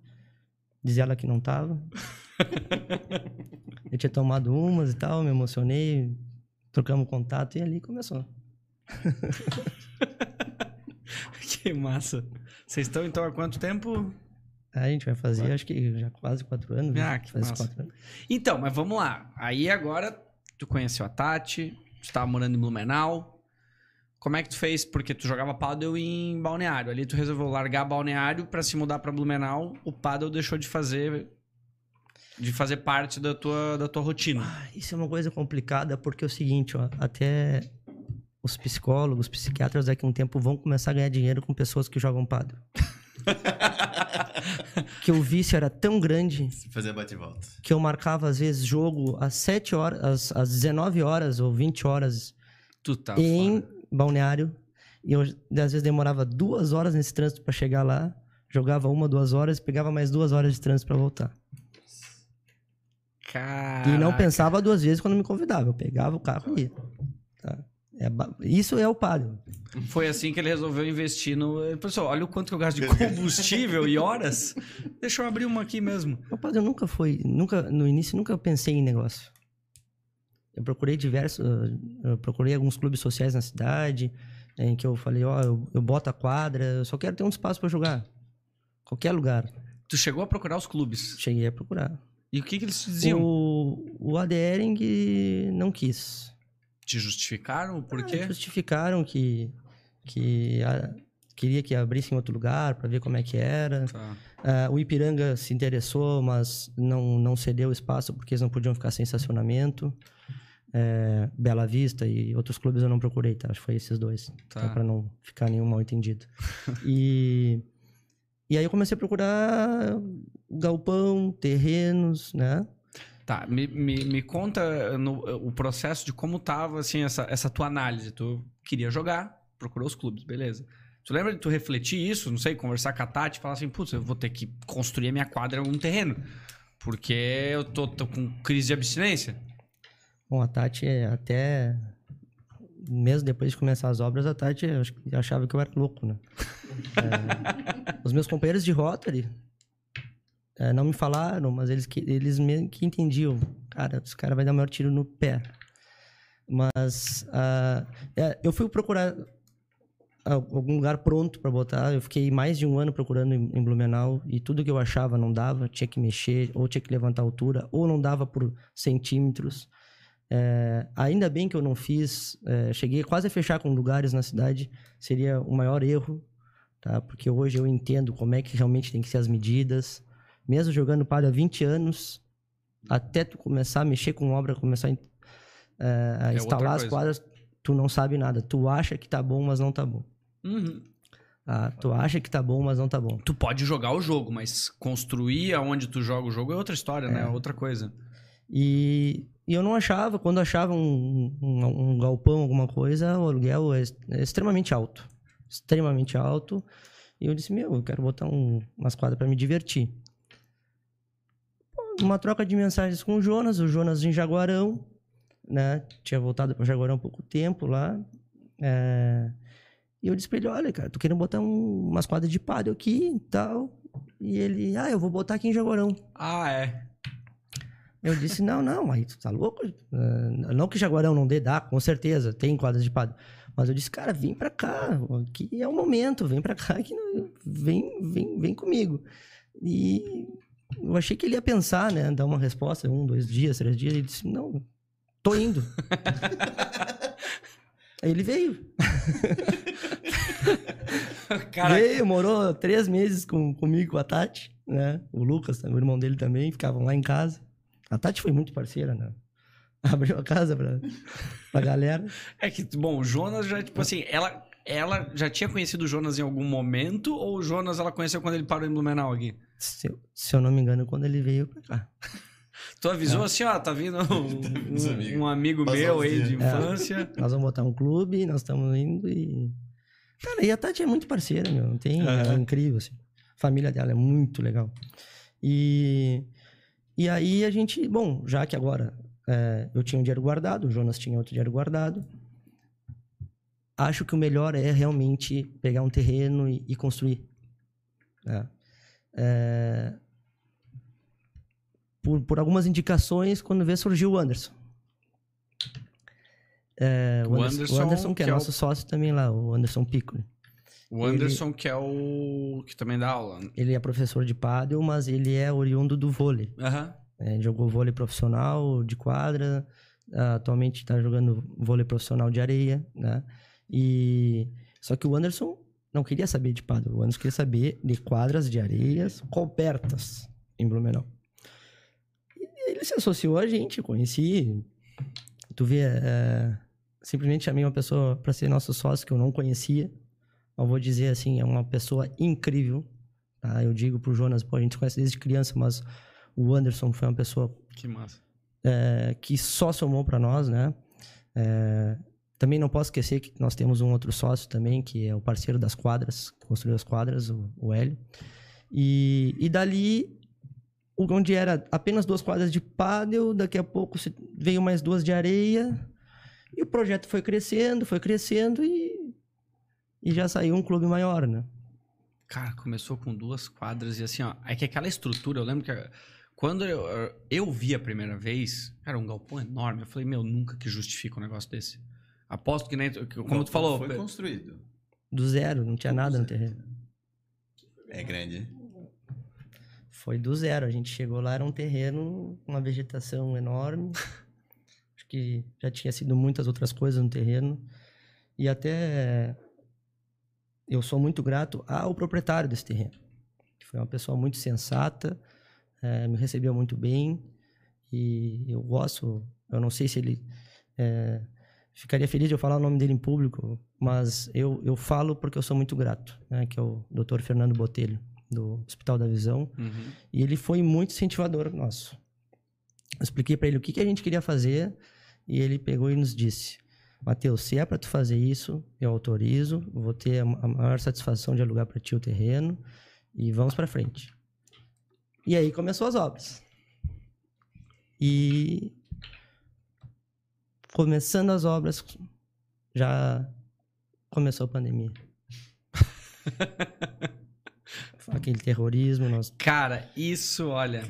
dizia ela que não tava. eu tinha tomado umas e tal, me emocionei, trocamos contato e ali começou. que massa. Vocês estão então há quanto tempo? Aí a gente vai fazer, acho que já quase quatro anos. né? Ah, que Faz massa. quatro anos. Então, mas vamos lá. Aí agora tu conheceu a Tati, tu tava morando em Blumenau. Como é que tu fez? Porque tu jogava paddle em Balneário. Ali tu resolveu largar Balneário pra se mudar pra Blumenau. O paddle deixou de fazer de fazer parte da tua, da tua rotina. Ah, Isso é uma coisa complicada porque é o seguinte, ó, até os psicólogos, psiquiatras daqui a um tempo vão começar a ganhar dinheiro com pessoas que jogam paddle. que o vício era tão grande Fazer bate e volta. que eu marcava às vezes jogo às 7 horas, às, às 19 horas ou 20 horas Tu tá em fora. balneário e eu às vezes demorava duas horas nesse trânsito pra chegar lá, jogava uma, duas horas, pegava mais duas horas de trânsito pra voltar. Caraca. E não pensava duas vezes quando me convidava. Eu pegava o carro e ia. É ba- isso é o paddle. Foi assim que ele resolveu investir no. Ele pensou: olha o quanto que eu gasto de combustível e horas. Deixa eu abrir uma aqui mesmo. O paddle nunca foi, nunca no início nunca pensei em negócio. Eu procurei diversos, eu procurei alguns clubes sociais na cidade, em que eu falei, ó, eu, eu boto a quadra, eu só quero ter um espaço pra jogar. Qualquer lugar. Tu chegou a procurar os clubes. Cheguei a procurar. E o que, que eles te diziam? O, o ADering não quis. Te justificaram? Por Ah, quê? Justificaram que, que ah, queria que abrisse em outro lugar para ver como é que era. Tá. Ah, o Ipiranga se interessou, mas não, não cedeu espaço porque eles não podiam ficar sem estacionamento. É, Bela Vista e outros clubes eu não procurei, tá? Acho que foi esses dois. Tá. para não ficar nenhum mal entendido. e, e aí eu comecei a procurar galpão, terrenos, né? Tá, me, me, me conta no- o processo de como tava, assim, essa, essa tua análise. Tu queria jogar, procurou os clubes, beleza. Tu lembra de tu refletir isso, não sei, conversar com a Tati e falar assim, putz, eu vou ter que construir a minha quadra em algum terreno, porque eu tô, tô com crise de abstinência. Bom, a Tati é até. Mesmo depois de começar as obras, a Tati achava que eu era louco, né? É, os meus companheiros de Rotary é, não me falaram, mas eles, que, eles meio que entendiam. Cara, esse cara vai dar o maior tiro no pé. Mas ah, é, eu fui procurar al- algum lugar pronto para botar. Eu fiquei mais de um ano procurando em, em Blumenau e tudo que eu achava não dava. Tinha que mexer, ou tinha que levantar a altura, ou não dava por centímetros. É, ainda bem que eu não fiz. é, cheguei quase a fechar com lugares na cidade. Seria o maior erro, tá? Porque hoje eu entendo como é que realmente tem que ser as medidas. Mesmo jogando padre há 20 anos, até tu começar a mexer com obra, começar a, é, a É instalar as quadras, tu não sabe nada. Tu acha que tá bom, mas não tá bom. Uhum. Ah, tu acha que tá bom, mas não tá bom. Tu pode jogar o jogo, mas construir aonde tu joga o jogo é outra história, né? É outra coisa. E, e eu não achava, quando achava um, um, um galpão, alguma coisa, o aluguel é, é extremamente alto. Extremamente alto. E eu disse, meu, eu quero botar um, umas quadras para me divertir. Uma troca de mensagens com o Jonas, o Jonas em Jaguarão, né? Tinha voltado para Jaguarão há pouco tempo lá. É, E eu disse pra ele, olha, cara, tô querendo botar um- umas quadras de pádel aqui e tal. E ele, ah, eu vou botar aqui em Jaguarão. Ah, é. Eu disse, não, não, aí tu tá louco? Ah, não que Jaguarão não dê, dá, com certeza, tem quadras de padre. Mas eu disse, cara, vem pra cá, aqui é o momento, vem pra cá, que vem, vem, vem comigo. E eu achei que ele ia pensar, né, dar uma resposta, um, dois dias, três dias, ele disse, não, tô indo. Aí ele veio. Cara, Veio, morou três meses com, comigo, com a Tati, né? O Lucas, o irmão dele também, ficavam lá em casa. A Tati foi muito parceira, né? Abriu a casa pra, pra galera. é que, bom, o Jonas já, tipo assim, ela, ela já tinha conhecido o Jonas em algum momento ou o Jonas ela conheceu quando ele parou em Blumenau aqui? Se, eu- se eu não me engano, quando ele veio pra cá. Tu avisou assim, ó, tá vindo um, amigos. um amigo meu aí de É. infância. Nós vamos botar um clube, nós estamos indo e. Cara, e a Tati é muito parceira, meu. Não tem, ela é Aham. incrível, assim. A família dela é muito legal. E. E aí a gente, bom, já que agora é, eu tinha um dinheiro guardado, o Jonas tinha outro dinheiro guardado, acho que o melhor é realmente pegar um terreno e, e construir. né? É, por, por algumas indicações, quando vê, surgiu o Anderson. É, o, O Anderson, Anderson, o Anderson, que é, que é o- nosso sócio também lá, o Anderson Piccoli. O Anderson, que é o. que também dá aula. Ele é professor de pádel, mas ele é oriundo do vôlei. Aham. É, jogou vôlei profissional de quadra, atualmente está jogando vôlei profissional de areia, né? E só que o Anderson não queria saber de pádel, o Anderson queria saber de quadras de areias cobertas em Blumenau. E ele se associou a gente, conheci. Tu vê, é, simplesmente chamei uma pessoa para ser nosso sócio que eu não conhecia. Eu vou dizer assim, é uma pessoa incrível. Tá? Eu digo pro Jonas, pô, a gente se conhece desde criança, mas o Anderson foi uma pessoa Que massa. é, que só somou para nós, né? É, também não posso esquecer que nós temos um outro sócio também, que é o parceiro das quadras, construiu as quadras, o, o Hélio. E, e dali, onde era apenas duas quadras de pádel, daqui a pouco veio mais duas de areia, e o projeto foi crescendo, foi crescendo e, e já saiu um clube maior, né? Cara, começou com duas quadras e assim, ó. É que aquela estrutura, eu lembro que quando eu, eu vi a primeira vez, cara, um galpão enorme. Eu falei, meu, nunca que justifica um negócio desse. Aposto que nem. Como tu falou. Foi construído. Do zero, não tinha nada no terreno. É grande. Foi do zero. A gente chegou lá, era um terreno, uma vegetação enorme. Acho que já tinha sido muitas outras coisas no terreno. E até eu sou muito grato ao proprietário desse terreno. que Foi uma pessoa muito sensata, eh, me recebeu muito bem. E eu gosto, eu não sei se ele eh, ficaria feliz de eu falar o nome dele em público, mas eu, eu falo porque eu sou muito grato, né, que é o Dr. Fernando Botelho, do Hospital da Visão. Uhum. E ele foi muito incentivador nosso. Eu expliquei para ele o que, que a gente queria fazer e ele pegou e nos disse: Matheus, se é para tu fazer isso, eu autorizo, vou ter a maior satisfação de alugar para ti o terreno e vamos para frente. E aí começou as obras. E começando as obras, já começou a pandemia. Aquele terrorismo, nós Cara, isso, olha.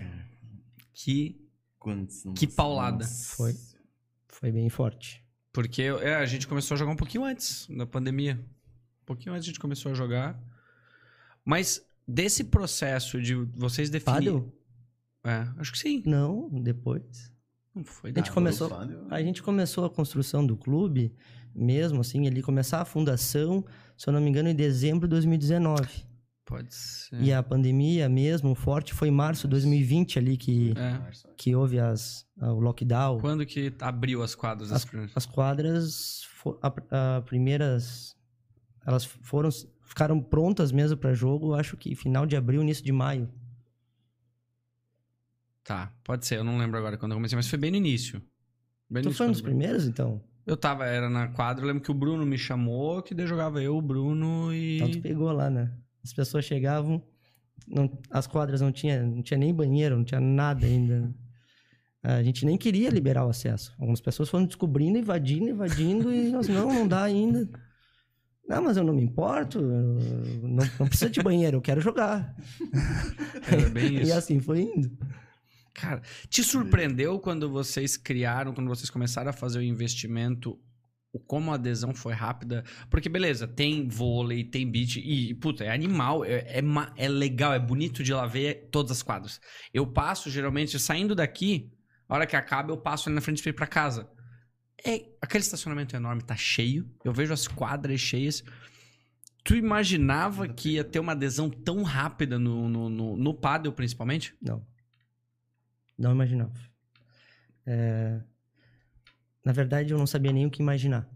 Que. Quantos- Que paulada. Nossa. Foi. foi bem forte. Porque é, a gente começou a jogar um pouquinho antes da pandemia. Um pouquinho antes a gente começou a jogar. Mas desse processo de vocês definirem. É, acho que sim. Não, depois. Foi A gente começou- A gente começou a construção do clube, mesmo assim, ali começar a fundação, se eu não me engano, em dezembro de 2019. Pode ser. E a pandemia mesmo, forte, foi em março de 2020 ali que, É. que houve as, o lockdown. Quando que abriu as quadras? primeiras? As quadras, fo- a, a primeiras, elas foram, ficaram prontas mesmo para jogo, acho que final de abril, início de maio. Tá, pode ser. Eu não lembro agora quando eu comecei, mas foi bem no início. Bem Tu início foi um dos primeiros, então? Eu tava, era na quadra, eu lembro que o Bruno me chamou, que daí jogava eu, o Bruno e... Então tu pegou lá, né? As pessoas chegavam, não- as quadras não tinha, não tinha nem banheiro, não tinha nada ainda. né? A gente nem queria liberar o acesso. Algumas pessoas foram descobrindo, invadindo, invadindo, e nós, não, não dá ainda. Não, mas eu não me importo, não, não precisa de banheiro, eu quero jogar. Era bem E isso. assim foi indo. Cara, te surpreendeu quando vocês criaram, quando vocês começaram a fazer o investimento, o como a adesão foi rápida? Porque, beleza, tem vôlei, tem beach, e, puta, é animal, é, é, é legal, é bonito de lá ver todas as quadras. Eu passo, geralmente, saindo daqui, a hora que acaba, eu passo ali na frente ir pra casa. É, aquele estacionamento enorme tá cheio, eu vejo as quadras cheias. Tu imaginava que ia ter uma adesão tão rápida no, no, no, no principalmente? Não. Não imaginava. É, Na verdade, eu não sabia nem o que imaginar.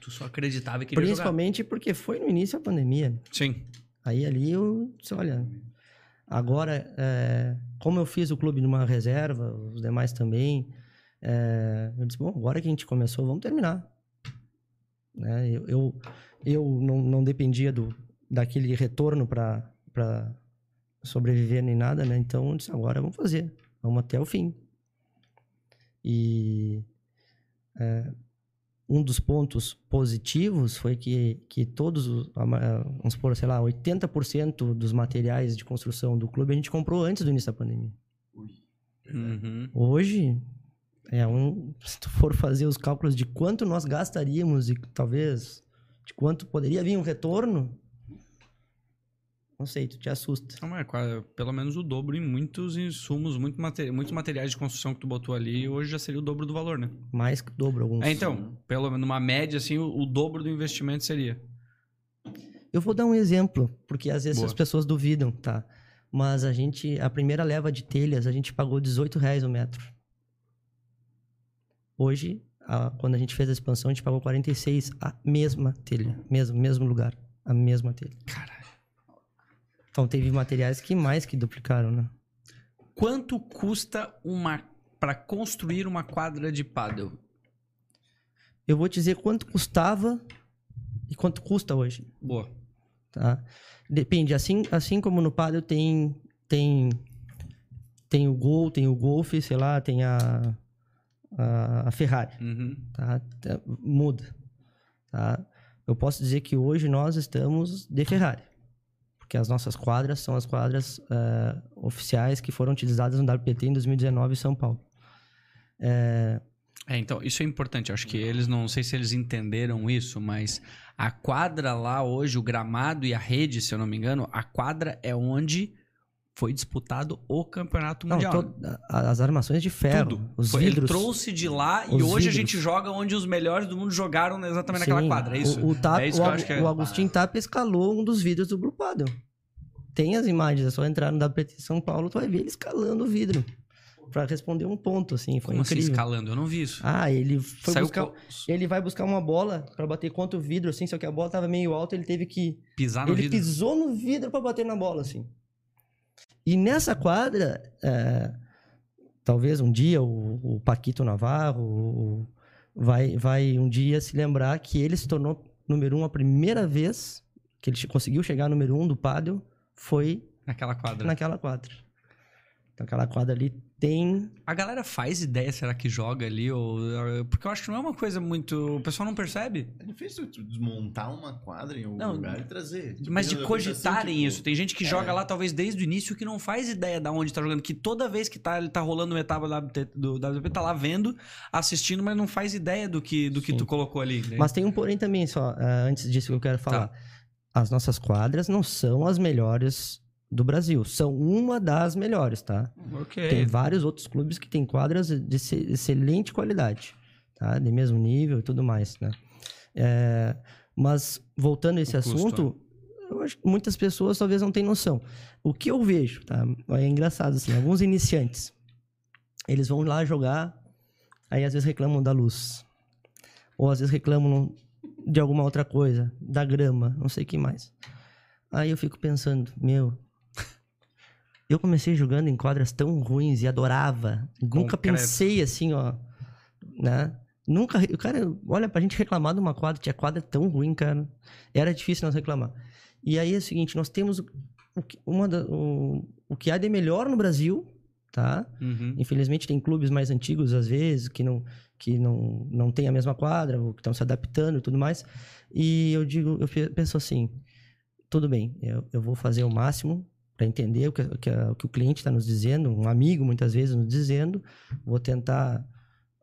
Tu só acreditava e queria jogar. Principalmente porque foi no início da pandemia. Sim. Aí ali eu disse, olha, agora, é, como eu fiz o clube numa reserva, os demais também, é, eu disse, bom, agora que a gente começou, vamos terminar. Né, Eu, eu, eu não, não dependia do, daquele retorno para sobreviver nem nada, né? Então, disse, agora vamos fazer. Vamos até o fim. E é, um dos pontos positivos foi que, que todos, os, vamos supor, sei lá, 80% dos materiais de construção do clube a gente comprou antes do início da pandemia. Uhum. Hoje, é um, se tu for fazer os cálculos de quanto nós gastaríamos e talvez de quanto poderia vir um retorno, não sei, tu te assusta. Não, é quase- pelo menos o dobro em muitos insumos, muito mate- muitos materiais de construção que tu botou ali, hoje já seria o dobro do valor, né? Mais que o dobro alguns. É, então, pelo menos numa média, assim, o, o dobro do investimento seria. Eu vou dar um exemplo, porque às vezes Boa. as pessoas duvidam, tá? Mas a gente, a primeira leva de telhas, a gente pagou 18 reais o metro. Hoje, a- quando a gente fez a expansão, a gente pagou 46 a mesma telha, mesmo, mesmo lugar, a mesma telha. Caralho. Então teve materiais que mais que duplicaram, né? Quanto custa uma para construir uma quadra de paddle? Eu vou te dizer quanto custava e quanto custa hoje. Boa. tá? Depende, assim, assim como no paddle tem tem tem o Gol, tem o Golf, sei lá, tem a a, a Ferrari, Uhum. tá? Tá, Muda, tá? Eu posso dizer que hoje nós estamos de Ferrari, porque as nossas quadras são as quadras eh, oficiais que foram utilizadas no WPT em 2019 em São Paulo. É, então, isso é importante. Acho que eles, não sei se eles entenderam isso, mas a quadra lá hoje, o gramado e a rede, se eu não me engano, a quadra é onde foi disputado o campeonato Não, mundial. to- a- as armações de ferro, Tudo. os Foi- Ele vidros. trouxe de lá e hoje a vidros. gente joga onde os melhores do mundo jogaram exatamente naquela Sim, quadra. É isso. O, o, Tap- é isso o que eu Agu- acho que é. o Agostinho Tap escalou um dos vidros do Blue Paddle. Tem as imagens, é só entrar no WPT São Paulo, tu vai ver ele escalando o vidro. Pra responder um ponto, assim, foi Como assim, incrível. escalando? Eu não vi isso. Ah, ele foi Saiu buscar... co- Ele vai buscar uma bola pra bater contra o vidro, assim, só que a bola tava meio alta, ele teve que... pisar no ele vidro. pisou no vidro pra bater na bola, assim. E nessa quadra, é, talvez um dia o, o Paquito Navarro o- vai, vai um dia se lembrar que ele se tornou número um a primeira vez que ele conseguiu chegar número um do pádel foi Naquela quadra. naquela quadra. Então aquela quadra ali tem... A galera faz ideia, será que joga ali? Ou... Porque eu acho que não é uma coisa muito. O pessoal não percebe. É difícil tu desmontar uma quadra em algum Não, lugar e trazer. Mas de cogitarem apresentação, tipo, isso. Tem gente que é. joga lá, talvez desde o início, que não faz ideia de onde tá jogando. Que toda vez que tá, ele tá rolando uma etapa do WP, tá lá vendo, assistindo, mas não faz ideia do que, do que tu colocou ali. né? Mas tem um porém também, só, ah, antes disso que eu quero falar. As nossas quadras não são as melhores do Brasil. São uma das melhores, tá? Ok. Tem vários outros clubes que têm quadras de exce- excelente qualidade, tá? De mesmo nível e tudo mais, né? É, mas, voltando a esse O custo, assunto, eu acho que muitas pessoas talvez não tenham noção. O que eu vejo, tá? É engraçado, assim, alguns iniciantes, eles vão lá jogar, aí às vezes reclamam da luz. Ou às vezes reclamam de alguma outra coisa, da grama, não sei o que mais. Aí eu fico pensando, meu, eu comecei jogando em quadras tão ruins e adorava. Nunca Concreto. pensei assim, ó, né? Nunca, o cara, olha, pra gente reclamar de uma quadra, tinha quadra tão ruim, cara. Era difícil nós reclamar. E aí é o seguinte, nós temos o, que- uma da- o, o que há de melhor no Brasil, tá? Uhum. Infelizmente tem clubes mais antigos às vezes que não que não, não tem a mesma quadra ou que estão se adaptando e tudo mais. E eu digo, eu pe- penso assim, tudo bem, eu, eu vou fazer o máximo para entender o que, o que o que o cliente está nos dizendo, um amigo muitas vezes nos dizendo, vou tentar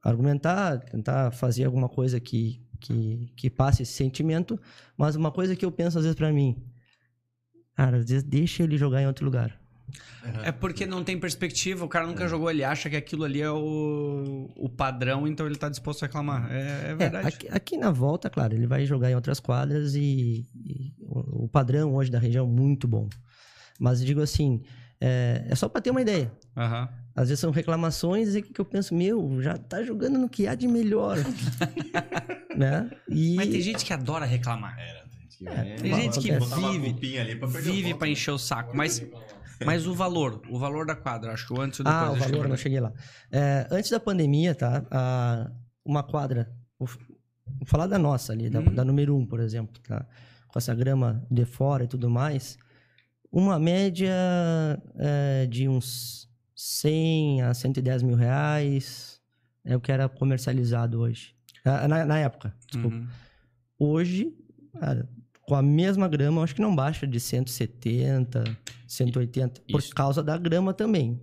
argumentar, tentar fazer alguma coisa que que, que passe esse sentimento, mas uma coisa que eu penso às vezes para mim, cara, às vezes deixa ele jogar em outro lugar. É porque não tem perspectiva, o cara nunca jogou, ele acha que aquilo ali é o, o padrão, então ele tá disposto a reclamar. É, é É, verdade. aqui, aqui na volta, claro, ele vai jogar em outras quadras e, e o, o padrão hoje da região é muito bom. Mas digo assim, é, é só para ter uma ideia. Aham. Às vezes são reclamações e que eu penso, meu, já tá jogando no que há de melhor. né? E Mas tem gente que adora reclamar. É, Tem gente que uma vive- pra Vive pra né? encher o saco. Mas, mas o valor, o valor da quadra, acho que o antes e o depois. Ah, o valor, não cheguei lá. É, antes da pandemia, tá? a- uma quadra, vou falar da nossa ali, da, Uhum. da número um, por exemplo, tá? Com essa grama de fora e tudo mais, Uma média é, de uns 100 a 110 mil reais é o que era comercializado hoje. Na, na época, desculpa. Uhum. Hoje, cara, com a mesma grama, acho que não baixa de 170, 180, por causa da grama também.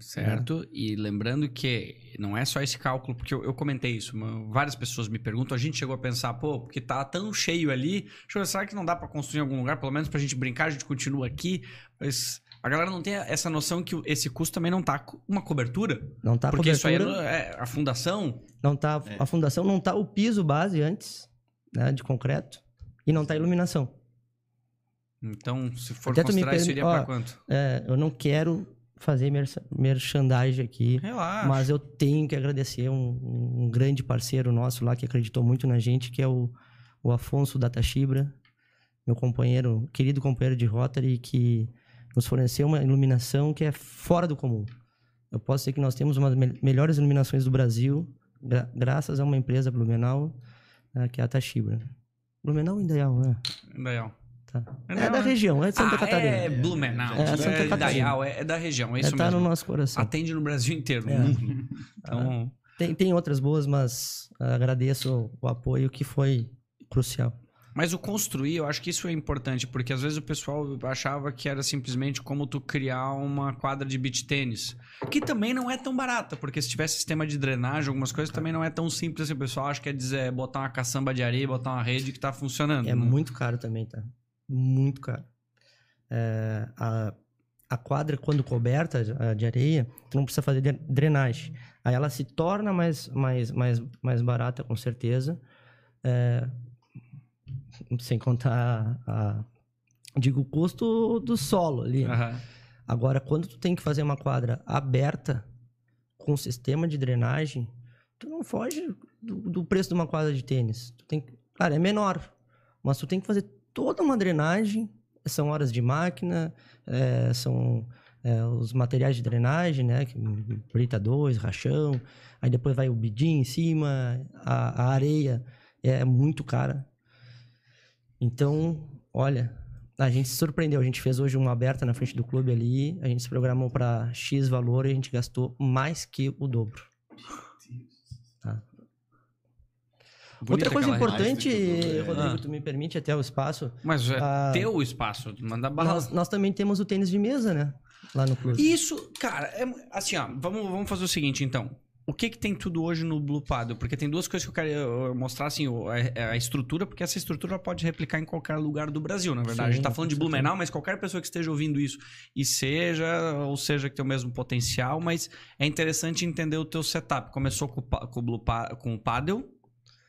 Certo? E lembrando que não é só esse cálculo, porque eu, eu comentei isso, uma- várias pessoas me perguntam, a gente chegou a pensar, pô, porque tá tão cheio ali, deixa eu ver, será que não dá pra construir em algum lugar, pelo menos pra gente brincar, a gente continua aqui, mas a galera não tem essa noção que esse custo também não tá com uma cobertura, Não tá a porque isso aí cobertura, é, é a fundação, não tá, É. a fundação não tá o piso base antes, né, de concreto, e não tá a iluminação. então se for Até considerar isso, iria pra ó, quanto? É, eu não quero fazer mercha- merchandising aqui, Relaxa. mas eu tenho que agradecer um, um grande parceiro nosso lá que acreditou muito na gente, que é o, o Afonso da Tachibra, meu companheiro, querido companheiro de Rotary, que nos forneceu uma iluminação que é fora do comum. Eu posso dizer que nós temos uma das me- melhores iluminações do Brasil, gra- graças a uma empresa Blumenau, né, que é a Tachibra. Blumenau ou Indaial, né? Indaial. Tá. É É, da né? região, é de Santa ah, Catarina. é Blumenau, É, é, Santa é, é da região, é É, isso tá mesmo. no nosso coração. Atende no Brasil inteiro, É. no mundo. Então, Tem, tem outras boas, mas ah, agradeço o apoio que foi crucial. Mas o construir, eu acho que isso é importante, porque às vezes o pessoal achava que era simplesmente como tu criar uma quadra de beach tênis. Que também não é tão barata, porque se tiver sistema de drenagem, algumas coisas, também não é tão simples assim. O pessoal acha que é dizer, botar uma caçamba de areia, botar uma rede que tá funcionando. É né? muito caro também, tá? Muito caro. É, a, a quadra, quando coberta de- areia, tu não precisa fazer drenagem. Aí ela se torna mais, mais, mais, mais barata, com certeza. É, sem contar a, digo, o custo do solo ali. Aham. Agora, quando tu tem que fazer uma quadra aberta com sistema de drenagem, tu não foge do, do preço de uma quadra de tênis. Tu tem, que- claro, é menor, mas tu tem que fazer toda uma drenagem. São horas de máquina, é, são é, os materiais de drenagem, né? que- Brita 2, rachão. Aí depois vai o bidim em cima, a, a areia é muito cara. Então, olha, a gente se surpreendeu. A gente fez hoje uma aberta na frente do clube ali. A gente se programou para X valor e a gente gastou mais que o dobro. Bonita Outra coisa importante, é. Rodrigo, Ah. tu me permite até o espaço. Mas é Ah, teu espaço, manda bala. Nós, nós também temos o tênis de mesa, né? Lá no clube. Isso, cara, é, assim, ó, vamos, vamos fazer o seguinte, então. O que que tem tudo hoje no Blue Paddle? Porque tem duas coisas que eu quero mostrar, assim, a, a estrutura, porque essa estrutura pode replicar em qualquer lugar do Brasil, na verdade. a gente tá Sim, falando de. Blumenau, mas qualquer pessoa que esteja ouvindo isso, e seja, ou seja, que tem o mesmo potencial, mas é interessante entender o teu setup. Começou com, o com o Blue com o Paddle,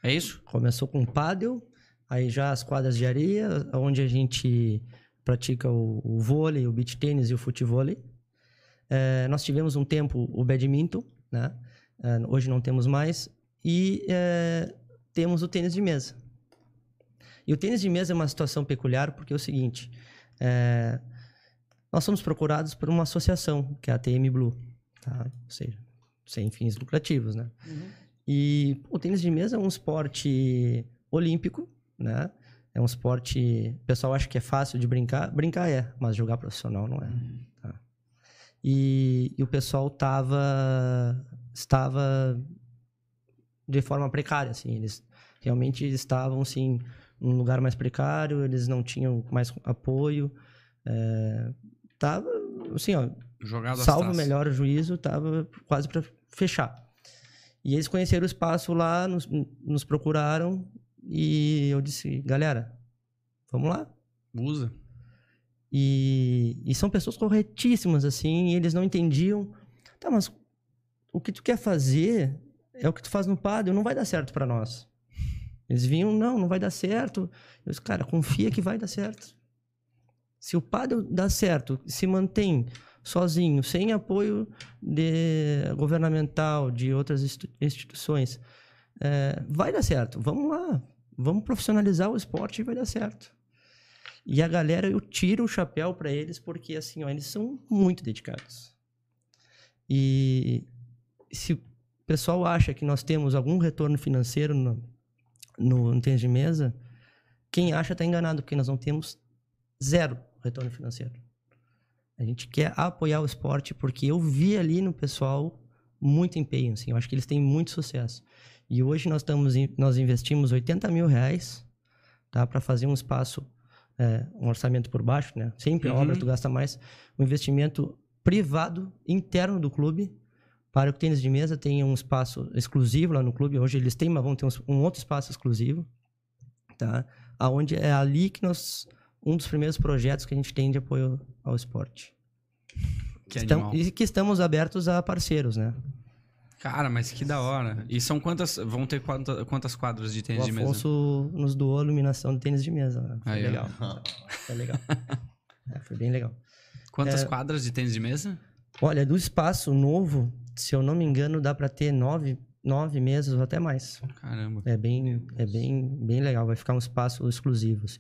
é isso? Começou com paddle, aí já as quadras de areia, onde a gente pratica o, o vôlei, o beach tênis e o futevôlei. É, nós tivemos um tempo o badminton, né? É, hoje não temos mais. E é, temos o tênis de mesa. E o tênis de mesa é uma situação peculiar porque é o seguinte: é, nós somos procurados por uma associação, que é a TM Blue, tá? ou seja, sem fins lucrativos, né? E o tênis de mesa é um esporte olímpico, né? É um esporte. O pessoal acha que é fácil de brincar. Brincar é, mas jogar profissional não é. tá? E, e o pessoal tava, estava de forma precária, assim. Eles realmente estavam, assim, num lugar mais precário, eles não tinham mais apoio. É, tava, assim, ó, Jogado salvo o melhor juízo, tava quase para fechar. E eles conheceram o espaço lá, nos, nos procuraram e eu disse, galera, vamos lá. Usa. E, e são pessoas corretíssimas, assim, eles não entendiam. Tá, mas o que tu quer fazer é o que tu faz no paddle, não vai dar certo para nós. Eles vinham, não, não vai dar certo. Eu disse, cara, confia que vai dar certo. Se o paddle dá certo, se mantém sozinho, sem apoio de, governamental, de outras institu- instituições, é, vai dar certo. Vamos lá, vamos profissionalizar o esporte e vai dar certo. E a galera, eu tiro o chapéu para eles porque, assim, ó, eles são muito dedicados. E se o pessoal acha que nós temos algum retorno financeiro no, no, no tênis de mesa, quem acha está enganado, porque nós não temos zero retorno financeiro. A gente quer apoiar o esporte porque eu vi ali no pessoal muito empenho, assim. Eu acho que eles têm muito sucesso. E hoje nós estamos, nós investimos 80 mil reais, tá, para fazer um espaço, é, um orçamento por baixo, né? Sempre a Uhum. obra tu gasta mais, um investimento privado interno do clube para que o tênis de mesa tenha um espaço exclusivo lá no clube. Hoje eles têm, mas vão ter um, um outro espaço exclusivo, tá? Aonde é ali que nós um dos primeiros projetos que a gente tem de apoio ao esporte. Que Estam- e que estamos abertos a parceiros, né? Cara, mas que da hora. E são quantas. Vão ter quanta- quantas quadras de tênis o de mesa? Afonso nos doou a iluminação de tênis de mesa. Né? Foi Aí, legal. Foi legal. É, foi bem legal. Quantas É. quadras de tênis de mesa? Olha, do espaço novo, se eu não me engano, dá para ter nove, nove mesas ou até mais. Caramba. É bem, é bem, bem legal. Vai ficar um espaço exclusivo. assim.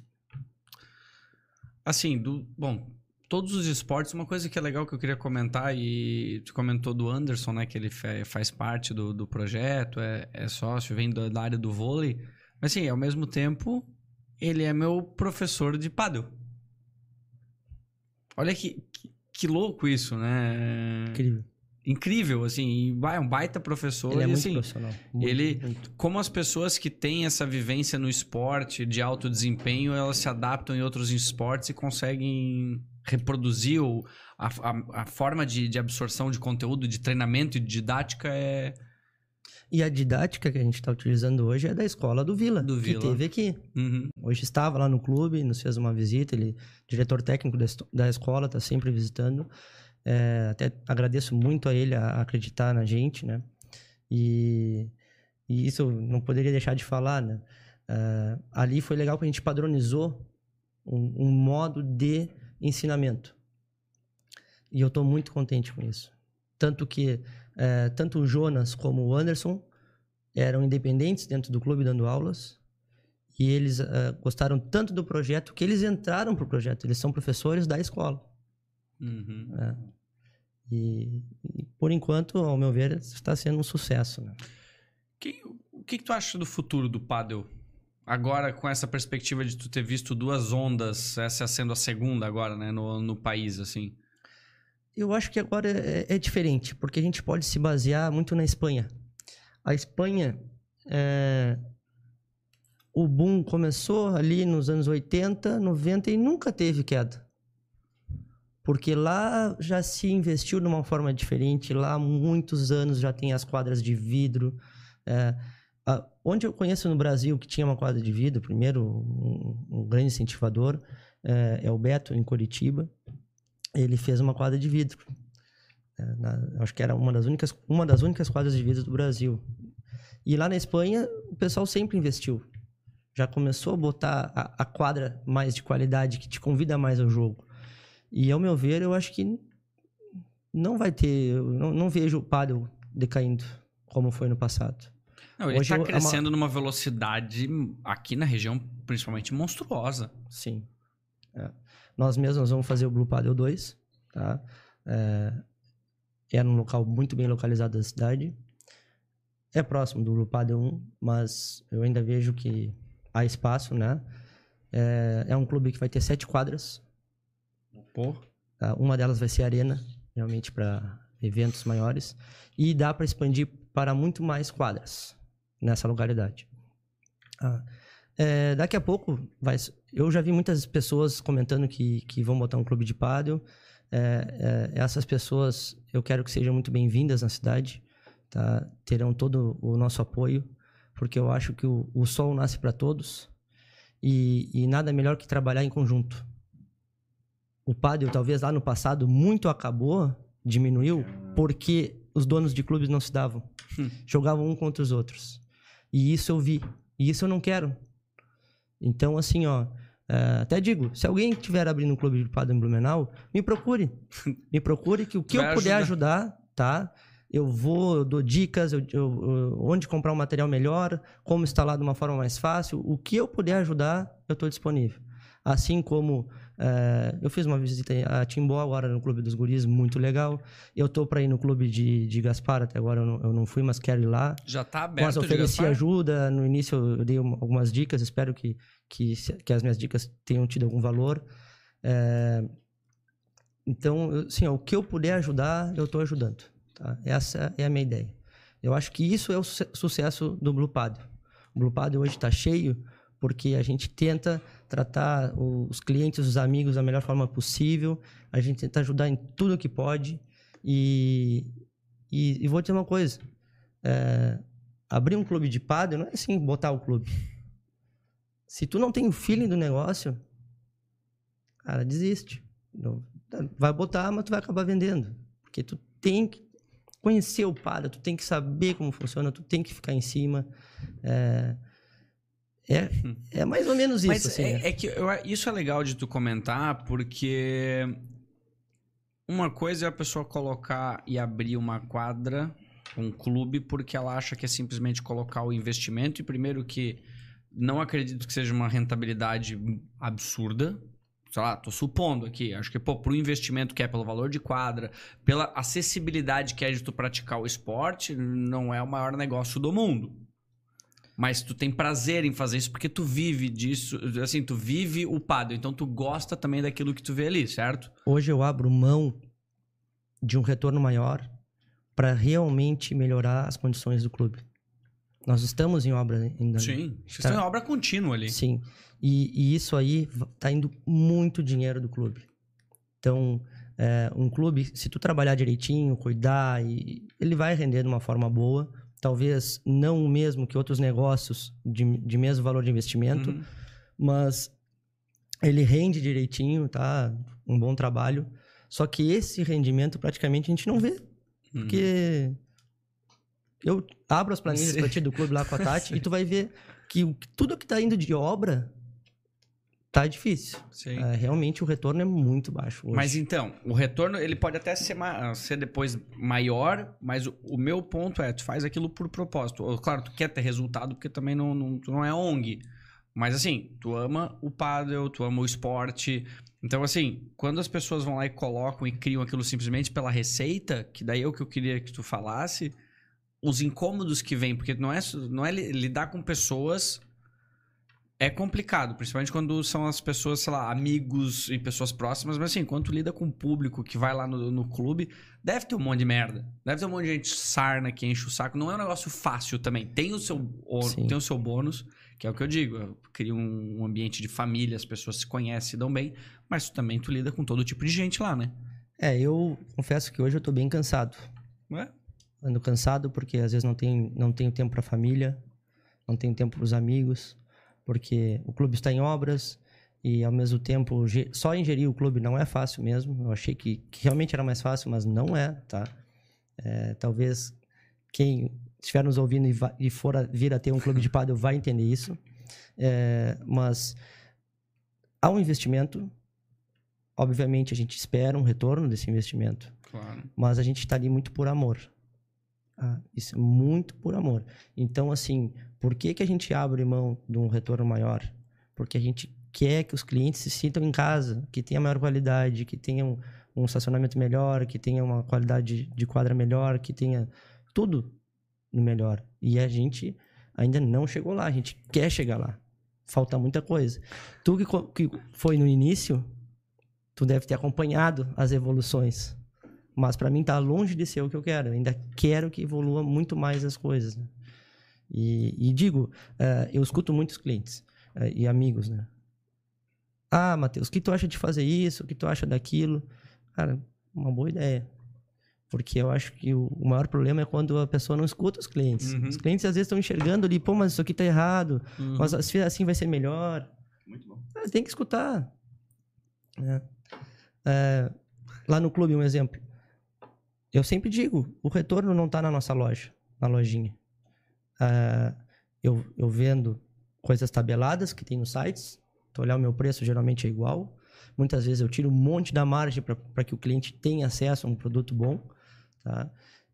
Assim, do. Bom, todos os esportes, uma coisa que é legal que eu queria comentar, e tu comentou do Anderson, né? Que ele fa- faz parte do, do projeto, é, é sócio, vem da, da área do vôlei. Mas assim, ao mesmo tempo, ele é meu professor de pádel. Olha que, que, que louco isso, né? Incrível. Incrível, assim, é um baita professor. Ele é e, muito assim, profissional. Muito, ele- muito. como as pessoas que têm essa vivência no esporte de alto desempenho, elas se adaptam em outros esportes e conseguem reproduzir o, a, a, a forma de, de absorção de conteúdo, de treinamento e de didática é E a didática que a gente está utilizando hoje é da escola do Vila, Do que Vila. teve aqui. Uhum. Hoje estava lá no clube, nos fez uma visita, ele, diretor técnico da escola, está sempre visitando. É, até agradeço muito a ele a, acreditar na gente, né? E, e isso eu não poderia deixar de falar, né? É, ali foi legal que a gente padronizou um, um modo de ensinamento. E eu estou muito contente com isso. Tanto que é, tanto o Jonas como o Anderson eram independentes dentro do clube dando aulas. E eles eh, gostaram tanto do projeto que eles entraram pro projeto. Eles são professores da escola. Uhum. E, e, por enquanto, ao meu ver, está sendo um sucesso. Né? Que- o que, que tu acha do futuro do paddle? Agora, com essa perspectiva de tu ter visto duas ondas, essa sendo a segunda agora, né, no, no país, assim. Eu acho que agora é, é diferente, porque a gente pode se basear muito na Espanha. A Espanha, é, o boom começou ali nos anos 80, 90 e nunca teve queda. Porque lá já se investiu de uma forma diferente, lá há muitos anos já tem as quadras de vidro. é, a- onde eu conheço no Brasil que tinha uma quadra de vidro, primeiro um, um grande incentivador é, é o Beto, em Curitiba ele fez uma quadra de vidro. É, na- acho que era uma das, únicas, uma das únicas quadras de vidro do Brasil. E lá na Espanha, o pessoal sempre investiu. Já começou a botar a, a quadra mais de qualidade, que te convida mais ao jogo. E, ao meu ver, eu acho que não vai ter... Não, não vejo o pádel decaindo como foi no passado. Não, ele Hoje tá eu- é uma- crescendo numa velocidade aqui na região, principalmente monstruosa. Sim. É. Nós mesmos vamos fazer o Blue Paddle 2, tá? É, é num local muito bem localizado da cidade. É próximo do Blue Paddle 1, mas eu ainda vejo que há espaço, né? É, é um clube que vai ter sete quadras. Tá? Uma delas vai ser arena, realmente para eventos maiores. E dá para expandir para muito mais quadras nessa localidade. Ah, é, daqui a pouco, vai, eu já vi muitas pessoas comentando que, que vão botar um clube de pádel. É, é, essas pessoas, eu quero que sejam muito bem-vindas na cidade. Tá? Terão todo o nosso apoio, porque eu acho que o, o sol nasce para todos. E, e nada melhor que trabalhar em conjunto. O pádel, talvez lá no passado, muito acabou, diminuiu, porque os donos de clubes não se davam. Hum. Jogavam um contra os outros. E isso eu vi. E isso eu não quero. Então, assim, ó. é, até digo, se alguém estiver abrindo um clube de pádel em Blumenau, me procure. Me procure que o que eu Vai puder ajudar. ajudar, tá? Eu vou, eu dou dicas, eu, eu- eu- onde comprar um material melhor, como instalar de uma forma mais fácil. O que eu puder ajudar, eu estou disponível. Assim como é, eu fiz uma visita a Timbó agora no Clube dos Guris, muito legal. Eu tô para ir no Clube de, de Gaspar, até agora eu não, eu não fui, mas quero ir lá. Já tá Mas aberto de ofereci ajuda, no início eu dei uma- algumas dicas, espero que, que, que as minhas dicas tenham tido algum valor. É, Então, assim, ó, o que eu puder ajudar, eu estou ajudando. Tá? Essa é a minha ideia. Eu acho que isso é o suce- sucesso do Blue Pad. O Blue Pad hoje está cheio porque a gente tenta tratar os clientes, os amigos da melhor forma possível. A gente tenta ajudar em tudo que pode. E, e, e vou dizer uma coisa. é, abrir um clube de padel não é assim botar o clube. Se tu não tem o feeling do negócio, cara, desiste. Vai botar, mas tu vai acabar vendendo. Porque tu tem que conhecer o padel, tu tem que saber como funciona, tu tem que ficar em cima. É, é, é mais ou menos isso, Mas assim. é, né? é que eu- isso é legal de tu comentar, porque uma coisa é a pessoa colocar e abrir uma quadra, um clube, porque ela acha que é simplesmente colocar o investimento. E primeiro que não acredito que seja uma rentabilidade absurda. Sei lá, tô supondo aqui. Acho que, pô, pro investimento que é pelo valor de quadra, pela acessibilidade que é de tu praticar o esporte, não é o maior negócio do mundo. Mas tu tem prazer em fazer isso porque tu vive disso, assim, tu vive o paddle, então tu gosta também daquilo que tu vê ali, certo? Hoje eu abro mão de um retorno maior para realmente melhorar as condições do clube. Nós estamos em obra ainda. né? Sim. Vocês Tá. estão em obra contínua ali. Sim. E, e isso aí va- tá indo muito dinheiro do clube. Então, é, um clube, se tu trabalhar direitinho, cuidar, e, ele vai render de uma forma boa. Talvez não o mesmo que outros negócios de, de mesmo valor de investimento, Uhum. mas ele rende direitinho, tá? Um bom trabalho. Só que esse rendimento praticamente a gente não vê. Uhum. Porque eu abro as planilhas pra ti do clube lá com a Tati e tu vai ver que o- tudo que tá indo de obra tá difícil. Sim. É, realmente o retorno é muito baixo hoje. Mas então, o retorno ele pode até ser, ser depois maior, mas o, o meu ponto é, tu faz aquilo por propósito. Claro, tu quer ter resultado porque também não, não, tu não é ONG. Mas assim, tu ama o paddle, tu ama o esporte. Então assim, quando as pessoas vão lá e colocam e criam aquilo simplesmente pela receita, que daí é o que eu queria que tu falasse, os incômodos que vêm, porque não é, não é li- lidar com pessoas é complicado, principalmente quando são as pessoas, sei lá, amigos e pessoas próximas, mas assim, quando tu lida com o público que vai lá no, no clube, deve ter um monte de merda. Deve ter um monte de gente sarna que enche o saco. Não é um negócio fácil também. Tem o seu, Sim. tem o seu bônus, que é o que eu digo. eu Cria um, um ambiente de família, as pessoas se conhecem, se dão bem, mas também tu lida com todo tipo de gente lá, né? É, eu confesso que hoje eu tô bem cansado. Ué? Ando cansado porque às vezes não tenho, não tenho tempo pra família, não tenho tempo pros amigos, porque o clube está em obras e ao mesmo tempo só ingerir o clube não é fácil mesmo. Eu achei que, que realmente era mais fácil, mas não é, tá? É, talvez quem estiver nos ouvindo e, e for a- vir a ter um clube de pádel vai entender isso. É, mas há um investimento, obviamente a gente espera um retorno desse investimento Claro. mas a gente está ali muito por amor. Ah, isso é muito por amor. Então, assim, por que, que a gente abre mão de um retorno maior? Porque a gente quer que os clientes se sintam em casa, que tenha maior qualidade, que tenha um, estacionamento melhor, que tenha uma qualidade de quadra melhor, que tenha tudo no melhor. E a gente ainda não chegou lá, a gente quer chegar lá. Falta muita coisa. Tu que, que foi no início, tu deve ter acompanhado as evoluções. Mas para mim tá longe de ser o que eu quero. Eu ainda quero que evolua muito mais as coisas. né? E, e digo, eh, eu escuto muitos clientes eh, e amigos, né? Ah, Matheus, o que tu acha de fazer isso? O que tu acha daquilo? Cara, uma boa ideia. Porque eu acho que o, maior problema é quando a pessoa não escuta os clientes. Uhum. Os clientes às vezes estão enxergando ali, pô, mas isso aqui tá errado. Uhum. Mas assim assim vai ser melhor. Muito bom. Ah, tem que escutar. né? É, lá no clube, um exemplo. Eu sempre digo, o retorno não está na nossa loja, na lojinha. É, eu, eu vendo coisas tabeladas que tem nos sites. Tu olhar o meu preço, geralmente é igual. Muitas vezes eu tiro um monte da margem para que o cliente tenha acesso a um produto bom. Tá?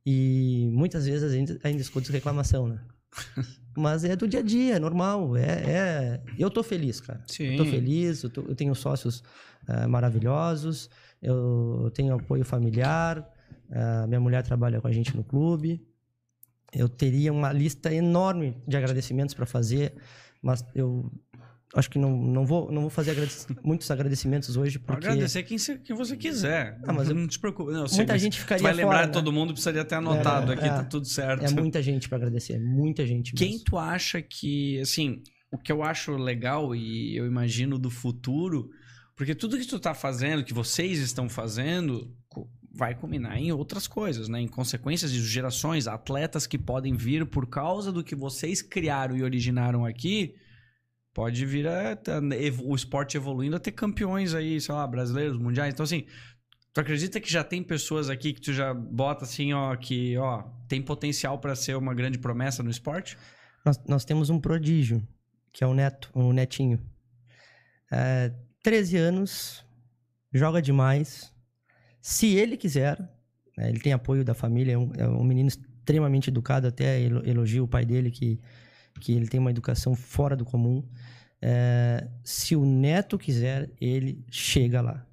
E muitas vezes ainda, ainda escuto reclamação, né? Mas é do dia a dia, é normal. É, é... Eu tô feliz, cara. Sim. Eu tô feliz, eu, tô- eu tenho sócios eh, maravilhosos, eu tenho apoio familiar, eh, minha mulher trabalha com a gente no clube. Eu teria uma lista enorme de agradecimentos para fazer, mas eu, acho que não, não, vou, não vou fazer agradec- muitos agradecimentos hoje, porque agradecer quem, você- quem você quiser. Ah, mas eu- não te preocupe. Não, sei, muita gente ficaria vai lembrar fora, de todo né? mundo, precisaria ter anotado É, aqui, é. tá tudo certo. É muita gente para agradecer, muita gente Quem mesmo. tu acha que, assim, o que eu acho legal e eu imagino do futuro, porque tudo que tu tá fazendo, que vocês estão fazendo, vai culminar em outras coisas, né? Em consequências de gerações, atletas que podem vir por causa do que vocês criaram e originaram aqui, pode vir a, a- ev- o esporte evoluindo a ter campeões aí, sei lá, brasileiros, mundiais. Então, assim, tu acredita que já tem pessoas aqui que tu já bota assim, ó, que, ó, tem potencial para ser uma grande promessa no esporte? Nós, nós temos um prodígio, que é o Neto, o Netinho. É, 13 anos, joga demais. Se ele quiser, né, ele tem apoio da família, é um, é um menino extremamente educado, até elo- elogio o pai dele, que, que ele tem uma educação fora do comum. É, se o Neto quiser, ele chega lá.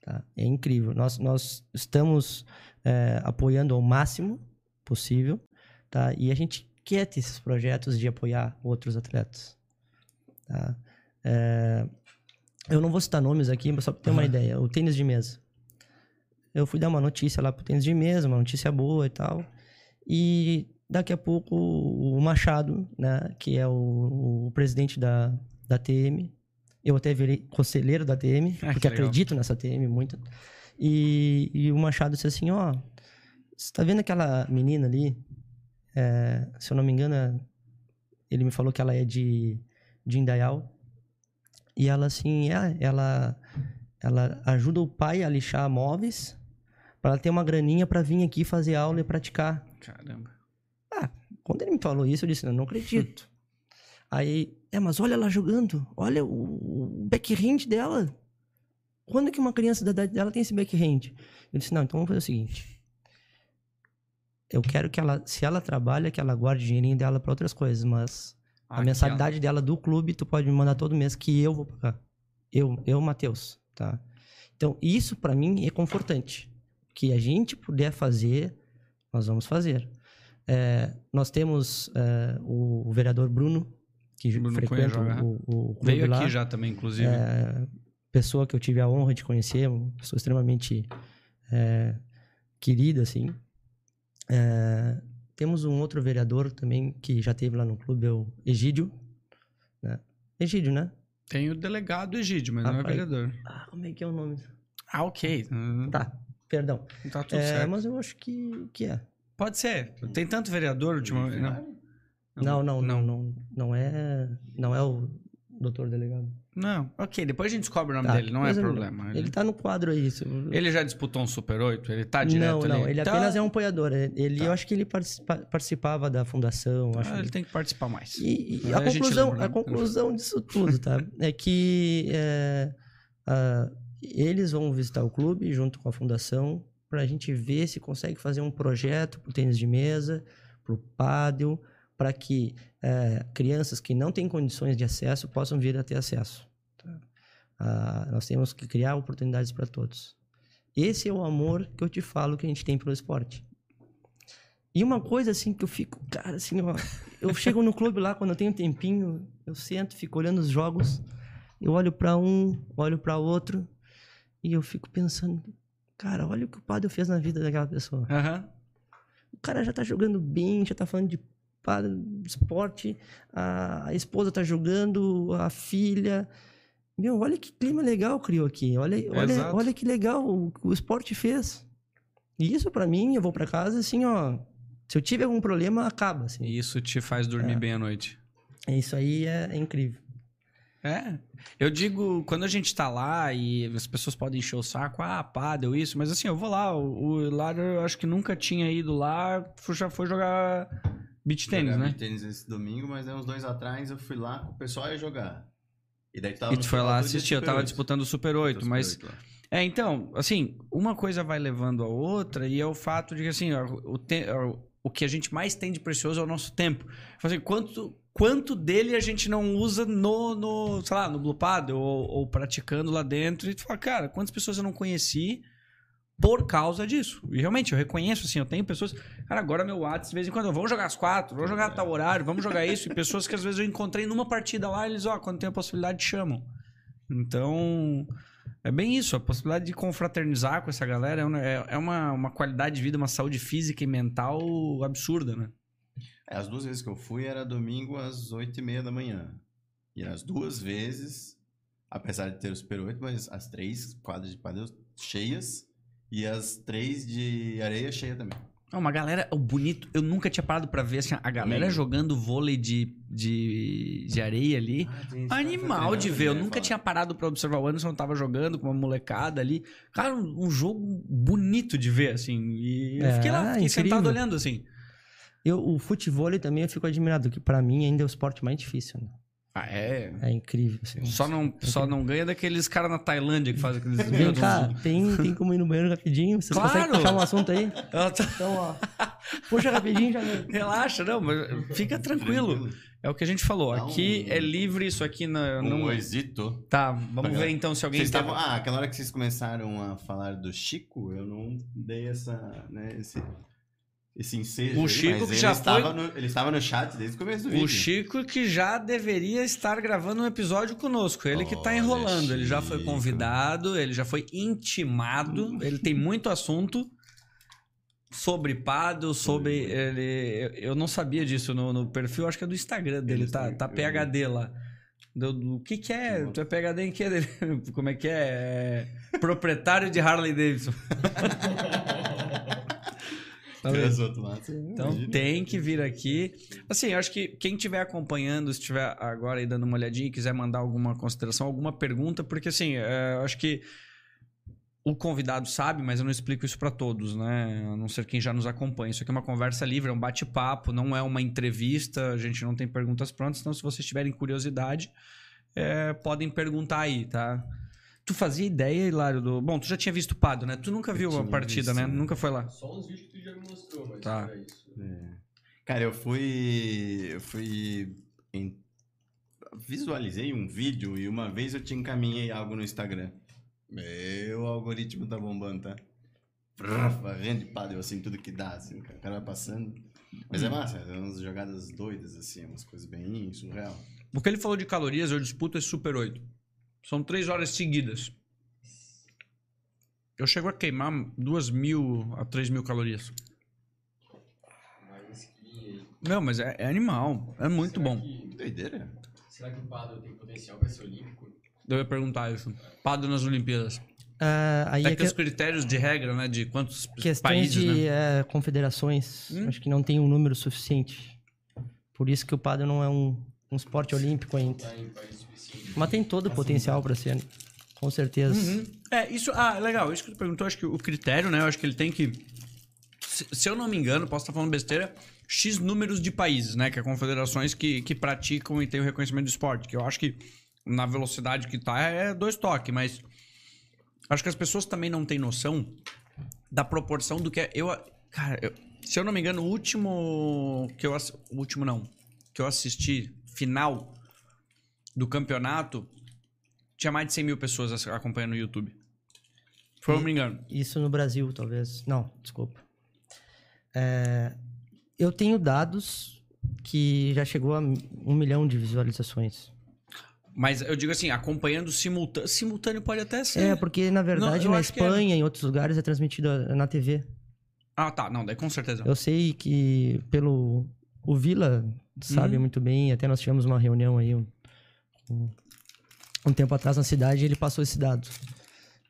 tá? É incrível. Nós, nós estamos é, apoiando ao máximo possível, tá? E a gente quer ter esses projetos de apoiar outros atletas. Tá? É, eu não vou citar nomes aqui, mas só para ter uma Aham. ideia. O tênis de mesa. Eu fui dar uma notícia lá pro tênis de mesa, uma notícia boa e tal. E daqui a pouco o Machado, né, que é o, o presidente da, da TM, eu até virei conselheiro da TM, Ah, que porque acredito nessa TM muito. E, e o Machado disse assim, ó, você tá vendo aquela menina ali? É, se eu não me engano, é- ele me falou que ela é de, de Indaial. E ela, assim, é, ela, ela ajuda o pai a lixar móveis para ela ter uma graninha para vir aqui fazer aula e praticar. Caramba. Quando ele me falou isso, eu disse, não, não acredito. Aí, é, mas olha ela jogando, olha o, o backhand dela. Quando que uma criança da idade dela tem esse backhand? Eu disse, não, então vamos fazer o seguinte. Eu quero que ela, se ela trabalha, que ela guarde o dinheirinho dela para outras coisas, mas a Aquela- mensalidade dela do clube, tu pode me mandar todo mês que eu vou pagar. Eu, eu, Matheus, tá? Então, isso para mim é confortante. Que a gente puder fazer, nós vamos fazer. É, nós temos é, o, o vereador Bruno, que Bruno frequenta o, o, Veio lá. aqui já também, inclusive. É, pessoa que eu tive a honra de conhecer, uma pessoa extremamente é, querida, assim. É, temos um outro vereador também que já teve lá no clube, é o Egídio. Né? Egídio, né? Tem o delegado Egídio, mas não é Rapaz. vereador. Ah, como é que é o nome? Ah, ok. Tá, perdão. Tá tudo É, certo. mas eu acho que, que é. Pode ser. Tem tanto vereador ultimamente. Não. Não, não, não, não. Não é, não é o doutor delegado. Não, ok. Depois a gente descobre o nome Tá, dele, não é problema. Ele tá no quadro aí. se- Ele já disputou um Super 8? Ele tá direto não, ali? não, ele Tá- apenas é um apoiador. Ele, Tá. eu acho que ele participa- participava da fundação. acho Ah, ele tem que participar mais. E, e a, a conclusão, lembra, a né? conclusão disso tudo, tá? É que é, ah, eles vão visitar o clube junto com a fundação para a gente ver se consegue fazer um projeto para o tênis de mesa, para o pádel, para que é, crianças que não têm condições de acesso possam vir a ter acesso. tá? Ah, nós temos que criar oportunidades para todos. Esse é o amor que eu te falo que a gente tem pelo esporte. E uma coisa assim que eu fico, cara, assim, ó, eu chego no clube lá quando eu tenho um tempinho, eu sento, fico olhando os jogos, eu olho para um, olho para outro e eu fico pensando, cara, olha o que o Padre fez na vida daquela pessoa. Aham. O cara já tá jogando bem, já tá falando de esporte, a, esposa tá jogando, a filha. Meu, olha que clima legal criou aqui. Olha, olha, Exato. olha que legal o, o esporte fez. E isso pra mim, eu vou pra casa assim, ó. Se eu tiver algum problema, acaba, assim. E isso te faz dormir bem à noite. Isso aí é, é incrível. É. Eu digo, quando a gente tá lá e as pessoas podem encher o saco, ah, pá, deu isso, mas assim, eu vou lá. O, o Hilário, eu acho que nunca tinha ido lá, já foi jogar beach tênis, né? beach tênis esse domingo, mas aí uns dois atrás eu fui lá com o pessoal ia jogar. E daí tava E tu foi lá assistir, eu tava 8. disputando o Super 8, Super mas 8 lá. É, então, assim, uma coisa vai levando a outra e é o fato de que, assim, o, te- o que a gente mais tem de precioso é o nosso tempo. Assim, quanto, quanto dele a gente não usa no, no sei lá, no Blue Pad ou, ou praticando lá dentro e tu fala, cara, quantas pessoas eu não conheci por causa disso. E realmente, eu reconheço, assim, eu tenho pessoas. Cara, agora meu WhatsApp, de vez em quando, vamos jogar às quatro, vamos jogar tal horário, vamos jogar isso. E pessoas que às vezes eu encontrei numa partida lá, eles, ó, quando tem a possibilidade, chamam. Então, é bem isso. A possibilidade de confraternizar com essa galera é, é- é uma, uma qualidade de vida, uma saúde física e mental absurda, né? É, as duas vezes que eu fui era domingo às 8 e meia da manhã. E as duas vezes, apesar de ter o Super 8, mas as três quadras de padel cheias e as três de areia cheia também. É uma galera, o bonito, eu nunca tinha parado pra ver assim, a galera jogando vôlei de, de, de areia ali. Animal de ver. Eu nunca tinha parado pra observar. O Anderson tava jogando com uma molecada ali. Cara, um, um jogo bonito de ver, assim. E eu É, fiquei lá, fiquei incrível. sentado olhando, assim. Eu, o futebol também eu fico admirado, que pra mim ainda é o esporte mais difícil. Né? Ah, é. É incrível. assim. Só não, só não ganha daqueles caras na Tailândia que fazem aqueles Vem cá, tem, tem como ir no banheiro rapidinho? Vocês Claro! conseguem puxar um assunto aí? Ela tá- Então, ó. Puxa rapidinho já. Relaxa, não, mas fica tranquilo. É o que a gente falou. Aqui um- é livre, isso aqui não. Um não... oisito. Tá, vamos Pra ver então se alguém Vocês tá- estavam... Ah, aquela hora que vocês começaram a falar do Chico, eu não dei essa, né, esse, esse ensejo O aí, Chico que ele já estava no, ele estava no chat desde o começo do vídeo. O Chico que já deveria estar gravando um episódio conosco. Ele que tá Olha, enrolando. Ele já foi Chico. convidado, ele já foi intimado. Ele tem muito assunto sobre Pado, sobre. Ele, eu não sabia disso no, no perfil, acho que é do Instagram dele, Ele tá, está- tá PHD lá. Do, do que que é? Tu é PHD em que dele? Como é que é? É Proprietário de Harley Davidson. Tá Então imagina. tem que vir aqui. Assim, eu acho que quem estiver acompanhando, se estiver agora aí dando uma olhadinha e quiser mandar alguma consideração, alguma pergunta, porque assim, é, eu acho que o convidado sabe, mas eu não explico isso para todos, né? A não ser quem já nos acompanha. Isso aqui é uma conversa livre, é um bate-papo, não é uma entrevista, a gente não tem perguntas prontas, então se vocês tiverem curiosidade, é, podem perguntar aí, tá? Tu fazia ideia, Hilário, do... Bom, tu já tinha visto o Pado, né? Tu nunca viu a partida, visto, né? né? Nunca foi lá. Só uns vídeos que tu já me mostrou, mas Tá. isso. É. Cara, eu fui. Eu fui. em- Visualizei um vídeo e uma vez eu te encaminhei algo no Instagram. Meu algoritmo tá bombando, tá? Varrendo de padel, assim, tudo que dá, assim, cara. O cara vai passando. Mas é massa, é umas jogadas doidas, assim, umas coisas bem surreal. O que ele falou de calorias, eu disputo esse Super 8. São três horas seguidas. Eu chego a queimar duas mil a três mil calorias. Mas que. Não, mas é, é animal. É muito será bom. que- doideira. será que o Pado tem potencial pra ser olímpico? Eu ia perguntar isso. Pado nas Olimpíadas. Ah, aí É é que que, os critérios de regra, né? De quantos questões países, de né? eh, confederações. Hum. Acho que não tem um número suficiente. Por isso que o padel não é um, um esporte olímpico ainda. Tá. Mas tem todo o potencial para ser, né? com certeza. Uhum. É, isso. Ah, legal. Isso que tu perguntou, acho que o critério, né? Eu acho que ele tem que. Se, se eu não me engano, posso estar falando besteira, X números de países, né? Que é confederações que, que praticam e têm o reconhecimento do esporte. Que eu acho que na velocidade que tá é dois toques, mas. Acho que as pessoas também não têm noção da proporção do que é. Eu, cara, eu- se eu não me engano, o último que eu o último não, que eu assisti final do campeonato tinha mais de 100 mil pessoas acompanhando no YouTube. Eu não me engano. Isso no Brasil, talvez. Não, desculpa. É, eu tenho dados que já chegou a um milhão de visualizações. Mas eu digo assim, acompanhando simultâneo. Simultâneo pode até ser. É, porque na verdade eu na é. Espanha e em outros lugares é transmitido ah, na TV. Ah, tá. Não, daí com certeza. Eu sei que pelo o Vila sabe Uhum. muito bem, até nós tivemos uma reunião aí um, um- um tempo atrás na cidade e ele passou esse dado.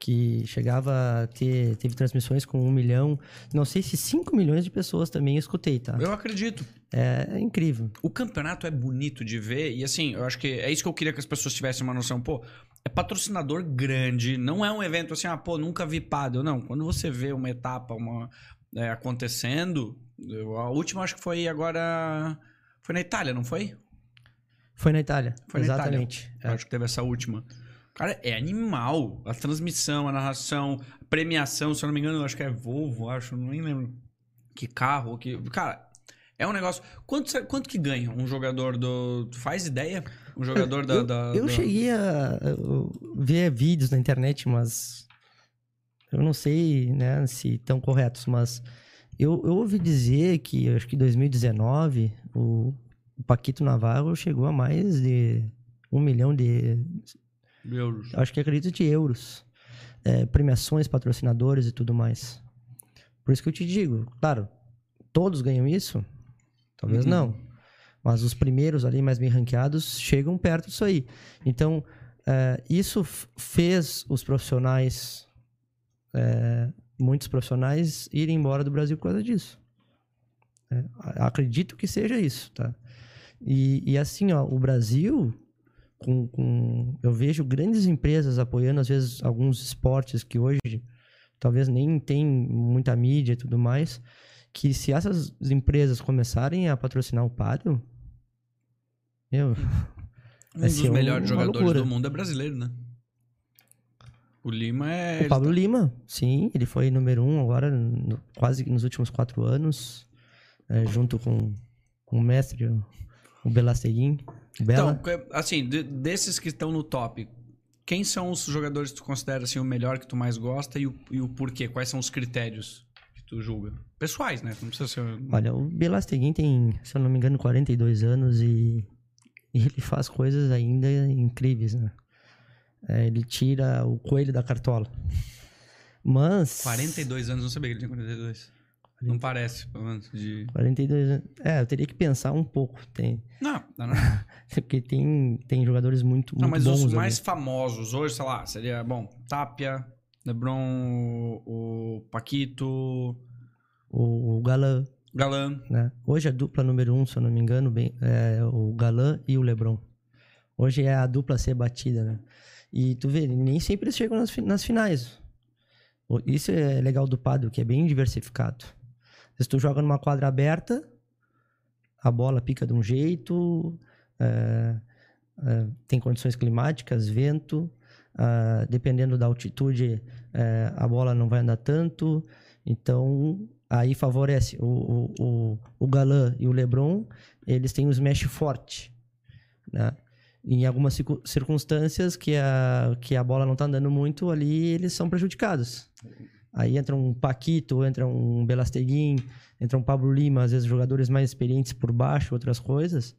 Que chegava a ter, teve transmissões com um milhão, não sei se 5 milhões de pessoas também eu escutei, tá? Eu acredito. É, é incrível. O campeonato é bonito de ver e assim, eu acho que é isso que eu queria que as pessoas tivessem uma noção. Pô, é patrocinador grande, não é um evento assim, ah, pô, nunca vi paddle. Não, quando você vê uma etapa uma, é, acontecendo, a última acho que foi agora. Foi na Itália, não foi? Foi na Itália. Foi na Itália. Exatamente. Eu Acho que teve essa última. Cara, é animal. A transmissão, a narração, a premiação, se eu não me engano, eu acho que é Volvo, acho, não nem lembro. Que carro, que. Cara, é um negócio. Quanto, quanto que ganha um jogador do. Tu faz ideia? Um jogador da. eu, da- eu da- cheguei a ver vídeos na internet, mas eu não sei né, se estão corretos, mas eu, eu ouvi dizer que acho que em 2019 o, o Paquito Navarro chegou a mais de um milhão de. Euros. Acho que acredito de euros. É, premiações, patrocinadores e tudo mais. Por isso que eu te digo, claro, todos ganham isso? Talvez Uhum. não. Mas os primeiros ali mais bem ranqueados chegam perto disso aí. Então, é, isso fez os profissionais, é, muitos profissionais, irem embora do Brasil por causa disso. É, acredito que seja isso, tá? E, e assim, ó, o Brasil, com, com- eu vejo grandes empresas apoiando, às vezes, alguns esportes que hoje talvez nem tem muita mídia e tudo mais, que se essas empresas começarem a patrocinar o pádel, meu, Um dos melhores jogadores loucura. do mundo é brasileiro, né? O Lima é. o Pablo Lima, sim, ele foi número um agora, no- quase nos últimos quatro anos, é, junto com, com o mestre, o, o Belasteguin, Bela. Então, assim, de- desses que estão no top, quem são os jogadores que tu considera assim, o melhor que tu mais gosta e o, e o porquê? Quais são os critérios que tu julga? Pessoais, né? Não precisa ser. Olha, o Belasteguin tem, se eu não me engano, 42 anos e, e ele faz coisas ainda incríveis, né? É, ele tira o coelho da cartola. Mas... 42 anos, não sabia que ele tinha 42. Não parece, pelo menos. De... 42 anos. É, eu teria que pensar um pouco. Tem, Não, não, não. porque tem, tem jogadores muito, muito Não, mas bons os ali. mais famosos hoje, sei lá, seria, bom, Tapia, Lebron, o, Paquito, O, o Galan, Galan. né? Hoje a dupla número um, se eu não me engano, bem, é o Galan e o Lebron. Hoje é a dupla a ser batida, né? E tu vê, nem sempre eles chegam nas, nas finais. Isso é legal do Pádel, que é bem diversificado. Se tu joga numa quadra aberta, a bola pica de um jeito, é, é, tem condições climáticas, vento, ah, dependendo da altitude, é, a bola não vai andar tanto. Então, aí favorece. O, o, o, o Galan e o Lebron, eles têm um smash forte, né? Em algumas circu- circunstâncias que a, que a bola não tá andando muito, ali eles são prejudicados. Aí entra um Paquito, entra um Belasteguin, entra um Pablo Lima, às vezes jogadores mais experientes por baixo, outras coisas.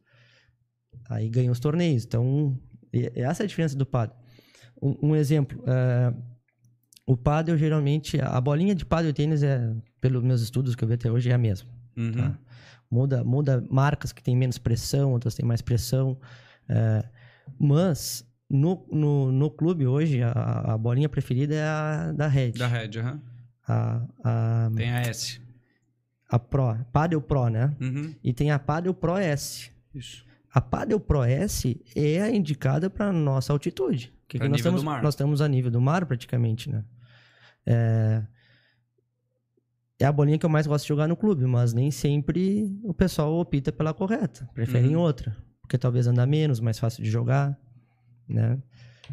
Aí ganham os torneios. Então, essa é a diferença do pádel. Um, um exemplo, eh, o pádel geralmente, a bolinha de pádel e tênis é, pelos meus estudos que eu vi até hoje, é a mesma. Uhum. Tá. Muda, muda marcas que têm menos pressão, outras têm mais pressão. É, mas no, no, no clube hoje, a, a bolinha preferida é a da Red. Da Red, aham. A, a, Tem a S. a Pro, Padel Pro, né? Uhum. E tem a Padel Pro S. Isso. A Padel Pro S é a indicada para nossa altitude. Que nós nível do estamos, mar. nós estamos a nível do mar praticamente, né? É... é a bolinha que eu mais gosto de jogar no clube, mas nem sempre o pessoal opta pela correta. Preferem Uhum. outra. Porque talvez anda menos, mais fácil de jogar, né?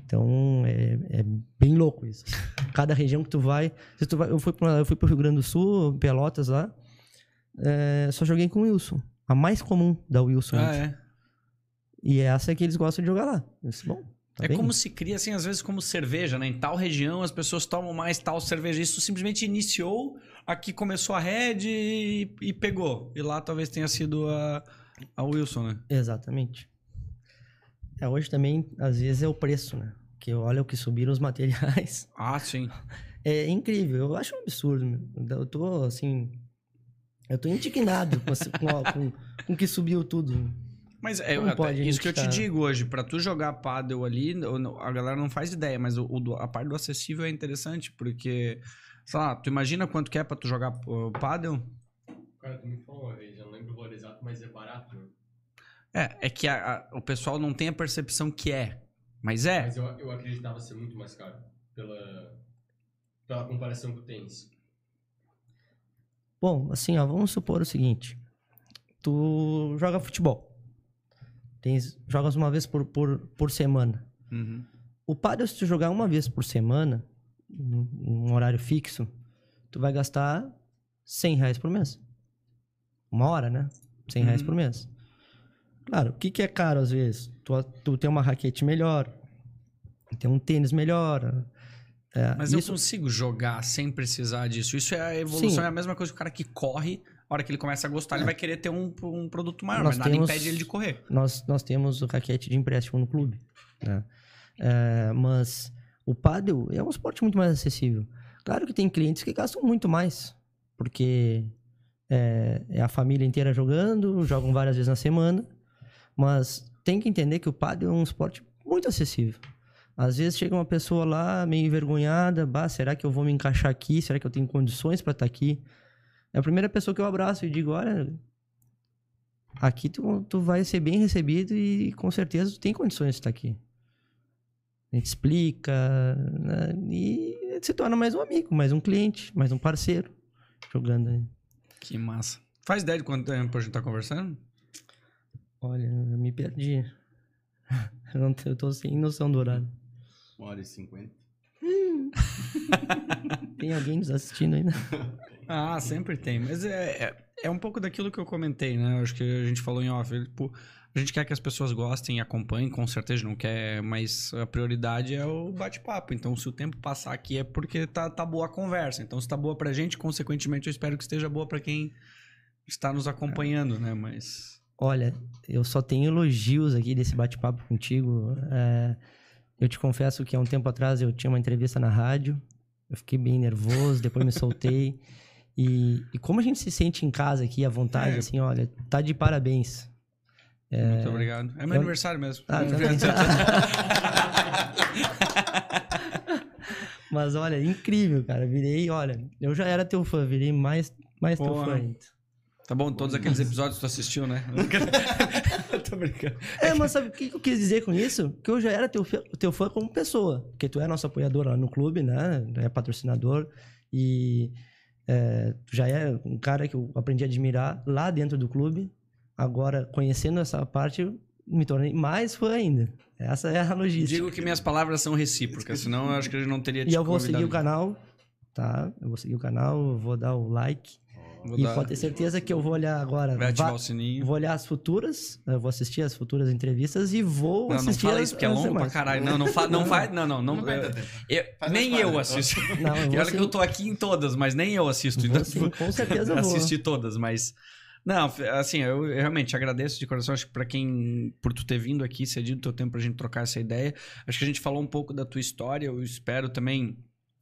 Então, é, é bem louco isso. Cada região que tu vai... Se tu vai eu, fui pra, eu fui pro Rio Grande do Sul, Pelotas lá, é, só joguei com o Wilson. A mais comum da Wilson. Ah, é. E essa é que eles gostam de jogar lá. Disse, bom, tá é bem. como se cria, assim, às vezes como cerveja, né? Em tal região as pessoas tomam mais tal cerveja. Isso simplesmente iniciou, aqui começou a Red e, e pegou. E lá talvez tenha sido a, a Wilson, né? Exatamente. É, hoje também, às vezes, é o preço, né? Que olha o que subiram os materiais. Ah, sim. É incrível. Eu acho um absurdo. Eu tô, assim... Eu tô indignado com, com, com, que subiu tudo. Mas é, até isso que eu te tá- digo hoje, pra tu jogar paddle ali, a galera não faz ideia, mas o, o do- a parte do acessível é interessante, porque, sei lá, tu imagina quanto que é pra tu jogar paddle? Cara, tu me falou uma vez, eu não lembro o valor exato, mas é barato? É, é que a- a- o pessoal não tem a percepção que é, mas é. Mas eu, eu acreditava ser muito mais caro. Pela, pela comparação com o tênis. Bom, assim, ó, vamos supor o seguinte. Tu joga futebol. Tens, jogas uma vez por, por, por semana. Uhum. O padre, se tu jogar uma vez por semana, num num horário fixo, tu vai gastar 100 reais por mês. Uma hora, né? 100 reais Uhum. por mês. Claro, o que, que é caro às vezes? Tu, tu tem uma raquete melhor, tem um tênis melhor, É, Mas eu isso, consigo jogar sem precisar disso. Isso é a evolução, Sim. é a mesma coisa que o cara que corre, a hora que ele começa a gostar, ele vai querer ter um, um produto maior, Nós mas nada temos- impede ele de correr. nós, nós temos o raquete de empréstimo no clube. né? É, mas o pádel é um esporte muito mais acessível. Claro que tem clientes que gastam muito mais, porque é, é a família inteira jogando, jogam várias vezes na semana, mas tem que entender que o pádel é um esporte muito acessível. Às vezes chega uma pessoa lá meio envergonhada, bah, será que eu vou me encaixar aqui? Será que eu tenho condições para estar aqui? É a primeira pessoa que eu abraço e digo, olha, aqui tu, tu vai ser bem recebido e com certeza tu tem condições de estar aqui. A gente explica né? e se torna mais um amigo, mais um cliente, mais um parceiro jogando. Que massa. Faz ideia de quanto tempo a gente tá conversando? Olha, eu me perdi. Eu, não, eu tô sem noção do horário. Uma hora e cinquenta. Tem alguém nos assistindo ainda? Ah, sempre tem. Mas é, é, é um pouco daquilo que eu comentei, né? Acho que a gente falou em off. Tipo, a gente quer que as pessoas gostem e acompanhem, com certeza não quer, mas a prioridade é o bate-papo. Então, se o tempo passar aqui é porque tá, tá boa a conversa. Então, se tá boa pra gente, consequentemente, eu espero que esteja boa pra quem está nos acompanhando, né? Mas. Olha, eu só tenho elogios aqui desse bate-papo contigo. É, eu te confesso que há um tempo atrás eu tinha uma entrevista na rádio. Eu fiquei bem nervoso, depois me soltei. E, e como a gente se sente em casa aqui, à vontade, É. assim, olha, tá de parabéns. Muito obrigado. É meu eu- aniversário mesmo. Ah, também. Mas olha, incrível, cara. Virei, olha, eu já era teu fã, virei mais, mais teu fã ainda. Tá bom, todos aqueles episódios tu assistiu, né? Tô brincando. É, mas sabe o que eu quis dizer com isso? Que eu já era teu, fã- teu fã como pessoa. Porque tu é nosso apoiador lá no clube, né? É patrocinador. E é, tu já é um cara que eu aprendi a admirar lá dentro do clube. Agora, conhecendo essa parte, eu me tornei mais fã ainda. Essa é a logística. Digo que minhas palavras são recíprocas, senão eu acho que a gente não teria te e eu vou seguir o canal, tá? Eu vou seguir o canal, eu vou dar o like. Vou e dar- pode ter certeza que eu vou olhar agora. Vai ativar va- o sininho. Vou olhar as futuras, eu vou assistir as futuras entrevistas e vou Não, não assistir fala as- isso porque é longo pra caralho. Não, não, fa, não vai. Não, não. não, Não vai eu- eu- nem eu quadras. assisto. Não, eu E olha que sim. eu tô aqui em todas, mas nem eu assisto. Vou Então, sim, com certeza eu vou. assisti todas, mas. Não, assim, eu realmente agradeço de coração, acho que pra quem, por tu ter vindo aqui, cedido teu tempo pra gente trocar essa ideia. Acho que a gente falou um pouco da tua história, eu espero também.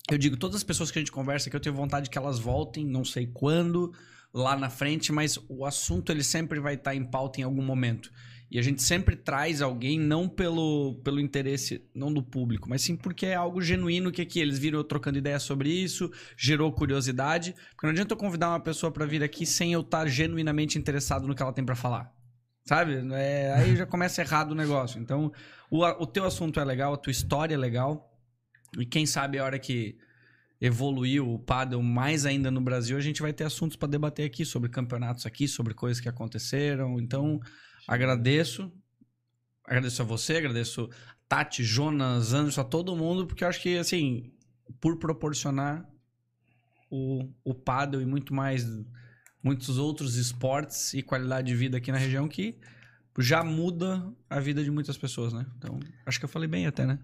Eu digo, todas as pessoas que a gente conversa aqui, eu tenho vontade que elas voltem, não sei quando, lá na frente, mas o assunto ele sempre vai estar em pauta em algum momento. E a gente sempre traz alguém, não pelo, pelo interesse, não do público, mas sim porque é algo genuíno que aqui eles viram eu trocando ideia sobre isso, gerou curiosidade. Porque não adianta eu convidar uma pessoa pra vir aqui sem eu estar genuinamente interessado no que ela tem pra falar. Sabe? É, aí já começa errado o negócio. Então, o, o teu assunto é legal, a tua história é legal. E quem sabe a hora que evoluiu o paddle mais ainda no Brasil, a gente vai ter assuntos pra debater aqui sobre campeonatos aqui, sobre coisas que aconteceram. Então, agradeço. Agradeço a você, agradeço Tati, Jonas, Anderson, a todo mundo, porque eu acho que, assim, por proporcionar o, o paddle e muito mais, muitos outros esportes e qualidade de vida aqui na região que já muda a vida de muitas pessoas, né? Então, acho que eu falei bem até, né?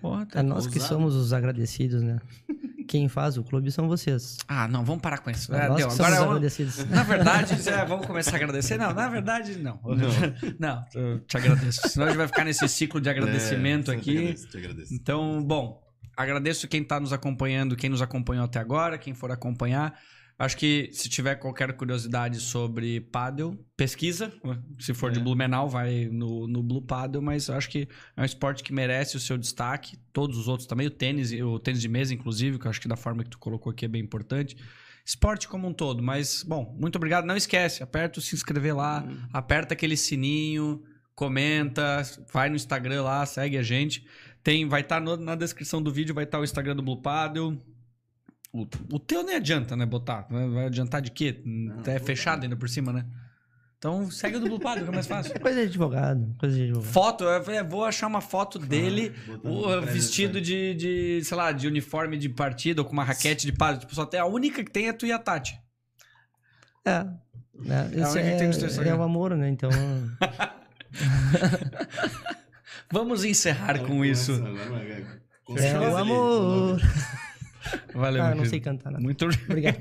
Porra, até É nós que ousado. somos os agradecidos, né? Quem faz o clube são vocês. Ah, não, vamos parar com isso. É É, deu. Agora é agradecidos. Na verdade, é, vamos começar a agradecer? Não, na verdade, não. Não, eu te agradeço. Senão a gente vai ficar nesse ciclo de agradecimento É, aqui. Te agradeço, te agradeço. Então, bom, agradeço quem está nos acompanhando, quem nos acompanhou até agora, quem for acompanhar. Acho que se tiver qualquer curiosidade sobre paddle, pesquisa. Se for de É. Blumenau, vai no, no Blue Paddle, mas acho que é um esporte que merece o seu destaque. Todos os outros também, o tênis, o tênis de mesa, inclusive, que eu acho que da forma que tu colocou aqui é bem importante. Esporte como um todo, mas, bom, muito obrigado. Não esquece, aperta o se inscrever lá, aperta aquele sininho, comenta, vai no Instagram lá, segue a gente. Tem, vai estar na descrição do vídeo, vai estar o Instagram do Blue Paddle. O, o teu nem adianta, né, botar. Vai, vai adiantar de quê? é fechado ainda por cima, né? Então segue o do Blue Paddle, que é mais fácil. É coisa de advogado, coisa de advogado. Foto, eu falei, vou achar uma foto dele botando o, vestido de, de, sei lá, de uniforme de partido ou com uma raquete de paddle. Tipo, só tem a única que tem é tu e a Tati. É. né? Isso no teu é, Instagram? é o amor, né? Então. Vamos encerrar com isso. É o amor. Valeu, Ah, não querido. sei cantar nada. Muito Obrigado.